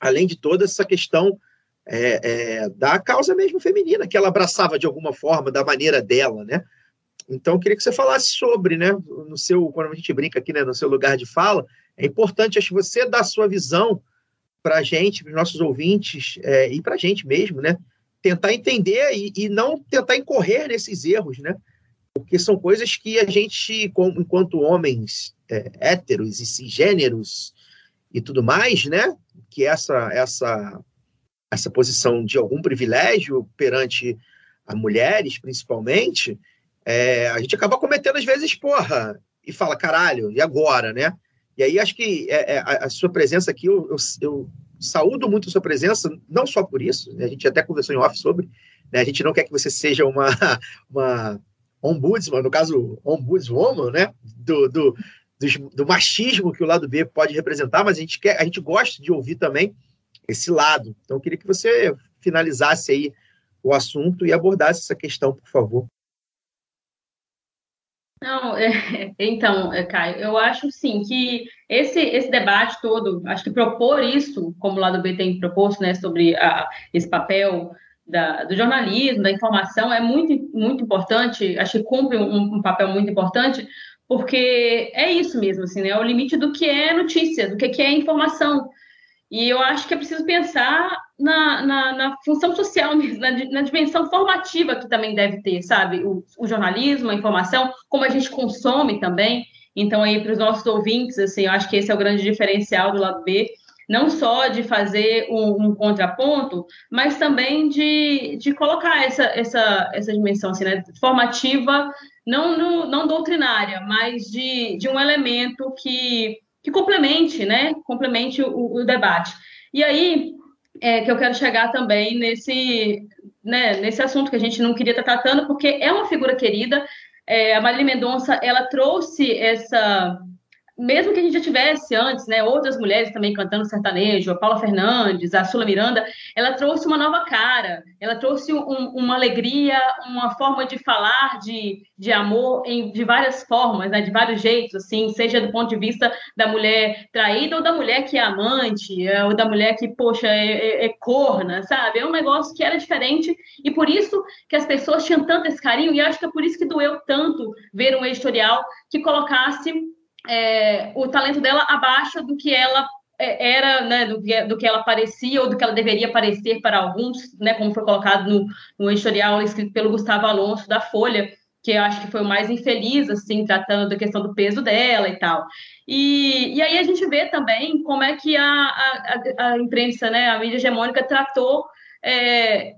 além de toda essa questão é, é, da causa mesmo feminina, que ela abraçava de alguma forma, da maneira dela, né? Então, eu queria que você falasse sobre, né, no seu, quando a gente brinca aqui, né, no seu lugar de fala, é importante, acho você dar a sua visão para a gente, para os nossos ouvintes é, e para a gente mesmo, né? Tentar entender e, e, não tentar incorrer nesses erros, né? Porque são coisas que a gente, enquanto homens é, héteros e cisgêneros e tudo mais, né? Que essa, essa, essa posição de algum privilégio perante as mulheres, principalmente, é, a gente acaba cometendo às vezes, porra, e fala, caralho, e agora, né? E aí acho que é, é, a, sua presença aqui, eu, eu, eu, saúdo muito a sua presença, não só por isso, né? a gente até conversou em off sobre, né? a gente não quer que você seja uma, uma ombudsman, no caso, ombudswoman, né? Do, do, do, do, machismo que o lado B pode representar, mas a gente, quer, a gente gosta de ouvir também esse lado. Então, eu queria que você finalizasse aí o assunto e abordasse essa questão, por favor. Não, é, então, é, Caio, eu acho sim que esse, esse debate todo, acho que propor isso, como o lado B tem proposto, né, sobre a, esse papel da, do jornalismo, da informação, é muito, muito importante, acho que cumpre um, um, papel muito importante, porque é isso mesmo, assim, né, é o limite do que é notícia, do que é informação. E eu acho que é preciso pensar na, na, na função social mesmo, na, na, dimensão formativa que também deve ter, sabe? O, o, jornalismo, a informação, como a gente consome também. Então, aí, para os nossos ouvintes, assim, eu acho que esse é o grande diferencial do lado B, não só de fazer um, um contraponto, mas também de, de colocar essa, essa, essa dimensão assim, né, formativa, não, no, não doutrinária, mas de, de um elemento que que complemente, né? Complemente o, o debate. E aí é que eu quero chegar também nesse, né, nesse assunto que a gente não queria estar tratando, porque é uma figura querida. É, a Marília Mendonça, ela trouxe essa mesmo que a gente já tivesse antes, né, outras mulheres também cantando sertanejo, a Paula Fernandes, a Sula Miranda, ela trouxe uma nova cara, ela trouxe um, uma alegria, uma forma de falar de, de amor em, de várias formas, né, de vários jeitos, assim, seja do ponto de vista da mulher traída ou da mulher que é amante, é, ou da mulher que, poxa, é, é, é corna, sabe? É um negócio que era diferente e por isso que as pessoas tinham tanto esse carinho e acho que é por isso que doeu tanto ver um editorial que colocasse é, o talento dela abaixo do que ela é, era, né, do que, do que ela parecia ou do que ela deveria parecer para alguns, né, como foi colocado no, no editorial escrito pelo Gustavo Alonso da Folha, que eu acho que foi o mais infeliz, assim, tratando da questão do peso dela e tal. E, e aí a gente vê também como é que a, a, a imprensa, né, a mídia hegemônica tratou é,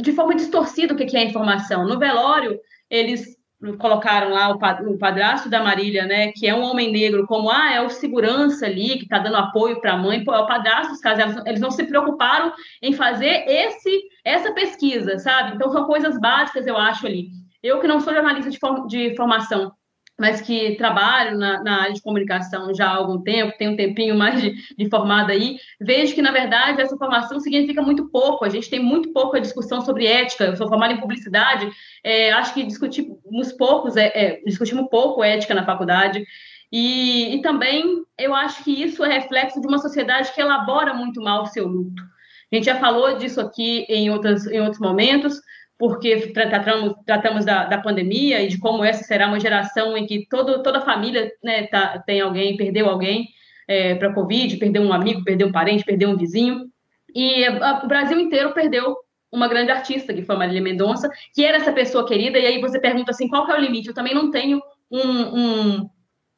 de forma distorcida o que é a informação. No velório, eles colocaram lá o padrasto da Marília, né, que é um homem negro, como ah, é o segurança ali que está dando apoio para a mãe, Pô, é o padrasto dos casos, eles não se preocuparam em fazer esse essa pesquisa, sabe? Então são coisas básicas, eu acho ali. Eu que não sou jornalista de, form de formação, mas que trabalho na, na, área de comunicação já há algum tempo, tenho um tempinho mais de, de formada aí, vejo que, na verdade, essa formação significa muito pouco. A gente tem muito pouca discussão sobre ética. Eu sou formada em publicidade, é, acho que discutimos poucos, é, é, discutimos pouco ética na faculdade. E, e também eu acho que isso é reflexo de uma sociedade que elabora muito mal o seu luto. A gente já falou disso aqui em, outras, em outros momentos, porque tratamos, tratamos da, da, pandemia e de como essa será uma geração em que todo, toda a família né, tá, tem alguém, perdeu alguém é, para a Covid, perdeu um amigo, perdeu um parente, perdeu um vizinho. E a, o Brasil inteiro perdeu uma grande artista, que foi a Marília Mendonça, que era essa pessoa querida, e aí você pergunta assim, qual é o limite? Eu também não tenho um, um,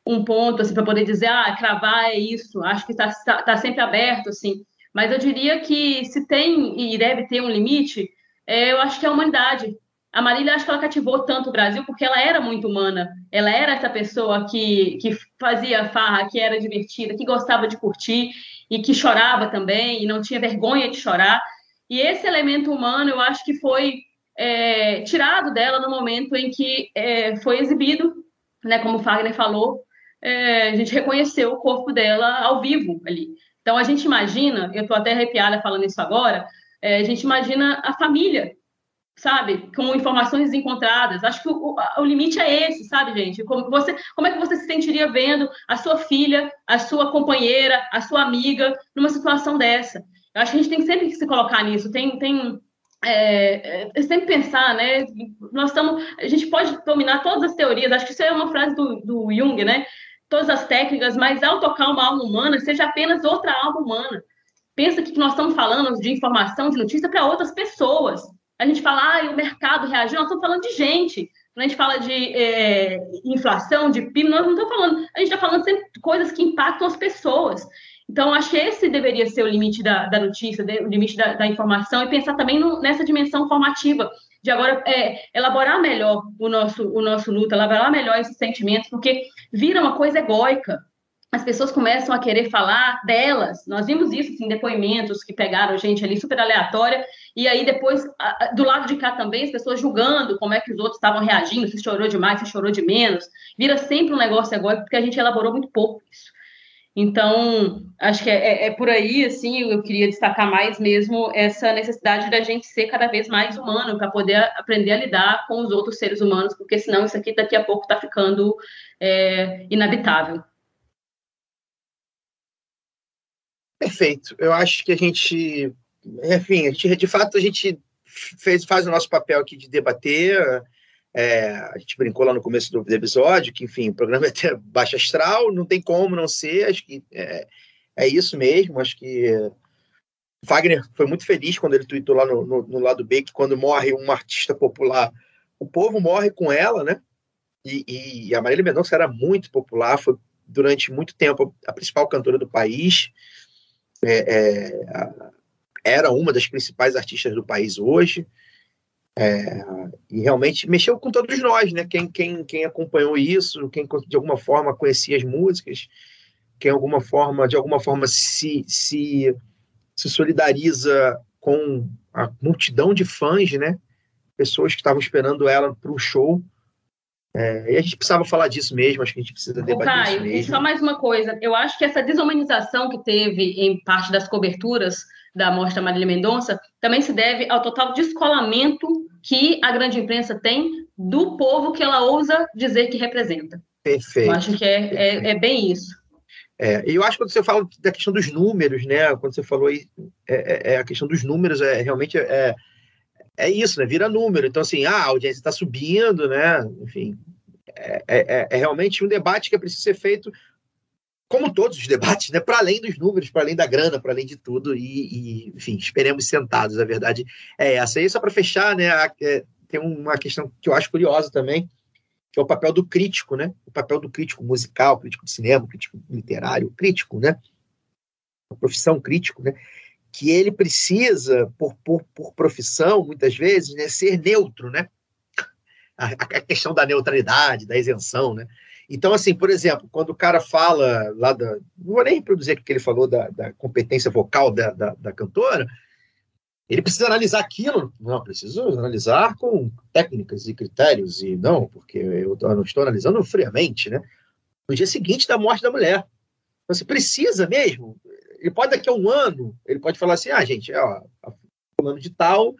um ponto assim, para poder dizer, ah, cravar é isso, acho que está tá, tá sempre aberto, assim. Mas eu diria que se tem e deve ter um limite, é, eu acho que é a humanidade. A Marília, acho que ela cativou tanto o Brasil porque ela era muito humana. Ela era essa pessoa que, que fazia farra, que era divertida, que gostava de curtir e que chorava também e não tinha vergonha de chorar. E esse elemento humano, eu acho que foi é, tirado dela no momento em que é, foi exibido, né, como o Fagner falou, é, a gente reconheceu o corpo dela ao vivo ali. Então a gente imagina, eu estou até arrepiada falando isso agora, é, a gente imagina a família, sabe, com informações encontradas. Acho que o, o, limite é esse, sabe, gente? Como, você, como é que você se sentiria vendo a sua filha, a sua companheira, a sua amiga numa situação dessa? Eu acho que a gente tem sempre que se colocar nisso. Tem, tem é, é, sempre pensar, né? Nós estamos, a gente pode dominar todas as teorias. Acho que isso é uma frase do, do Jung, né? Todas as técnicas, mas ao tocar uma alma humana, seja apenas outra alma humana pensa que nós estamos falando de informação, de notícia para outras pessoas. A gente fala, ah, o mercado reagiu, nós estamos falando de gente. Quando a gente fala de é, inflação, de PIB, nós não estamos falando, a gente está falando sempre de coisas que impactam as pessoas. Então, acho que esse deveria ser o limite da, da notícia, o limite da, da, informação, e pensar também no, nessa dimensão formativa, de agora é, elaborar melhor o nosso, o nosso luta, elaborar melhor esses sentimentos, porque vira uma coisa egóica as pessoas começam a querer falar delas. Nós vimos isso em assim, depoimentos que pegaram gente ali super aleatória, e aí depois, do lado de cá também, as pessoas julgando como é que os outros estavam reagindo, se chorou demais, se chorou de menos. Vira sempre um negócio agora, porque a gente elaborou muito pouco isso. Então, acho que é, é, é por aí, assim, eu queria destacar mais mesmo essa necessidade da gente ser cada vez mais humano, para poder aprender a lidar com os outros seres humanos, porque senão isso aqui daqui a pouco está ficando é, inabitável. Perfeito. Eu acho que a gente, enfim, a gente, de fato, a gente fez, faz o nosso papel aqui de debater. É, a gente brincou lá no começo do episódio que, enfim, o programa é até baixa astral, não tem como não ser. Acho que é, é isso mesmo. Acho que Wagner foi muito feliz quando ele tweetou lá no, no, no, lado B que quando morre um artista popular, o povo morre com ela, né? E, e a Marília Mendonça era muito popular, foi durante muito tempo a principal cantora do país é, é, era uma das principais artistas do país hoje. É, e realmente mexeu com todos nós, né? Quem, quem, quem acompanhou isso, quem de alguma forma conhecia as músicas, quem alguma forma, de alguma forma se, se, se solidariza com a multidão de fãs, né? Pessoas que estavam esperando ela para o show. É, e a gente precisava falar disso mesmo, acho que a gente precisa debater Caio, isso mesmo. Só mais uma coisa, eu acho que essa desumanização que teve em parte das coberturas da morte da Marília Mendonça também se deve ao total descolamento que a grande imprensa tem do povo que ela ousa dizer que representa. Perfeito. Eu acho que é, é, é bem isso. É, e eu acho que quando você fala da questão dos números, né? Quando você falou aí, é, é, é a questão dos números, é realmente é, é isso, né? Vira número. Então, assim, ah, a audiência está subindo, né? Enfim, é, é, é, realmente um debate que é preciso ser feito, como todos os debates, né? Para além dos números, para além da grana, para além de tudo. E, e, enfim, esperemos sentados. A verdade é essa. E só para fechar, né? É, tem uma questão que eu acho curiosa também, que é o papel do crítico, né? O papel do crítico musical, crítico de cinema, crítico literário, crítico, né? A profissão crítico, né? Que ele precisa, por, por, por profissão, muitas vezes, né, ser neutro, né? A, a, questão da neutralidade, da isenção, né? Então, assim, por exemplo, quando o cara fala lá da. Não vou nem reproduzir o que ele falou da, da competência vocal da, da, da, cantora, ele precisa analisar aquilo. Não, preciso analisar com técnicas e critérios, e não, porque eu, não estou analisando friamente, né? No dia seguinte da morte da mulher. Você precisa mesmo ele pode daqui a um ano, ele pode falar assim, ah, gente, ó, a fulano de tal,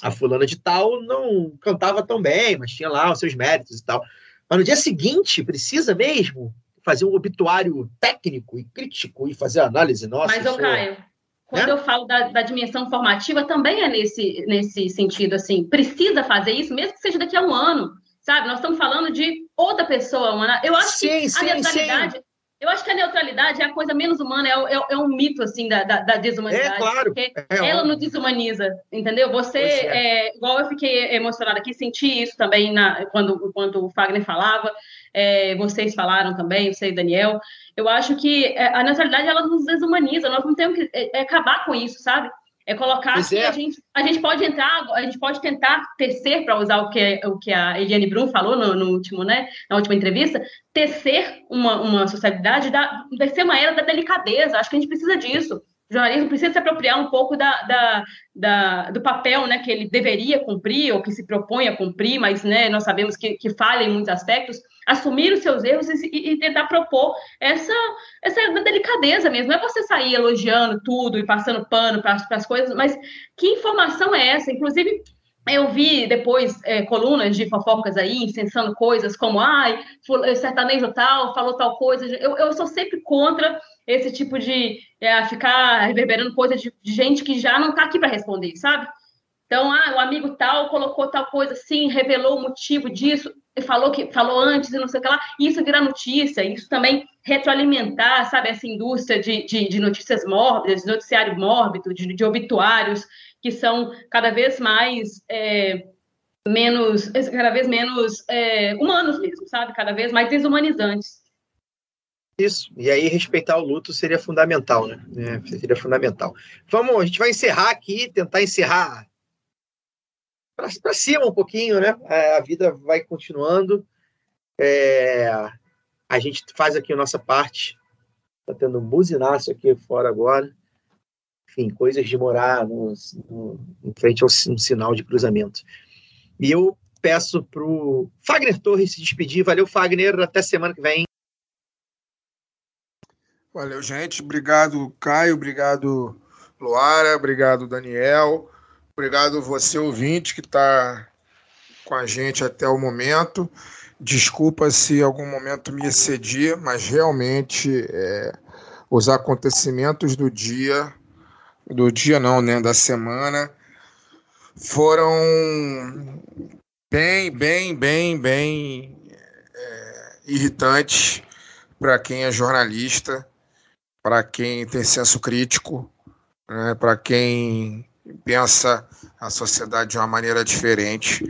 a fulana de tal não cantava tão bem, mas tinha lá os seus méritos e tal. Mas no dia seguinte, precisa mesmo fazer um obituário técnico e crítico e fazer análise nossa. Mas, ô Caio, quando né? eu falo da, da dimensão formativa, também é nesse, nesse sentido, assim, precisa fazer isso, mesmo que seja daqui a um ano, sabe? Nós estamos falando de outra pessoa, eu acho Sim, que sim, a neutralidade, eu acho que a neutralidade é a coisa menos humana, é, é, é um mito, assim, da, da, da desumanidade. É, claro. Porque É ela óbvio. não desumaniza, entendeu? Você, é. é, igual eu fiquei emocionada aqui, senti isso também na, quando, quando o Fagner falava, é, vocês falaram também, você e Daniel. Eu acho que é, a neutralidade ela nos desumaniza, nós não temos que é, é acabar com isso, sabe? É colocar Pois que é. a, gente, a gente pode entrar, a gente pode tentar tecer, para usar o que, o que a Eliane Brum falou no, no último, né, na última entrevista, tecer uma, uma sociedade, da, tecer uma era da delicadeza. Acho que a gente precisa disso. O jornalismo precisa se apropriar um pouco da, da, da- do papel né, que ele deveria cumprir, ou que se propõe a cumprir, mas né, nós sabemos que, que falha em muitos aspectos, assumir os seus erros e, e tentar propor essa, essa delicadeza mesmo. Não é você sair elogiando tudo e passando pano para as coisas, mas que informação é essa? Inclusive, eu vi depois é, colunas de fofocas aí, incensando coisas como, ai, ful- sertanejo tal, falou tal coisa. Eu, eu sou sempre contra esse tipo de é, ficar reverberando coisa de, de gente que já não está aqui para responder, sabe? Então, ah, o amigo tal colocou tal coisa assim, revelou o motivo disso, falou que falou antes e não sei o que lá. Isso vira notícia, isso também retroalimentar, sabe, essa indústria de, de, de notícias mórbidas, de noticiário mórbido, de, de obituários que são cada vez mais é, menos, cada vez menos é, humanos mesmo, sabe? Cada vez mais desumanizantes. Isso. E aí respeitar o luto seria fundamental, né? É, seria fundamental. Vamos, a gente vai encerrar aqui, tentar encerrar para cima um pouquinho, né? É, a vida vai continuando. É, a gente faz aqui a nossa parte. Tá tendo um buzinaço aqui fora agora. Enfim, coisas de morar no, no, em frente a um sinal de cruzamento. E eu peço pro Fagner Torres se despedir. Valeu, Fagner. Até semana que vem. Valeu, gente. Obrigado, Caio. Obrigado, Luara. Obrigado, Daniel. Obrigado você, ouvinte, que está com a gente até o momento. Desculpa se em algum momento me excedi, mas realmente é, os acontecimentos do dia, do dia não, né, da semana, foram bem, bem, bem, bem é, irritantes para quem é jornalista, para quem tem senso crítico, né, para quem pensa a sociedade de uma maneira diferente.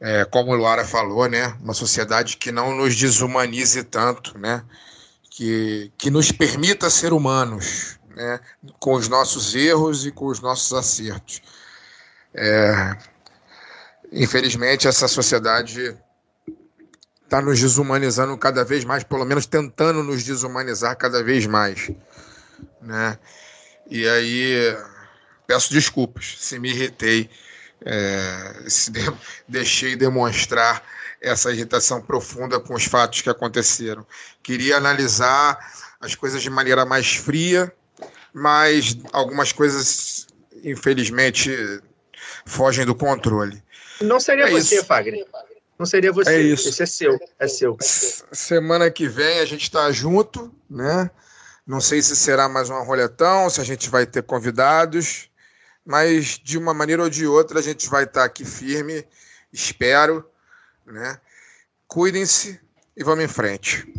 É, como o Lara falou, né, uma sociedade que não nos desumanize tanto, né, que, que nos permita ser humanos, né, com os nossos erros e com os nossos acertos. É, infelizmente, essa sociedade está nos desumanizando cada vez mais, pelo menos tentando nos desumanizar cada vez mais, né? E aí peço desculpas se me irritei, é, se de, deixei demonstrar essa irritação profunda com os fatos que aconteceram. Queria analisar as coisas de maneira mais fria, mas algumas coisas, infelizmente, fogem do controle. Não seria É você, isso. Fagner. Não seria você. É isso. Esse é seu. É seu. S- Semana que vem a gente está junto, né? Não sei se será mais um roletão, se a gente vai ter convidados, mas de uma maneira ou de outra a gente vai estar aqui firme, espero, né? Cuidem-se e vamos em frente.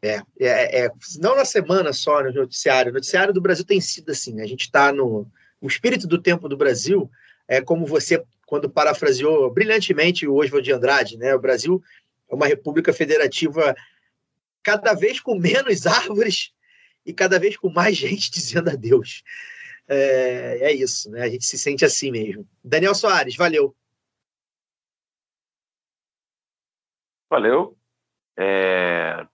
É, é, é, não na semana só no noticiário. O noticiário do Brasil tem sido assim. né? A gente está no. O espírito do tempo do Brasil é como você, quando parafraseou brilhantemente o Oswald de Andrade, né? O Brasil é uma república federativa cada vez com menos árvores e cada vez com mais gente dizendo adeus. É, é isso, né? A gente se sente assim mesmo. Daniel Soares, valeu. Valeu. É,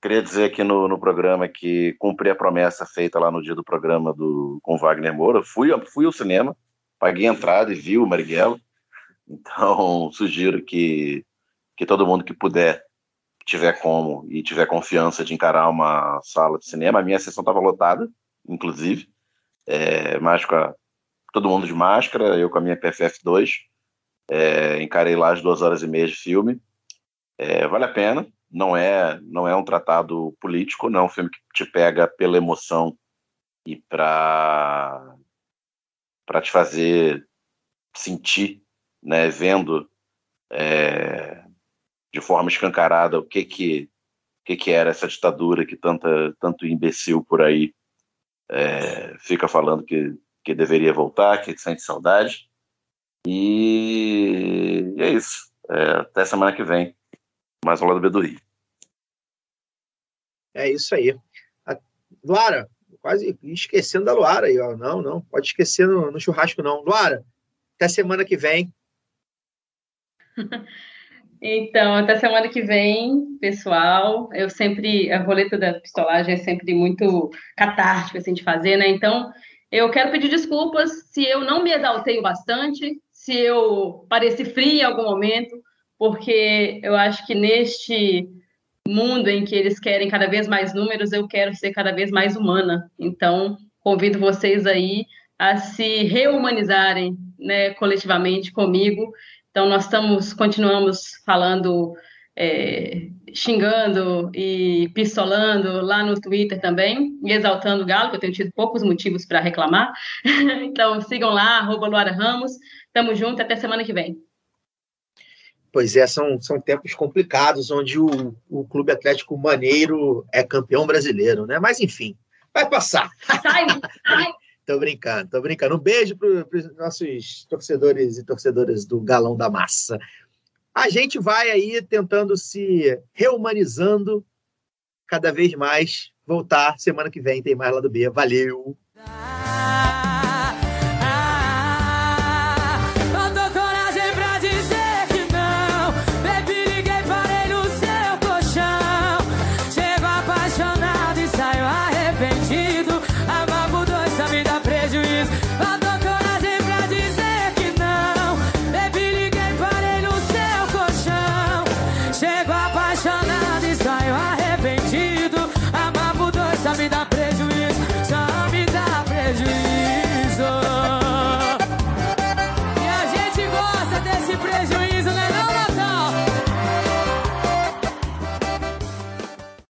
queria dizer aqui no, no programa que cumpri a promessa feita lá no dia do programa do, com Wagner Moura. Fui, fui ao cinema, paguei a entrada e vi o Marighella. Então, sugiro que, que todo mundo que puder, tiver como e tiver confiança de encarar uma sala de cinema, a minha sessão estava lotada, inclusive, é, mas com a- todo mundo de máscara, eu com a minha PFF2, é, encarei lá as duas horas e meia de filme. É, vale a pena, não é, não é um tratado político, não é um filme que te pega pela emoção e para para te fazer sentir, né, vendo é, de forma escancarada o que que o que que era essa ditadura que tanta tanto imbecil por aí é, fica falando que que deveria voltar, que sente saudade. E, e é isso. É, até semana que vem. Mais um lado B do Rio. É isso aí. A Luara, quase esquecendo da Luara aí, ó. Não, não, pode esquecer no, no churrasco, não. Luara, até semana que vem. Então, até semana que vem, pessoal. Eu sempre, a roleta da pistolagem é sempre muito catártica assim, de fazer, né? Então, eu quero pedir desculpas se eu não me exaltei bastante, se eu pareci fria em algum momento, porque eu acho que neste mundo em que eles querem cada vez mais números, eu quero ser cada vez mais humana. Então, convido vocês aí a se rehumanizarem, né, coletivamente comigo. Então, nós estamos, continuamos falando, é, xingando e pistolando lá no Twitter também, e exaltando o Galo, que eu tenho tido poucos motivos para reclamar. então, sigam lá, arroba Luara Ramos. Tamo junto, até semana que vem. Pois é, são, são tempos complicados, onde o, o Clube Atlético Maneiro é campeão brasileiro, né? Mas enfim, vai passar. Sai, sai. tô brincando, tô brincando. Um beijo para os nossos torcedores e torcedoras do Galão da Massa. A gente vai aí tentando se reumanizando cada vez mais. Voltar semana que vem tem mais lá do B. Valeu!